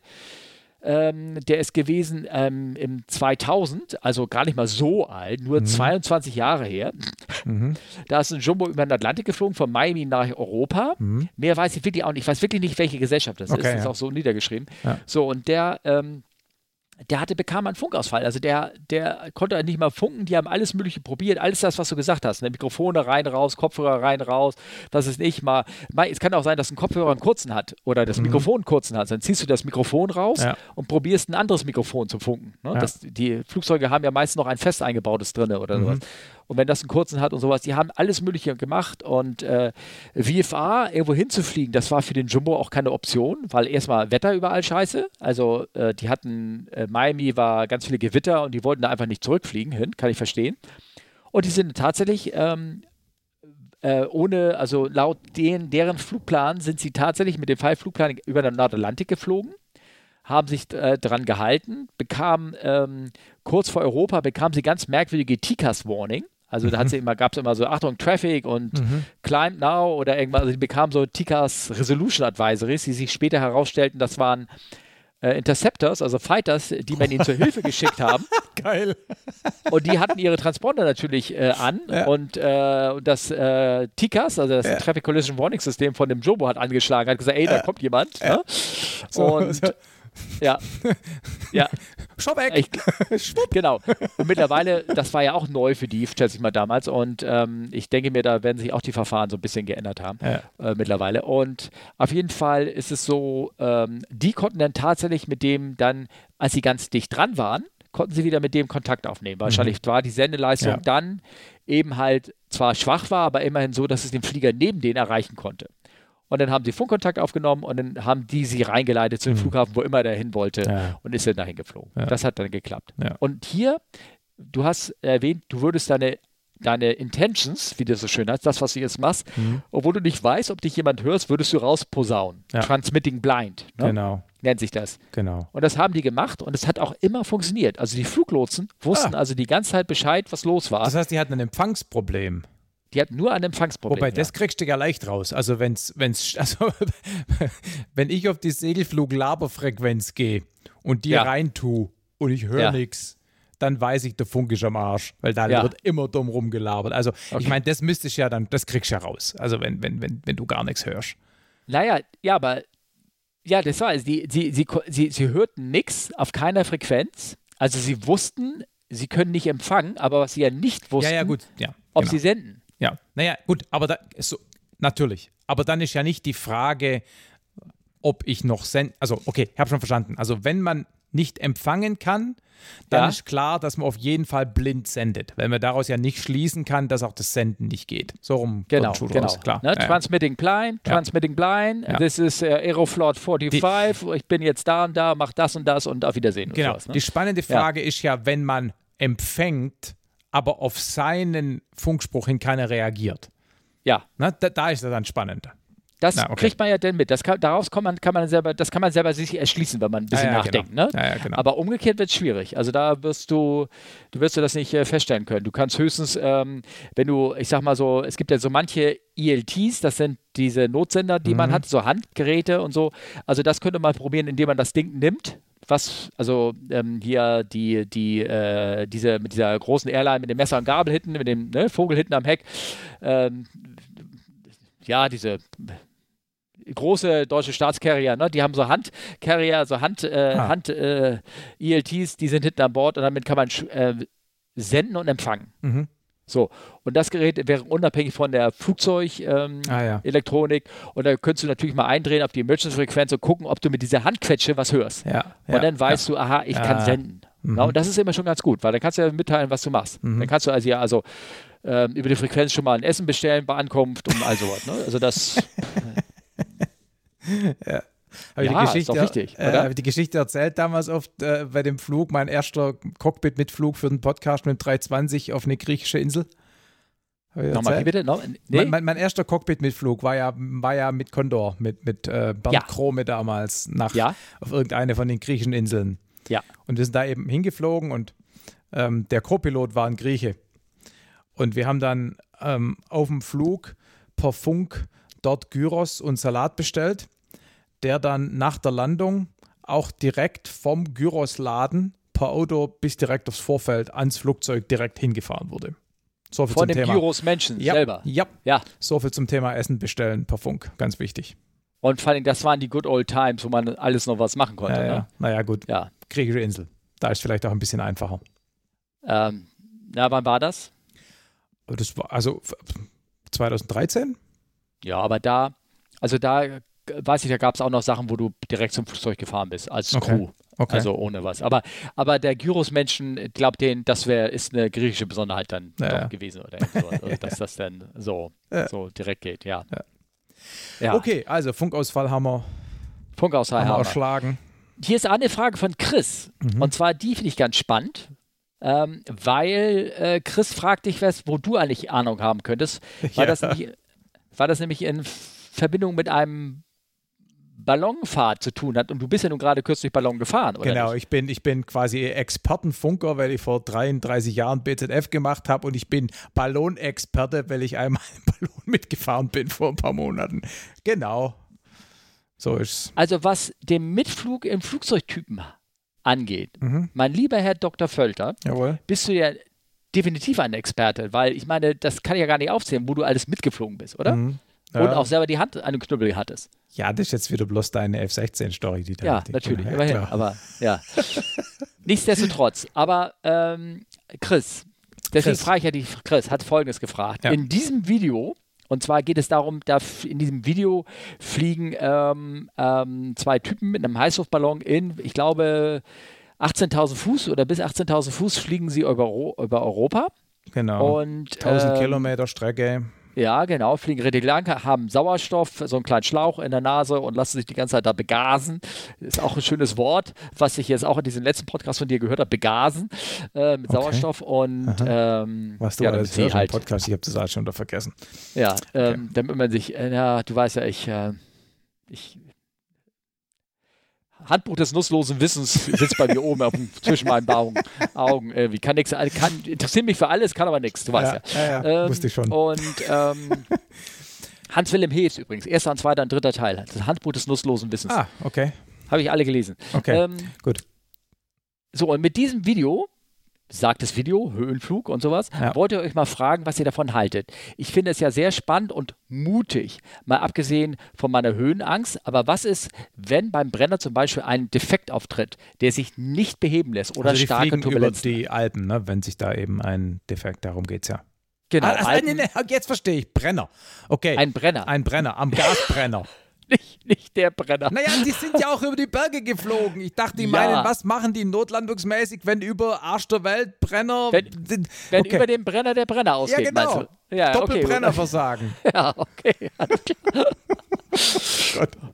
ähm, der ist gewesen ähm, im 2000, also gar nicht mal so alt, nur mhm. 22 Jahre her. Mhm. Da ist ein Jumbo über den Atlantik geflogen, von Miami nach Europa. Mhm. Mehr weiß ich wirklich auch nicht. Ich weiß wirklich nicht, welche Gesellschaft das okay, ist. Das ja. ist auch so niedergeschrieben. Ja. So, und der ähm, der hatte, bekam einen Funkausfall. Also der, der konnte nicht mal funken, die haben alles Mögliche probiert, alles das, was du gesagt hast. Ne? Mikrofone rein, raus, Kopfhörer rein, raus, das ist nicht mal. Es kann auch sein, dass ein Kopfhörer einen kurzen hat oder das mhm. Mikrofon einen kurzen hat. Dann ziehst du das Mikrofon raus ja. und probierst ein anderes Mikrofon zu funken. Ne? Ja. Das, die Flugzeuge haben ja meistens noch ein fest eingebautes drin oder mhm. sowas. Und wenn das einen kurzen hat und sowas, die haben alles Mögliche gemacht. Und äh, VFA irgendwo hinzufliegen, das war für den Jumbo auch keine Option, weil erstmal Wetter überall scheiße. Also äh, die hatten, äh, Miami war ganz viele Gewitter und die wollten da einfach nicht zurückfliegen hin, kann ich verstehen. Und die sind tatsächlich ähm, äh, ohne, also laut den, deren Flugplan sind sie tatsächlich mit dem Fallflugplan über den Nordatlantik geflogen haben sich äh, dran gehalten, bekamen ähm, kurz vor Europa bekamen sie ganz merkwürdige TICAS-Warning. Also da mhm. immer, gab es immer so, Achtung, Traffic und mhm. Climb Now oder irgendwas. Also die bekamen so TICAS Resolution Advisories, die sich später herausstellten, das waren äh, Interceptors, also Fighters, die man ihnen zur Hilfe [LAUGHS] geschickt haben. Geil. Und die hatten ihre Transponder natürlich äh, an ja. und äh, das äh, TICAS, also das ja. Traffic Collision Warning System von dem Jobo hat angeschlagen, hat gesagt, ey, da kommt jemand. Ne? So, und. Ja. [LAUGHS] ja. Schau weg. Ich, [LAUGHS] genau. Und mittlerweile, das war ja auch neu für die, schätze ich mal damals. Und ähm, ich denke mir, da werden sich auch die Verfahren so ein bisschen geändert haben ja. äh, mittlerweile. Und auf jeden Fall ist es so, ähm, die konnten dann tatsächlich mit dem dann, als sie ganz dicht dran waren, konnten sie wieder mit dem Kontakt aufnehmen. Wahrscheinlich mhm. war die Sendeleistung ja. dann eben halt zwar schwach war, aber immerhin so, dass es den Flieger neben denen erreichen konnte. Und dann haben sie Funkkontakt aufgenommen und dann haben die sie reingeleitet zu dem mhm. Flughafen, wo immer der hin wollte ja. und ist dann dahin geflogen. Ja. Das hat dann geklappt. Ja. Und hier, du hast erwähnt, du würdest deine deine Intentions, wie du so schön hast, das, was du jetzt machst, mhm. obwohl du nicht weißt, ob dich jemand hörst, würdest du rausposaunen. Ja. Transmitting blind. Ne? Genau. Nennt sich das. Genau. Und das haben die gemacht und es hat auch immer funktioniert. Also die Fluglotsen wussten ah. also die ganze Zeit Bescheid, was los war. Das heißt, die hatten ein Empfangsproblem. Die hat nur ein Empfangsproblem. Wobei, das kriegst du ja leicht raus. Also, wenn's, wenn's, [LAUGHS] also wenn ich auf die Segelflug-Laberfrequenz gehe und dir ja. rein tue und ich höre ja. nichts, dann weiß ich, der Funk ist am Arsch, weil da ja. wird immer dumm rumgelabert. Also, okay. ich meine, das müsste ich ja dann, das kriegst du ja raus. Also, wenn, wenn, wenn, wenn du gar nichts hörst. Naja, ja, aber ja, das war es. Die, sie, sie, sie, sie hörten nichts auf keiner Frequenz. Also, sie wussten, sie können nicht empfangen, aber was sie ja nicht wussten, ja, ja, gut. Ja, ob genau. sie senden. Ja, naja, gut, aber da, so, natürlich. Aber dann ist ja nicht die Frage, ob ich noch senden. Also, okay, ich habe schon verstanden. Also, wenn man nicht empfangen kann, dann ja. ist klar, dass man auf jeden Fall blind sendet, weil man daraus ja nicht schließen kann, dass auch das Senden nicht geht. So rum genau, genau. Raus, klar. Ne? Ja, transmitting blind, transmitting blind, ja. this is uh, Aeroflot 45, die, ich bin jetzt da und da, mach das und das und auf Wiedersehen. Genau. Sowas, ne? Die spannende Frage ist ja, wenn man empfängt, aber auf seinen Funkspruch hin keiner reagiert. Ja. Na, da, da ist er dann spannend. Das Na, okay. kriegt man ja dann mit. Das kann, daraus kann man, kann man selber, das kann man selber sich erschließen, wenn man ein bisschen ja, ja, nachdenkt. Genau. Ne? Ja, genau. Aber umgekehrt wird es schwierig. Also da wirst du, du wirst du das nicht äh, feststellen können. Du kannst höchstens, ähm, wenn du, ich sag mal so, es gibt ja so manche ELTs, das sind diese Notsender, die mhm. man hat, so Handgeräte und so. Also das könnte man probieren, indem man das Ding nimmt was, also ähm, hier die, die, äh, diese, mit dieser großen Airline mit dem Messer und Gabel hinten, mit dem ne, Vogel hinten am Heck, ähm, ja, diese große deutsche Staatscarrier, ne? die haben so Handcarrier, so Hand, äh, ah. Hand äh, ELTs, die sind hinten an Bord und damit kann man äh, senden und empfangen. Mhm. So, und das Gerät wäre unabhängig von der Flugzeug-Elektronik. Ähm, ah, ja. Und da könntest du natürlich mal eindrehen auf die Emergency-Frequenz und gucken, ob du mit dieser Handquetsche was hörst. Ja, und dann weißt du, aha, ich kann senden. Mhm. Na, und das ist immer schon ganz gut, weil dann kannst du ja mitteilen, was du machst. Mhm. Dann kannst du also ja also ähm, über die Frequenz schon mal ein Essen bestellen bei Ankunft und all sowas. Ne? Also das. [LAUGHS] ja. Habe ja, die Geschichte, richtig, äh, die Geschichte erzählt damals oft äh, bei dem Flug, mein erster Cockpit mit Flug für den Podcast mit dem 320 auf eine griechische Insel. Nochmal, bitte? No, nee? mein, mein, mein, erster Cockpit-Mitflug war ja, war ja mit Condor, mit, mit äh, Bernd ja. Krome damals nach, ja. auf irgendeine von den griechischen Inseln. Ja. Und wir sind da eben hingeflogen und ähm, der Co-Pilot war ein Grieche. Und wir haben dann ähm, auf dem Flug per Funk dort Gyros und Salat bestellt der dann nach der Landung auch direkt vom Gyrosladen per Auto bis direkt aufs Vorfeld ans Flugzeug direkt hingefahren wurde. So viel Von dem Thema. Gyros Menschen ja, selber. Ja, ja. So viel zum Thema Essen bestellen per Funk. Ganz wichtig. Und vor allem, das waren die good old times, wo man alles noch was machen konnte. Ja, ja. Ne? Naja, gut. Ja. Griechische Insel. Da ist vielleicht auch ein bisschen einfacher. Ähm, na, wann war das? Das war also 2013? Ja, aber da, also da weiß ich, da gab es auch noch Sachen, wo du direkt zum Flugzeug gefahren bist, als okay. Crew. Okay. Also ohne was. Aber, aber der Gyros-Menschen, glaubt den, das wär, ist eine griechische Besonderheit dann ja, gewesen oder so, [LAUGHS] also, dass das dann so, ja. so direkt geht, ja. ja. Okay, also Funkausfall haben wir, Funkausfall haben wir erschlagen. Hier ist eine Frage von Chris. Mhm. Und zwar die finde ich ganz spannend. Ähm, weil äh, Chris fragt dich was, wo du eigentlich Ahnung haben könntest. War, [LAUGHS] das, nämlich, war das nämlich in Verbindung mit einem Ballonfahrt zu tun hat. Und du bist ja nun gerade kürzlich Ballon gefahren, oder? Genau, ich bin, ich bin quasi Expertenfunker, weil ich vor 33 Jahren BZF gemacht habe und ich bin Ballonexperte, weil ich einmal einen Ballon mitgefahren bin vor ein paar Monaten. Genau. So ist's. Also was den Mitflug im Flugzeugtypen angeht, mhm. mein lieber Herr Dr. Völter, Jawohl. bist du ja definitiv ein Experte, weil ich meine, das kann ich ja gar nicht aufzählen, wo du alles mitgeflogen bist, oder? Mhm. Und auch selber die Hand an dem Knüppel hattest. Ja, das ist jetzt wieder bloß deine F-16-Story, die da Ja, natürlich, ja, immerhin. Klar. Aber ja. [LAUGHS] Nichtsdestotrotz. Aber ähm, Chris, deswegen frage ich ja die, Chris hat folgendes gefragt. Ja. In diesem Video, und zwar geht es darum, da in diesem Video fliegen ähm, ähm, zwei Typen mit einem Heißluftballon in, ich glaube, 18.000 Fuß oder bis 18.000 Fuß fliegen sie über, über Europa. Genau. Und, 1000 Kilometer Strecke. Ja, genau, fliegen richtig lang, haben Sauerstoff, so einen kleinen Schlauch in der Nase und lassen sich die ganze Zeit da begasen. Ist auch ein schönes Wort, was ich jetzt auch in diesem letzten Podcast von dir gehört habe, begasen äh, mit okay. Sauerstoff und ähm, was du ja, alles hörst halt. Podcast, ich habe das alles schon wieder vergessen. Ja, ähm, okay. damit man sich, äh, ja, du weißt ja, ich, äh, ich Handbuch des nutzlosen Wissens sitzt bei mir oben auf, [LAUGHS] zwischen meinen Augen. Augen irgendwie. Kann nichts, kann, interessiert mich für alles, kann aber nichts, du weißt ja. Ja, ja, ähm, wusste ich schon. Und ähm, [LAUGHS] Hans-Wilhelm Hees übrigens, erster und zweiter und dritter Teil. Das Handbuch des nutzlosen Wissens. Ah, okay. Habe ich alle gelesen. Okay, ähm, gut. So, und mit diesem Video sagt das Video, Höhenflug und sowas. Ja. Wollt ihr euch mal fragen, was ihr davon haltet? Ich finde es ja sehr spannend und mutig, mal abgesehen von meiner Höhenangst. Aber was ist, wenn beim Brenner zum Beispiel ein Defekt auftritt, der sich nicht beheben lässt oder also die starke Turbulenzen? Über die Alpen, ne? wenn sich da eben ein Defekt, darum geht es ja. Genau. Ah, also, nee, nee, jetzt verstehe ich. Brenner. Okay. Ein Brenner. Ein Brenner, am Gasbrenner. [LAUGHS] [LAUGHS] nicht, nicht der Brenner. Naja, die sind ja auch über die Berge geflogen. Ich dachte, die ja. meinen, was machen die notlandungsmäßig, wenn über Arsch der Welt Brenner. Wenn, wenn okay. über den Brenner der Brenner ausgeht, ja, genau. Ja, Doppelbrennerversagen. Okay. Ja, okay. [LAUGHS]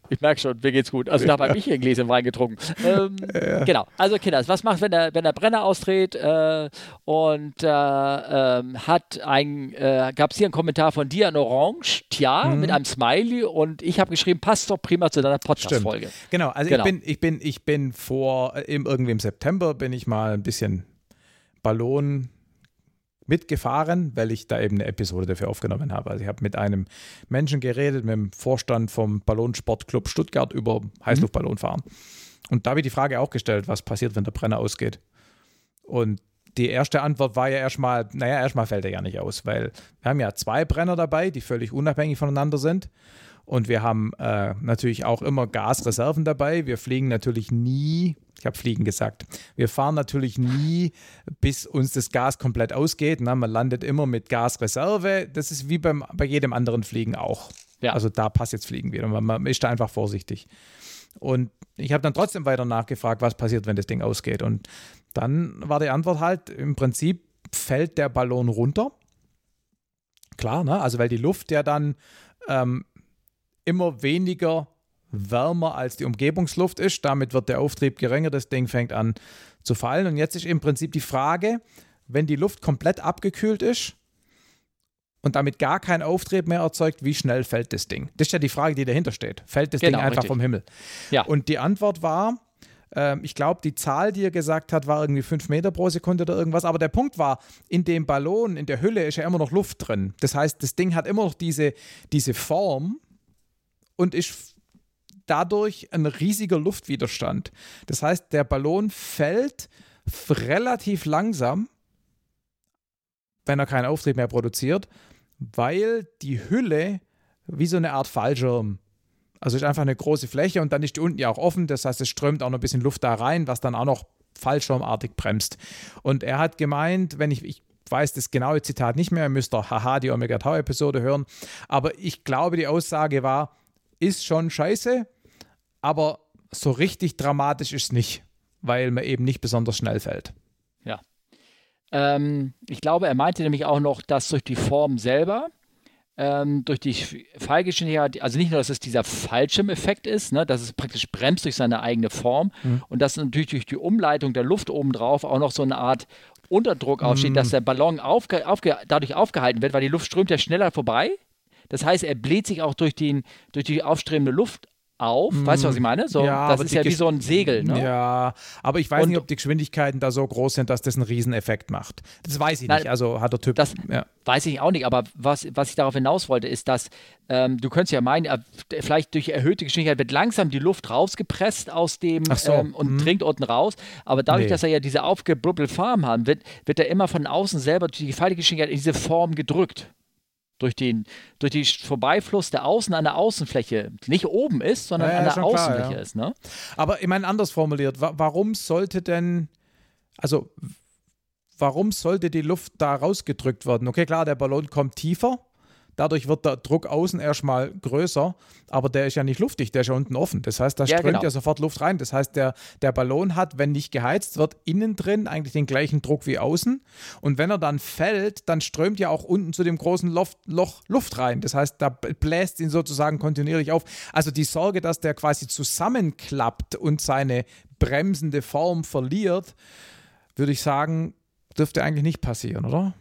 ich merke schon, mir geht's gut. Also da habe ich ein Gläschen Wein getrunken. Ähm, ja. Genau. Also Kinders, was macht, wenn der, wenn der Brenner ausdreht äh, und äh, äh, hat ein, äh, gab es hier einen Kommentar von dir, ein Orange, Tja, mhm. mit einem Smiley und ich habe geschrieben, passt doch prima zu deiner Podcast-Folge. Genau, also genau. ich bin, ich bin, ich bin vor, äh, im, irgendwie im September bin ich mal ein bisschen Ballon mitgefahren, weil ich da eben eine Episode dafür aufgenommen habe. Also ich habe mit einem Menschen geredet, mit dem Vorstand vom Ballonsportclub Stuttgart über Heißluftballonfahren. Und da habe ich die Frage auch gestellt, was passiert, wenn der Brenner ausgeht. Und die erste Antwort war ja erstmal, naja, erstmal fällt er ja nicht aus, weil wir haben ja zwei Brenner dabei, die völlig unabhängig voneinander sind. Und wir haben äh, natürlich auch immer Gasreserven dabei. Wir fliegen natürlich nie, ich habe Fliegen gesagt, wir fahren natürlich nie, bis uns das Gas komplett ausgeht. Na, man landet immer mit Gasreserve. Das ist wie beim, bei jedem anderen Fliegen auch. Ja. Also da passt jetzt Fliegen wieder. Man, man ist da einfach vorsichtig. Und ich habe dann trotzdem weiter nachgefragt, was passiert, wenn das Ding ausgeht. Und dann war die Antwort halt, im Prinzip fällt der Ballon runter. Klar, ne? also weil die Luft ja dann ähm, immer weniger wärmer als die Umgebungsluft ist. Damit wird der Auftrieb geringer, das Ding fängt an zu fallen. Und jetzt ist im Prinzip die Frage, wenn die Luft komplett abgekühlt ist und damit gar kein Auftrieb mehr erzeugt, wie schnell fällt das Ding? Das ist ja die Frage, die dahinter steht. Fällt das genau, Ding einfach richtig. vom Himmel? Ja. Und die Antwort war, ähm, ich glaube, die Zahl, die er gesagt hat, war irgendwie 5 Meter pro Sekunde oder irgendwas. Aber der Punkt war, in dem Ballon, in der Hülle ist ja immer noch Luft drin. Das heißt, das Ding hat immer noch diese, diese Form und ist dadurch ein riesiger Luftwiderstand. Das heißt, der Ballon fällt relativ langsam, wenn er keinen Auftrieb mehr produziert, weil die Hülle wie so eine Art Fallschirm also ist einfach eine große Fläche und dann ist die unten ja auch offen. Das heißt, es strömt auch noch ein bisschen Luft da rein, was dann auch noch fallschirmartig bremst. Und er hat gemeint, wenn ich, ich weiß das genaue Zitat nicht mehr, müsst ihr haha die Omega Tau Episode hören, aber ich glaube, die Aussage war, ist schon scheiße, aber so richtig dramatisch ist es nicht, weil man eben nicht besonders schnell fällt. Ja. Ähm, ich glaube, er meinte nämlich auch noch, dass durch die Form selber ähm, durch die Fallgeschwindigkeit, also nicht nur, dass es dieser Fallschirmeffekt ist, ne, dass es praktisch bremst durch seine eigene Form mhm. und dass natürlich durch die Umleitung der Luft obendrauf auch noch so eine Art Unterdruck aufsteht, mhm. dass der Ballon aufge, aufge, dadurch aufgehalten wird, weil die Luft strömt ja schneller vorbei. Das heißt, er bläht sich auch durch, den, durch die aufstrebende Luft auf. Mm, weißt du, was ich meine? So, ja, das ist ja wie so ein Segel. Ne? Ja, aber ich weiß und, nicht, ob die Geschwindigkeiten da so groß sind, dass das einen Rieseneffekt macht. Das weiß ich nein, nicht. Also hat der Typ. Das ja. weiß ich auch nicht. Aber was, was ich darauf hinaus wollte, ist, dass ähm, du könntest ja meinen, äh, vielleicht durch erhöhte Geschwindigkeit wird langsam die Luft rausgepresst aus dem so, ähm, und mm. dringt unten raus. Aber dadurch, nee. dass er ja diese aufgebubbelte Form hat, wird, wird er immer von außen selber durch die gefallene Geschwindigkeit in diese Form gedrückt durch den, durch den Vorbeifluss der Außen an der Außenfläche nicht oben ist, sondern ja, ja, an der Außenfläche klar, ja. ist. Ne? Aber ich meine, anders formuliert, warum sollte denn, also warum sollte die Luft da rausgedrückt werden? Okay, klar, der Ballon kommt tiefer, Dadurch wird der Druck außen erstmal größer, aber der ist ja nicht luftig, der ist ja unten offen. Das heißt, da ja, strömt genau. ja sofort Luft rein. Das heißt, der, der Ballon hat, wenn nicht geheizt wird, innen drin eigentlich den gleichen Druck wie außen. Und wenn er dann fällt, dann strömt ja auch unten zu dem großen Loch, Loch Luft rein. Das heißt, da bläst ihn sozusagen kontinuierlich auf. Also die Sorge, dass der quasi zusammenklappt und seine bremsende Form verliert, würde ich sagen, dürfte eigentlich nicht passieren, oder?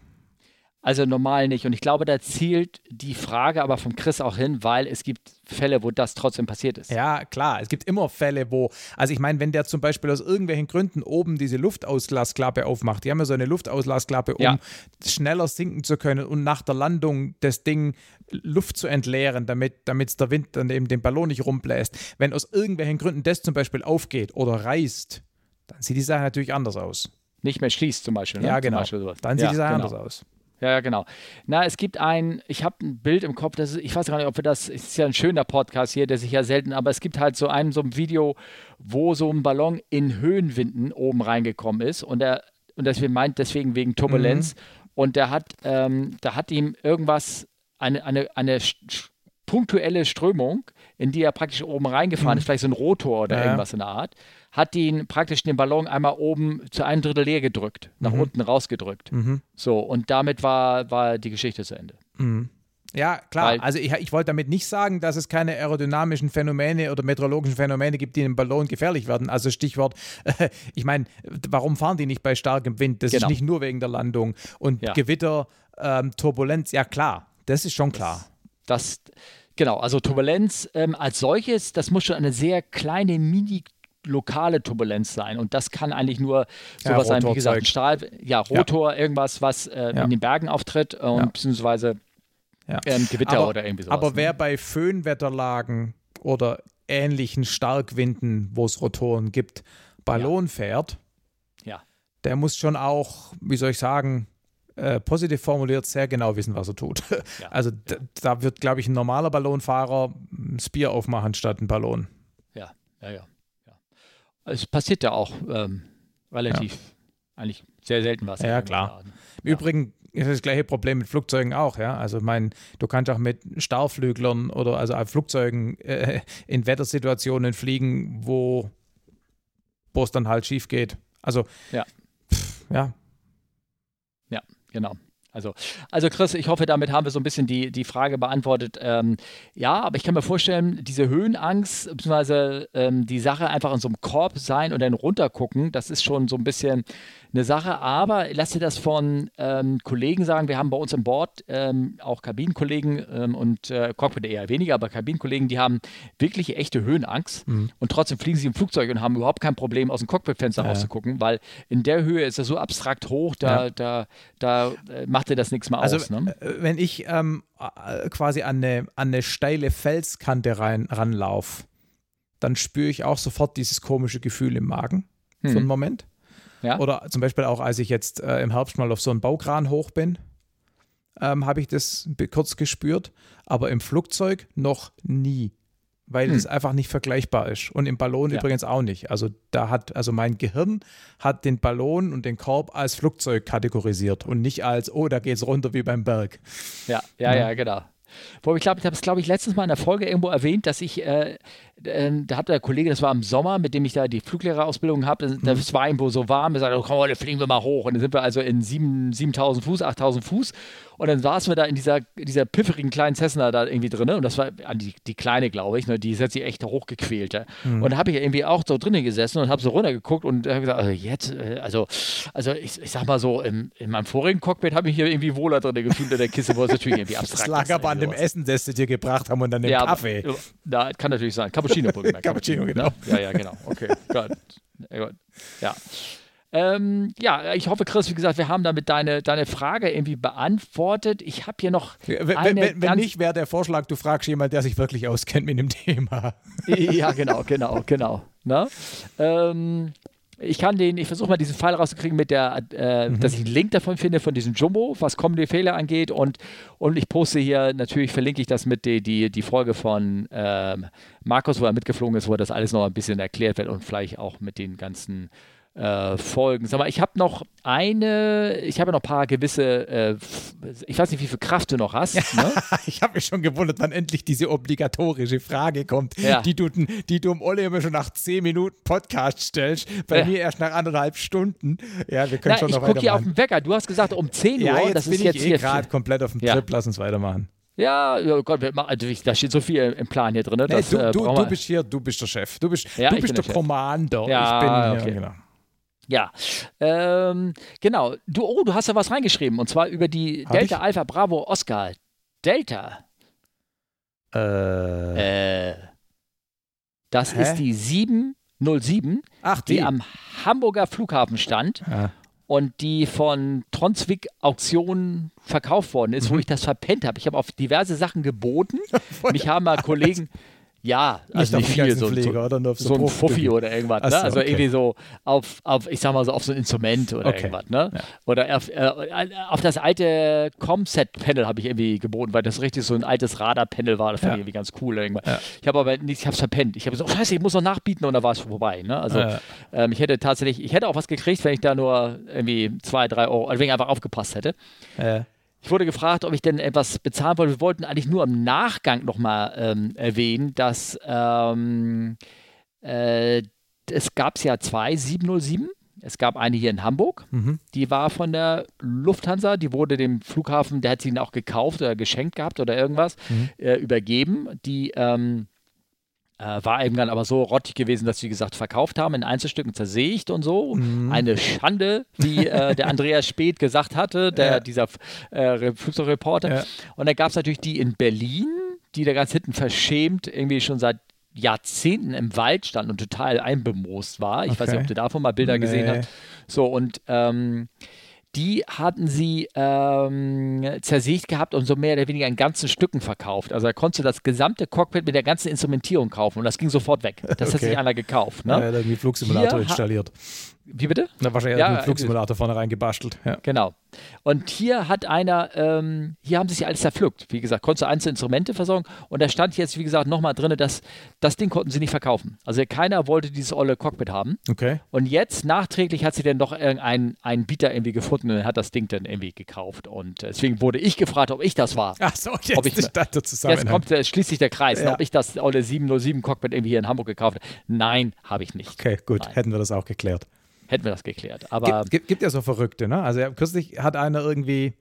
Also normal nicht. Und ich glaube, da zielt die Frage aber von Chris auch hin, weil es gibt Fälle, wo das trotzdem passiert ist. Ja, klar. Es gibt immer Fälle, wo, also ich meine, wenn der zum Beispiel aus irgendwelchen Gründen oben diese Luftauslassklappe aufmacht, die haben ja so eine Luftauslassklappe, um ja. schneller sinken zu können und nach der Landung das Ding Luft zu entleeren, damit es der Wind dann eben den Ballon nicht rumbläst. Wenn aus irgendwelchen Gründen das zum Beispiel aufgeht oder reißt, dann sieht die Sache natürlich anders aus. Nicht mehr schließt zum Beispiel. Ne? Ja, genau. Dann sieht ja, die Sache genau. anders aus. Ja, ja, genau. Na, es gibt ein, ich habe ein Bild im Kopf, das ist, ich weiß gar nicht, ob wir das, es ist ja ein schöner Podcast hier, der sich ja selten, aber es gibt halt so ein, so ein Video, wo so ein Ballon in Höhenwinden oben reingekommen ist und er, und das meint deswegen wegen Turbulenz mhm. und der hat, ähm, da hat ihm irgendwas, eine, eine, eine punktuelle Strömung, in die er praktisch oben reingefahren mhm. ist, vielleicht so ein Rotor oder ja. irgendwas in der Art, hat ihn praktisch den Ballon einmal oben zu einem Drittel leer gedrückt, nach mhm. unten rausgedrückt. Mhm. So, und damit war, war die Geschichte zu Ende. Mhm. Ja, klar. Weil, also ich, ich wollte damit nicht sagen, dass es keine aerodynamischen Phänomene oder meteorologischen Phänomene gibt, die einem Ballon gefährlich werden. Also Stichwort, äh, [LAUGHS] ich meine, warum fahren die nicht bei starkem Wind? Das genau. ist nicht nur wegen der Landung. Und ja. Gewitter, ähm, Turbulenz, ja klar, das ist schon klar. Das, das genau, also Turbulenz ähm, als solches, das muss schon eine sehr kleine Mini- lokale Turbulenz sein. Und das kann eigentlich nur sowas ja, sein, wie gesagt, Stahl, ja, Rotor, ja. irgendwas, was äh, ja. in den Bergen auftritt, und, beziehungsweise ähm, Gewitter aber, oder irgendwie sowas. Aber wer ne? bei Föhnwetterlagen oder ähnlichen Starkwinden, wo es Rotoren gibt, Ballon ja. fährt, ja. der muss schon auch, wie soll ich sagen, äh, positiv formuliert, sehr genau wissen, was er tut. Ja. [LAUGHS] Also da wird, glaube ich, ein normaler Ballonfahrer ein Spear aufmachen statt ein Ballon. Ja, ja, ja. Ja. Es passiert ja auch ähm, relativ, eigentlich sehr selten was. Ja, klar. Im Übrigen ist das gleiche Problem mit Flugzeugen auch, ja. Also mein, du kannst auch mit Starflüglern oder also Flugzeugen äh, in Wettersituationen fliegen, wo es dann halt schief geht. Also ja, pff, ja. Ja, genau. Also, also Chris, ich hoffe, damit haben wir so ein bisschen die, die Frage beantwortet. Ähm, ja, aber ich kann mir vorstellen, diese Höhenangst, beziehungsweise ähm, die Sache einfach in so einem Korb sein und dann runtergucken, das ist schon so ein bisschen eine Sache. Aber lass dir das von ähm, Kollegen sagen. Wir haben bei uns im Board ähm, auch Kabinenkollegen ähm, und äh, Cockpit eher weniger, aber Kabinenkollegen, die haben wirklich echte Höhenangst mhm. und trotzdem fliegen sie im Flugzeug und haben überhaupt kein Problem, aus dem Cockpitfenster ja. rauszugucken, weil in der Höhe ist es so abstrakt hoch, da, ja. da, da äh, macht dir das nichts mehr also, aus. Ne? Äh, wenn ich ähm, äh, quasi an eine, an eine steile Felskante rein, ranlaufe, dann spüre ich auch sofort dieses komische Gefühl im Magen hm. für einen Moment. Ja. Oder zum Beispiel auch, als ich jetzt äh, im Herbst mal auf so einen Baukran hoch bin, ähm, habe ich das kurz gespürt, aber im Flugzeug noch nie weil hm. es einfach nicht vergleichbar ist. Und im Ballon ja. übrigens auch nicht. Also da hat, also mein Gehirn hat den Ballon und den Korb als Flugzeug kategorisiert und nicht als, oh, da geht es runter wie beim Berg. Ja, ja, ja, ja genau. Wo ich glaube, ich habe es, glaube ich, letztes Mal in der Folge irgendwo erwähnt, dass ich, äh, da hat der Kollege, das war im Sommer, mit dem ich da die Fluglehrerausbildung habe, mhm. das war irgendwo so warm, wir sagten, komm, heute fliegen wir mal hoch. Und dann sind wir also in 7000 Fuß, 8000 Fuß und dann saßen wir da in dieser, dieser pifferigen kleinen Cessna da irgendwie drin. Und das war die, die kleine, glaube ich, ne, die hat sich echt hochgequält. Ja. Mhm. Und da habe ich irgendwie auch so drinnen gesessen und habe so runtergeguckt und habe gesagt, also jetzt, äh, also, also ich, ich sag mal so, im, in meinem vorigen Cockpit habe ich hier irgendwie wohler drin gefühlt in der Kiste, wo es natürlich irgendwie [LAUGHS] abstrakt ist. Das lag aber an dem Essen, das sie dir gebracht haben und an dem ja, Kaffee. Ja, kann natürlich sein. [LAUGHS] Cappuccino, Cappuccino, genau. Ne? Ja, ja, genau. Okay, gut. Ja. Ähm, ja, ich hoffe, Chris, wie gesagt, wir haben damit deine, deine Frage irgendwie beantwortet. Ich habe hier noch. Wenn, wenn, wenn nicht, wäre der Vorschlag, du fragst jemanden, der sich wirklich auskennt mit dem Thema. ja, genau, genau, genau. Ne? Ähm, ich kann den, ich versuche mal diesen Pfeil rauszukriegen mit der, äh, mhm. dass ich einen Link davon finde, von diesem Jumbo, was kommende Fehler angeht. Und, und ich poste hier, natürlich verlinke ich das mit die, die, die Folge von ähm, Markus, wo er mitgeflogen ist, wo das alles noch ein bisschen erklärt wird und vielleicht auch mit den ganzen äh, Folgen. Sag mal, ich habe noch eine, ich habe noch ein paar gewisse, äh, ich weiß nicht, wie viel Kraft du noch hast. Ne? [LAUGHS] ich habe mich schon gewundert, wann endlich diese obligatorische Frage kommt, ja. die, du, die du um Olle immer schon nach 10 Minuten Podcast stellst, bei ja. mir erst nach anderthalb Stunden. Ja, wir können Na, schon noch Ich gucke hier auf den Wecker, du hast gesagt um 10 Uhr, ja, jetzt das bin ist ich jetzt eh gerade komplett auf dem Trip, lass uns weitermachen. Ja, oh Gott, also da steht so viel im Plan hier drin. Ne? Nee, du, äh, du, du, bist hier, du bist der Chef. Du bist, du bist der, der Commander. Ja, ich bin okay. genau. Ja, ähm, genau. Du, oh, du hast da was reingeschrieben und zwar über die Hab Delta ich? Alpha Bravo Oscar. Delta. Äh. äh das Hä? ist die 707, Ach, die. die am Hamburger Flughafen stand. Ja. Und die von Tronswick Auktionen verkauft worden ist, mhm. wo ich das verpennt habe. Ich habe auf diverse Sachen geboten. [LAUGHS] Mich haben mal [LAUGHS] Kollegen, ja, also nicht, nicht viel, so, Pfleger, so, so, ein Fuffi oder irgendwas, ne? also okay. irgendwie so auf, auf, ich sag mal so, auf so ein Instrument oder okay. irgendwas, ne? Ja. Oder auf, äh, auf das alte Com-Set-Panel habe ich irgendwie geboten, weil das richtig so ein altes Radar-Panel war, das fand ja. ich irgendwie ganz cool. Irgendwas. Ja. Ich habe aber nichts, ich habe es verpennt. Ich habe so, oh, scheiße, ich muss noch nachbieten und dann war es vorbei, ne? Also ähm, ich hätte tatsächlich, ich hätte auch was gekriegt, wenn ich da nur irgendwie zwei, drei Euro, also wenn ich einfach aufgepasst hätte. Ja. Ich wurde gefragt, ob ich denn etwas bezahlen wollte. Wir wollten eigentlich nur im Nachgang nochmal ähm, erwähnen, dass ähm, äh, es gab ja zwei 707. Es gab eine hier in Hamburg, mhm. die war von der Lufthansa, die wurde dem Flughafen, der hat sie auch gekauft oder geschenkt gehabt oder irgendwas, mhm. äh, übergeben. Die ähm, äh, war eben dann aber so rottig gewesen, dass sie, wie gesagt, verkauft haben, in Einzelstücken zersägt und so. Mhm. Eine Schande, wie äh, der Andreas Speth gesagt hatte, der, ja. dieser äh, Flugzeugreporter. Ja. Und dann gab es natürlich die in Berlin, die da ganz hinten verschämt irgendwie schon seit Jahrzehnten im Wald stand und total einbemoost war. Ich okay. weiß nicht, ob du davon mal Bilder nee. gesehen hast. So, und ähm, die hatten sie ähm, zersägt gehabt und so mehr oder weniger in ganzen Stücken verkauft. Also da konntest du das gesamte Cockpit mit der ganzen Instrumentierung kaufen und das ging sofort weg. Das okay. hat sich einer gekauft. Ne? Ja, er hat irgendwie Flugsimulator Hier installiert. Wie bitte? Na, wahrscheinlich ja, hat einen Flugsimulator vorne reingebastelt. Ja. Genau. Und hier hat einer, ähm, hier haben sie sich alles zerpflückt. Wie gesagt, konntest du einzelne Instrumente versorgen. Und da stand jetzt, wie gesagt, nochmal drin, dass das Ding konnten sie nicht verkaufen. Also keiner wollte dieses olle Cockpit haben. Okay. Und jetzt, nachträglich, hat sie dann doch irgendeinen einen Bieter irgendwie gefunden und hat das Ding dann irgendwie gekauft. Und deswegen wurde ich gefragt, ob ich das war. Ach so, jetzt ob ich, ist das Jetzt kommt äh, schließlich der Kreis, ja. ob ich das olle 707 Cockpit irgendwie hier in Hamburg gekauft habe. Nein, habe ich nicht. Okay, gut, Nein. hätten wir das auch geklärt hätten wir das geklärt. Aber gibt, gibt, gibt ja so Verrückte, ne? Also kürzlich hat einer irgendwie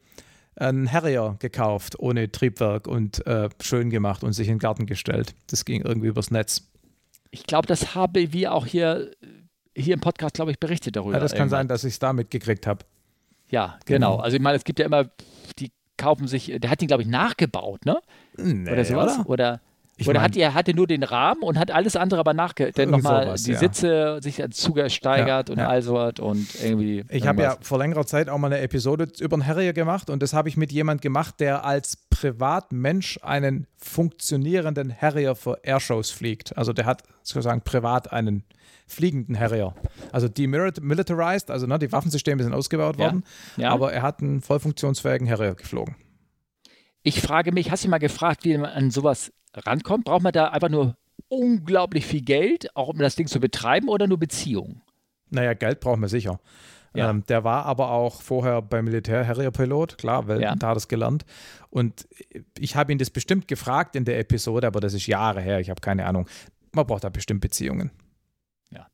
einen Harrier gekauft ohne Triebwerk und äh, schön gemacht und sich in den Garten gestellt. Das ging irgendwie übers Netz. Ich glaube, das habe wir auch hier, hier im Podcast, glaube ich, berichtet darüber. Ja, das kann irgendwann. sein, dass ich es da mitgekriegt habe. Ja, genau. genau. Also ich meine, es gibt ja immer, die kaufen sich, der hat ihn, glaube ich, nachgebaut, ne? Nee, oder sowas. Oder? oder ich oder mein, hat er hatte nur den Rahmen und hat alles andere aber nachge dann nochmal die ja. Sitze sich zugesteigert ja, und ja. all sowas und irgendwie. Ich habe ja vor längerer Zeit auch mal eine Episode über einen Harrier gemacht und das habe ich mit jemand gemacht, der als Privatmensch einen funktionierenden Harrier für Airshows fliegt. Also der hat sozusagen privat einen fliegenden Harrier. Also demilitarized, also ne, die Waffensysteme sind ausgebaut worden, aber er hat einen voll funktionsfähigen Harrier geflogen. Ich frage mich, hast du mal gefragt, wie man an sowas rankommt? Braucht man da einfach nur unglaublich viel Geld, auch um das Ding zu betreiben, oder nur Beziehungen? Naja, Geld braucht man sicher. Ja. Ähm, der war aber auch vorher beim Militär Harrier-Pilot, klar, weil ja. da hat es gelernt. Und ich habe ihn das bestimmt gefragt in der Episode, aber das ist Jahre her, ich habe keine Ahnung. Man braucht da bestimmt Beziehungen. Ja.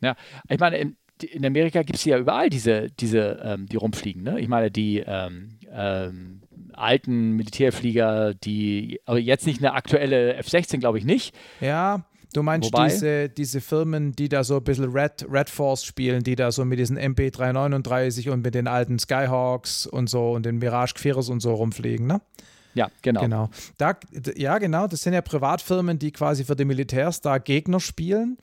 Ja, ich meine, in, in Amerika gibt es ja überall diese, diese ähm, die rumfliegen. Ne? Ich meine, die ähm, ähm alten Militärflieger, die, aber jetzt nicht eine aktuelle F-16, glaube ich nicht. Ja, Du meinst diese, diese Firmen, die da so ein bisschen Red, Red Force spielen, die da so mit diesen MP339 und mit den alten Skyhawks und so und den Mirage Queros und so rumfliegen, ne? Ja, genau. genau. Da, ja, genau. Das sind ja Privatfirmen, die quasi für die Militärs da Gegner spielen.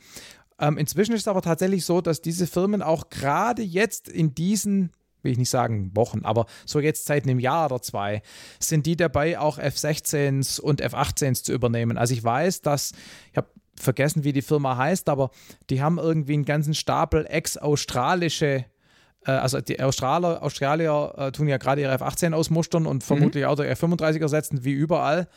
Ähm, inzwischen ist es aber tatsächlich so, dass diese Firmen auch gerade jetzt in diesen will ich nicht sagen Wochen, aber so jetzt seit einem Jahr oder zwei, sind die dabei, auch F-16s und F-18s zu übernehmen. Also ich weiß, dass, ich habe vergessen, wie die Firma heißt, aber die haben irgendwie einen ganzen Stapel ex-australische äh, also die Australier, Australier äh, tun ja gerade ihre F-18 ausmustern und vermutlich mhm. auch der F-35 ersetzen, wie überall.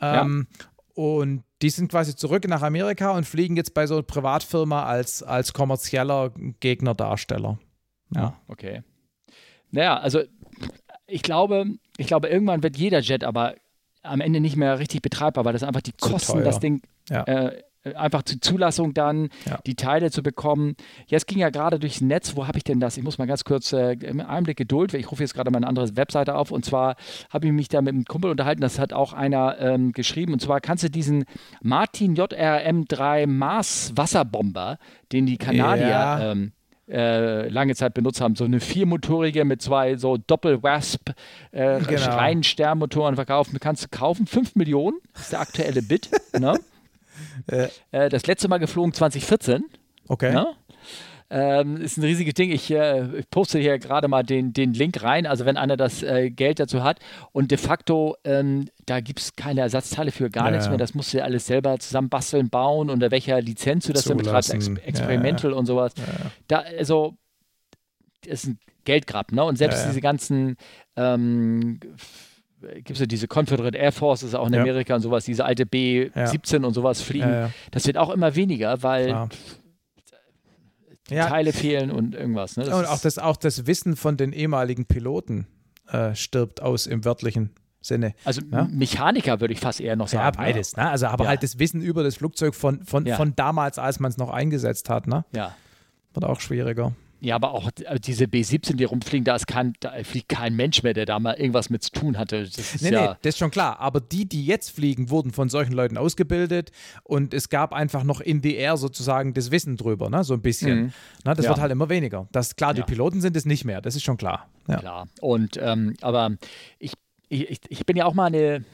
Ähm, ja. Und die sind quasi zurück nach Amerika und fliegen jetzt bei so einer Privatfirma als, als kommerzieller Gegnerdarsteller. Ja, okay. Naja, also ich glaube, ich glaube, irgendwann wird jeder Jet aber am Ende nicht mehr richtig betreibbar, weil das einfach die Kosten, das Ding ja. äh, einfach zur Zulassung dann, ja. die Teile zu bekommen. Jetzt ging ja gerade durchs Netz, wo habe ich denn das? Ich muss mal ganz kurz äh, einen Blick Geduld, ich rufe jetzt gerade mal eine andere Webseite auf und zwar habe ich mich da mit einem Kumpel unterhalten, das hat auch einer ähm, geschrieben und zwar kannst du diesen Martin JRM3 Mars Wasserbomber, den die Kanadier ja. ähm, äh, lange Zeit benutzt haben. So eine viermotorige mit zwei so Doppel-Wasp äh, genau. Sternmotoren verkaufen. Kannst du kaufen. 5 Millionen ist der aktuelle Bit. ne? [LAUGHS] äh, das letzte Mal geflogen 2014. Okay. Ne? Ähm, ist ein riesiges Ding. Ich, äh, ich poste hier gerade mal den, den Link rein, also wenn einer das äh, Geld dazu hat. Und de facto, ähm, da gibt es keine Ersatzteile für gar ja, nichts mehr. Das musst du ja alles selber zusammenbasteln, bauen, unter welcher Lizenz du das dann betreibst, Ex Experimental ja, und sowas. Da, also, das ist ein Geldgrab, ne? Und selbst diese ganzen ähm, gibt es ja diese Confederate Air Force, ist auch in Amerika und sowas, diese alte B-17 und sowas fliegen. Das wird auch immer weniger, weil Klar ja. Teile fehlen und irgendwas. Ne? und auch das, auch das Wissen von den ehemaligen Piloten äh, stirbt aus im wörtlichen Sinne. Also ja? Mechaniker würde ich fast eher noch sagen. Ja, beides. Ne? Also aber ja. halt das Wissen über das Flugzeug von, von, von damals, als man es noch eingesetzt hat. Ne? Ja. Wird auch schwieriger. Ja, aber auch äh, diese B17, die rumfliegen, da, ist kein, da fliegt kein Mensch mehr, der da mal irgendwas mit zu tun hatte. Das nee, ja nee, das ist schon klar. Aber die, die jetzt fliegen, wurden von solchen Leuten ausgebildet und es gab einfach noch in die Air sozusagen das Wissen drüber, ne? so ein bisschen. Mhm. Na, das ja. wird halt immer weniger. Das, klar, die ja. Piloten sind es nicht mehr, das ist schon klar. Ja. Klar. Und, ähm, aber ich, ich, ich bin ja auch mal eine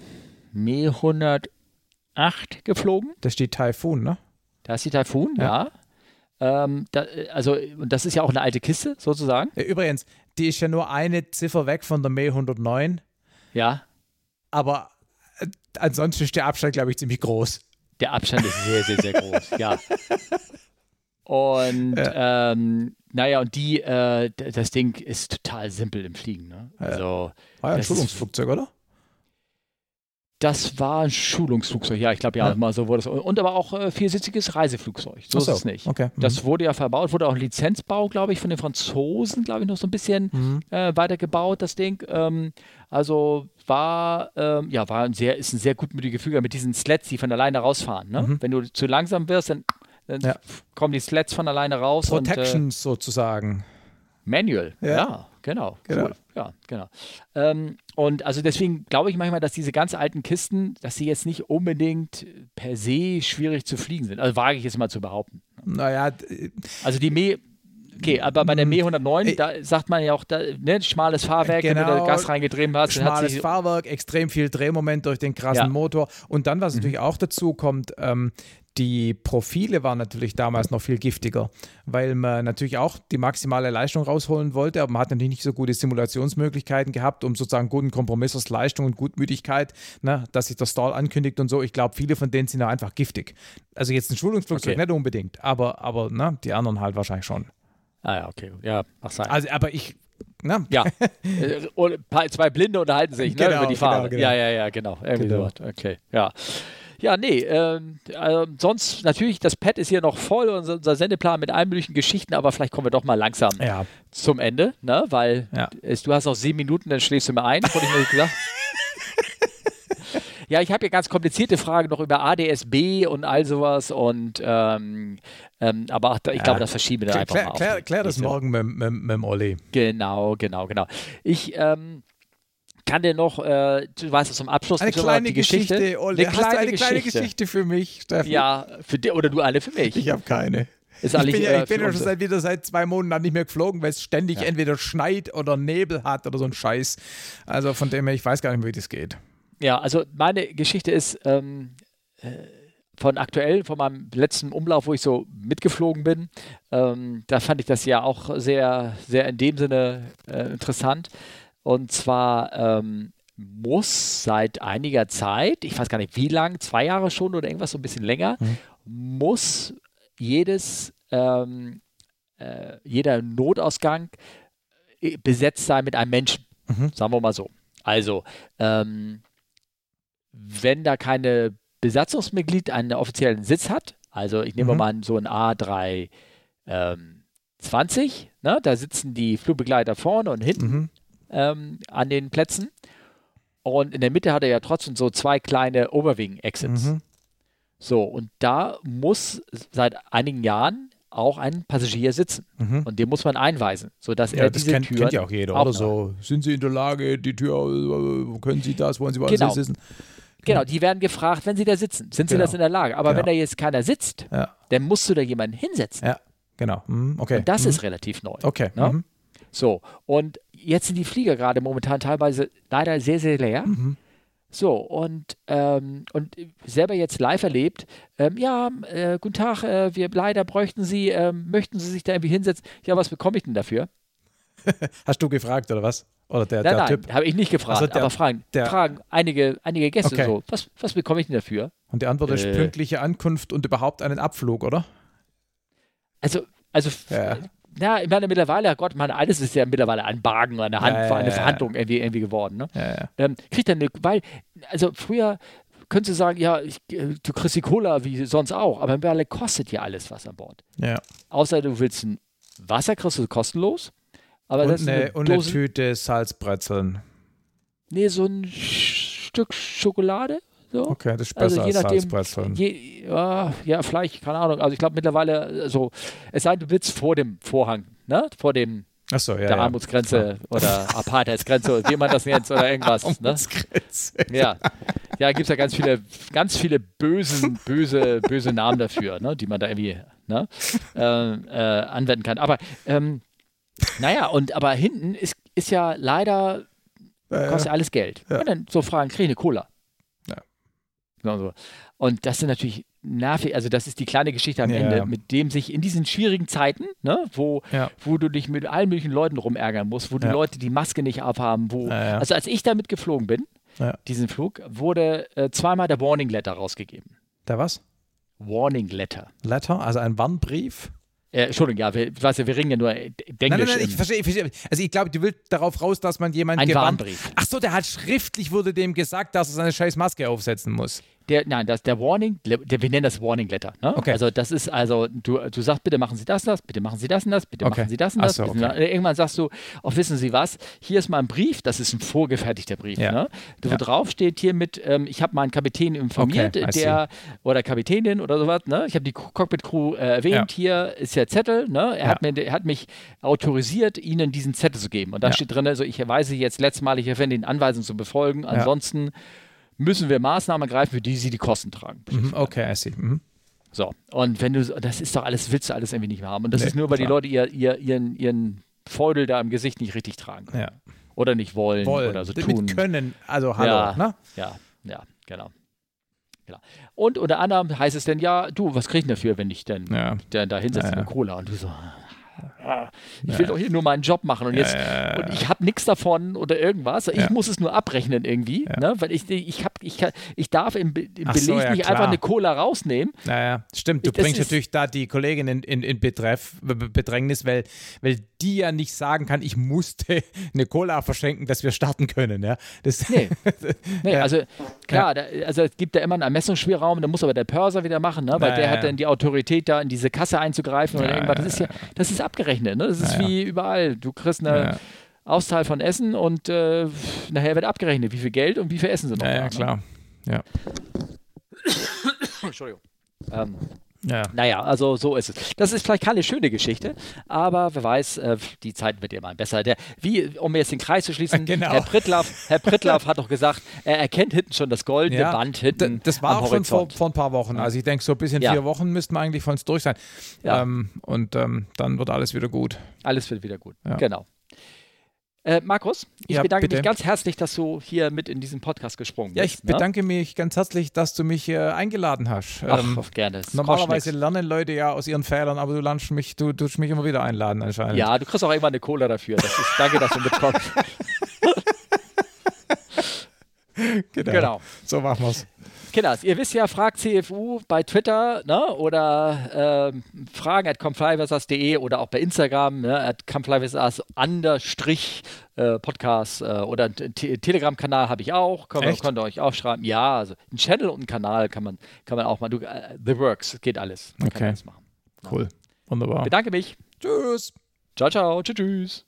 Me 108 geflogen. Das ist die Typhoon, ne? Da ist die Typhoon, ja. Ähm, da, also, und das ist ja auch eine alte Kiste, sozusagen. Übrigens, die ist ja nur eine Ziffer weg von der May 109. Ja. Aber äh, ansonsten ist der Abstand, glaube ich, ziemlich groß. Der Abstand ist sehr, sehr, sehr groß, ja. Und ja. ähm, naja, und die, äh, das Ding ist total simpel im Fliegen. Ne? Also, War ja ein Schulungsflugzeug, oder? Das war ein Schulungsflugzeug, ja, ich glaube ja, ja, mal so wurde es. Und aber auch äh, viersitziges Reiseflugzeug. So, so, ist es nicht. Okay. Mhm. Das wurde ja verbaut, wurde auch ein Lizenzbau, glaube ich, von den Franzosen, glaube ich, noch so ein bisschen mhm. äh, weitergebaut, das Ding. Ähm, also war, ähm, ja, war ein sehr, ist ein sehr gutmütiger Flüger mit diesen Sleds, die von alleine rausfahren. Ne? Mhm. Wenn du zu langsam wirst, dann, dann ja. kommen die Sleds von alleine raus. Protections und, äh, sozusagen. Manual, ja, ja genau. genau. Cool. Ja, genau. Ähm, und also deswegen glaube ich manchmal, dass diese ganz alten Kisten, dass sie jetzt nicht unbedingt per se schwierig zu fliegen sind. Also wage ich jetzt mal zu behaupten. Naja. Also die Me Okay, aber bei der Me 109, da sagt man ja auch, da, ne, schmales Fahrwerk, genau, wenn du da Gas reingedreht hast. Schmales Fahrwerk, extrem viel Drehmoment durch den krassen ja. Motor. Und dann, was mhm. natürlich auch dazu kommt, ähm, die Profile waren natürlich damals noch viel giftiger, weil man natürlich auch die maximale Leistung rausholen wollte, aber man hat natürlich nicht so gute Simulationsmöglichkeiten gehabt, um sozusagen guten Kompromiss aus Leistung und Gutmütigkeit, ne, dass sich der Stall ankündigt und so. Ich glaube, viele von denen sind auch einfach giftig. Also jetzt ein Schulungsflugzeug okay. nicht unbedingt, aber, aber ne, die anderen halt wahrscheinlich schon. Ah ja, okay. Ja, mach sein. Also, aber ich, na? Ja. [LAUGHS] Äh, zwei Blinde unterhalten sich ne, genau, über die Fahrt. Genau, genau. Ja, ja, ja, genau. Irgendwie genau. Okay, ja. Ja, nee, äh, sonst natürlich, das Pad ist hier noch voll, unser, unser Sendeplan mit allen möglichen Geschichten, aber vielleicht kommen wir doch mal langsam ja. zum Ende, ne? Weil ja. es, du hast noch sieben Minuten, dann schläfst du mir ein, wurde ich mir gesagt. [LAUGHS] Ja, ich habe hier ganz komplizierte Fragen noch über ADSB und all sowas und ähm, ähm, aber ich ja. glaube, das verschieben wir einfach klär, mal. Klär, klär das morgen mit, mit, mit dem Olli. Genau, genau, genau. Ich ähm, kann dir noch, äh, du weißt es zum Abschluss eine kleine die Geschichte, Geschichte Olli. Eine, kleine, eine Geschichte. kleine Geschichte für mich, Steffen. Ja, für dich oder du eine für mich. Ich habe keine. Ist ich bin, ja, ich bin ja schon seit, wieder seit zwei Monaten nicht mehr geflogen, weil es ständig ja. entweder schneit oder Nebel hat oder so ein Scheiß. Also von dem her, ich weiß gar nicht, mehr, wie das geht. Ja, also meine Geschichte ist ähm, äh, von aktuell, von meinem letzten Umlauf, wo ich so mitgeflogen bin. Ähm, da fand ich das ja auch sehr, sehr in dem Sinne äh, interessant. Und zwar ähm, muss seit einiger Zeit, ich weiß gar nicht wie lang, zwei Jahre schon oder irgendwas so ein bisschen länger, mhm. muss jedes, ähm, äh, jeder Notausgang äh, besetzt sein mit einem Menschen. Mhm. Sagen wir mal so. Also, ähm, wenn da keine Besatzungsmitglied einen offiziellen Sitz hat, also ich nehme mhm. mal so ein A320, ähm, ne, da sitzen die Flugbegleiter vorne und hinten. Mhm ähm, an den Plätzen. Und in der Mitte hat er ja trotzdem so zwei kleine Overwing-Exits. Mhm. So, und da muss seit einigen Jahren auch ein Passagier sitzen. Mhm. Und den muss man einweisen, sodass ja, er diese kennt, Türen kennt ja auch jeder, oder so. Sind Sie in der Lage, die Tür, äh, können Sie das, wollen Sie was genau. sitzen? Genau, die werden gefragt, wenn sie da sitzen. Sind sie genau. das in der Lage? Aber genau. wenn da jetzt keiner sitzt, ja. dann musst du da jemanden hinsetzen. Ja, genau. Mhm. Okay. Und das mhm. ist relativ neu. Okay. Ne? Mhm. So, und jetzt sind die Flieger gerade momentan teilweise leider sehr, sehr leer. Mhm. So, und, ähm, und selber jetzt live erlebt, ähm, ja, äh, guten Tag, äh, wir leider bräuchten Sie, ähm, möchten Sie sich da irgendwie hinsetzen? Ja, was bekomme ich denn dafür? [LAUGHS] Hast du gefragt oder was? Oder der, nein, der nein, habe ich nicht gefragt, also der, aber fragen, der, fragen einige, einige Gäste okay. so, was, was bekomme ich denn dafür? Und die Antwort ist äh, pünktliche Ankunft und überhaupt einen Abflug, oder? Also, also ja ja, ich meine, mittlerweile, Gott, meine, alles ist ja mittlerweile ein Bargen, eine, Hand, ja, ja, eine Verhandlung irgendwie, irgendwie geworden. Ne? Ähm, kriegt er eine, weil, also früher könntest du sagen, ja, ich, äh, du kriegst die Cola wie sonst auch, aber mittlerweile kostet ja alles was an Bord. Ja. Außer du willst ein Wasser, kriegst du kostenlos. Aber und, das eine, eine, und eine Tüte Salzbrezeln. Nee, so ein Stück Schokolade. So. Okay, das ist besser also je als nachdem, Salzbrezeln. Je, ja, ja, vielleicht, keine Ahnung. Also ich glaube mittlerweile, also, es sei denn, du sitzt vor dem Vorhang, ne? Vor dem Ach so, ja, der ja. Armutsgrenze ja. oder [LAUGHS] Apartheidsgrenze, wie man das nennt, oder irgendwas. Ne? Armutsgrenze. Ja, ja gibt es ja ganz viele, ganz viele bösen, böse, böse Namen dafür, ne? die man da irgendwie ne? äh, äh, anwenden kann. Aber ähm, naja, und aber hinten ist, ist ja leider, kostet ja alles Geld. Und dann so fragen, kriege ich eine Cola? Genau so. Und das sind natürlich nervig, also das ist die kleine Geschichte am Ja, Ende, ja. mit dem sich in diesen schwierigen Zeiten, ne, wo, Ja. wo du dich mit allen möglichen Leuten rumärgern musst, wo die. Leute die Maske nicht abhaben, wo, also als ich damit geflogen bin, diesen Flug, wurde äh, zweimal der Warning Letter rausgegeben. Da was? Warning Letter. Letter, also ein Warnbrief? Äh, Entschuldigung, ja, wir, weißt du, wir reden ja nur äh, Englisch. Nein, nein, nein, ich verstehe, ich verstehe. Also ich glaube, du willst darauf raus, dass man jemanden Ein gewarnt- Warnbrief. Ach so, der hat schriftlich wurde dem gesagt, dass er seine scheiß Maske aufsetzen muss. Der, nein, das, der Warning, der, wir nennen das Warning Letter. Ne? Okay. Also das ist also, du, du sagst, bitte machen Sie das das, bitte machen Sie das und das, bitte Okay. machen Sie das und das. so, okay. Irgendwann sagst du, auch wissen Sie was, hier ist mal ein Brief, das ist ein vorgefertigter Brief, Ja. ne? wo Ja. drauf steht hier mit, ähm, ich habe meinen Kapitän informiert, Okay, der oder Kapitänin oder sowas, ne? ich habe die Cockpit-Crew äh, erwähnt, hier ist der Zettel, ne? er, Ja. hat mir, er hat mich autorisiert, Ihnen diesen Zettel zu geben. Und da Ja. steht drin, also ich weise jetzt letztmalig auf, den Anweisungen zu befolgen, ansonsten müssen wir Maßnahmen ergreifen, für die Sie die Kosten tragen. Mhm, okay, I see. Mhm. So, und wenn du, so- das ist doch alles, willst du alles irgendwie nicht mehr haben. Und das Nee, ist nur, weil die klar. Leute ihr, ihr, ihren, ihren Feudel da im Gesicht nicht richtig tragen. können. Ja. Oder nicht wollen, Wollen, oder so tun. können, also hallo, Ja. ne? Ja, ja, genau. genau. Und unter anderem heißt es dann, ja, du, was krieg ich denn dafür, wenn ich denn, Ja. denn da hinsetze Ja, ja. mit Cola? Und du so, ich will doch hier nur meinen Job machen und jetzt ja, und ich habe nichts davon oder irgendwas. Ich Ja. muss es nur abrechnen irgendwie, Ja. ne? weil ich ich hab, ich, ich darf im, im Ach Beleg so, ja, nicht klar. einfach eine Cola rausnehmen. Naja, stimmt. Du Das bringst natürlich da die Kollegin in, in, in Betreff, Bedrängnis, weil, weil die ja nicht sagen kann, ich musste [LAUGHS] eine Cola verschenken, dass wir starten können. Ja? Das, Nee. [LAUGHS] Nee, Ja. also klar, da, also es gibt ja immer einen Ermessungsspielraum, da muss aber der Pörser wieder machen, ne? weil Ja, der ja, hat ja. dann die Autorität, da in diese Kasse einzugreifen oder Ja, irgendwas. ja, Das ist ja, das ist abgerechnet, ne? Das ist Ja, wie überall. Du kriegst eine. Auszahl von Essen und äh, nachher wird abgerechnet, wie viel Geld und wie viel Essen sie noch ja, da, ja, ne? klar. Ja. [COUGHS] Entschuldigung. Ähm, Ja. Naja, also so ist es. Das ist vielleicht keine schöne Geschichte, aber wer weiß, äh, die Zeit wird mal besser. Der, wie, um jetzt den Kreis zu schließen, [LAUGHS] Genau. Herr Prittlaff, Herr Prittlaff hat doch gesagt, er erkennt hinten schon das goldene Ja, Band hinten Das war auch schon vor, Horizont. vor ein paar Wochen. Also ich denke, so bis in Ja. vier Wochen müssten wir eigentlich von uns durch sein. Ja. Ähm, und ähm, dann wird alles wieder gut. Alles wird wieder gut. Genau. Äh, Markus, ich Ja, bedanke bitte. mich ganz herzlich, dass du hier mit in diesen Podcast gesprungen Ja, bist. ich bedanke mich ganz herzlich, dass du mich äh, eingeladen hast. Ne? Ach, Ähm, auf gerne. Es normalerweise lernen Leute ja aus ihren Fehlern, aber du lernst mich, du tust mich immer wieder einladen anscheinend. Ja, du kriegst auch irgendwann eine Cola dafür. Das ist, danke, dass du mitkommst. [LAUGHS] genau. genau. So machen wir's. Kinders, ihr wisst ja, fragt CFU bei Twitter ne, oder ähm, fragen at comflyversas.de oder auch bei Instagram ne, at comflyversas understrich äh, Podcast äh, oder Telegram-Kanal habe ich auch, könnt, ihr- Echt? könnt ihr euch aufschreiben. Ja, also ein Channel und einen Kanal kann man, kann man auch mal, du, äh, The Works, geht alles. Man kann Okay. alles machen. Cool. Wunderbar. Bedanke mich. Tschüss. Ciao, ciao. Tschüss. tschüss.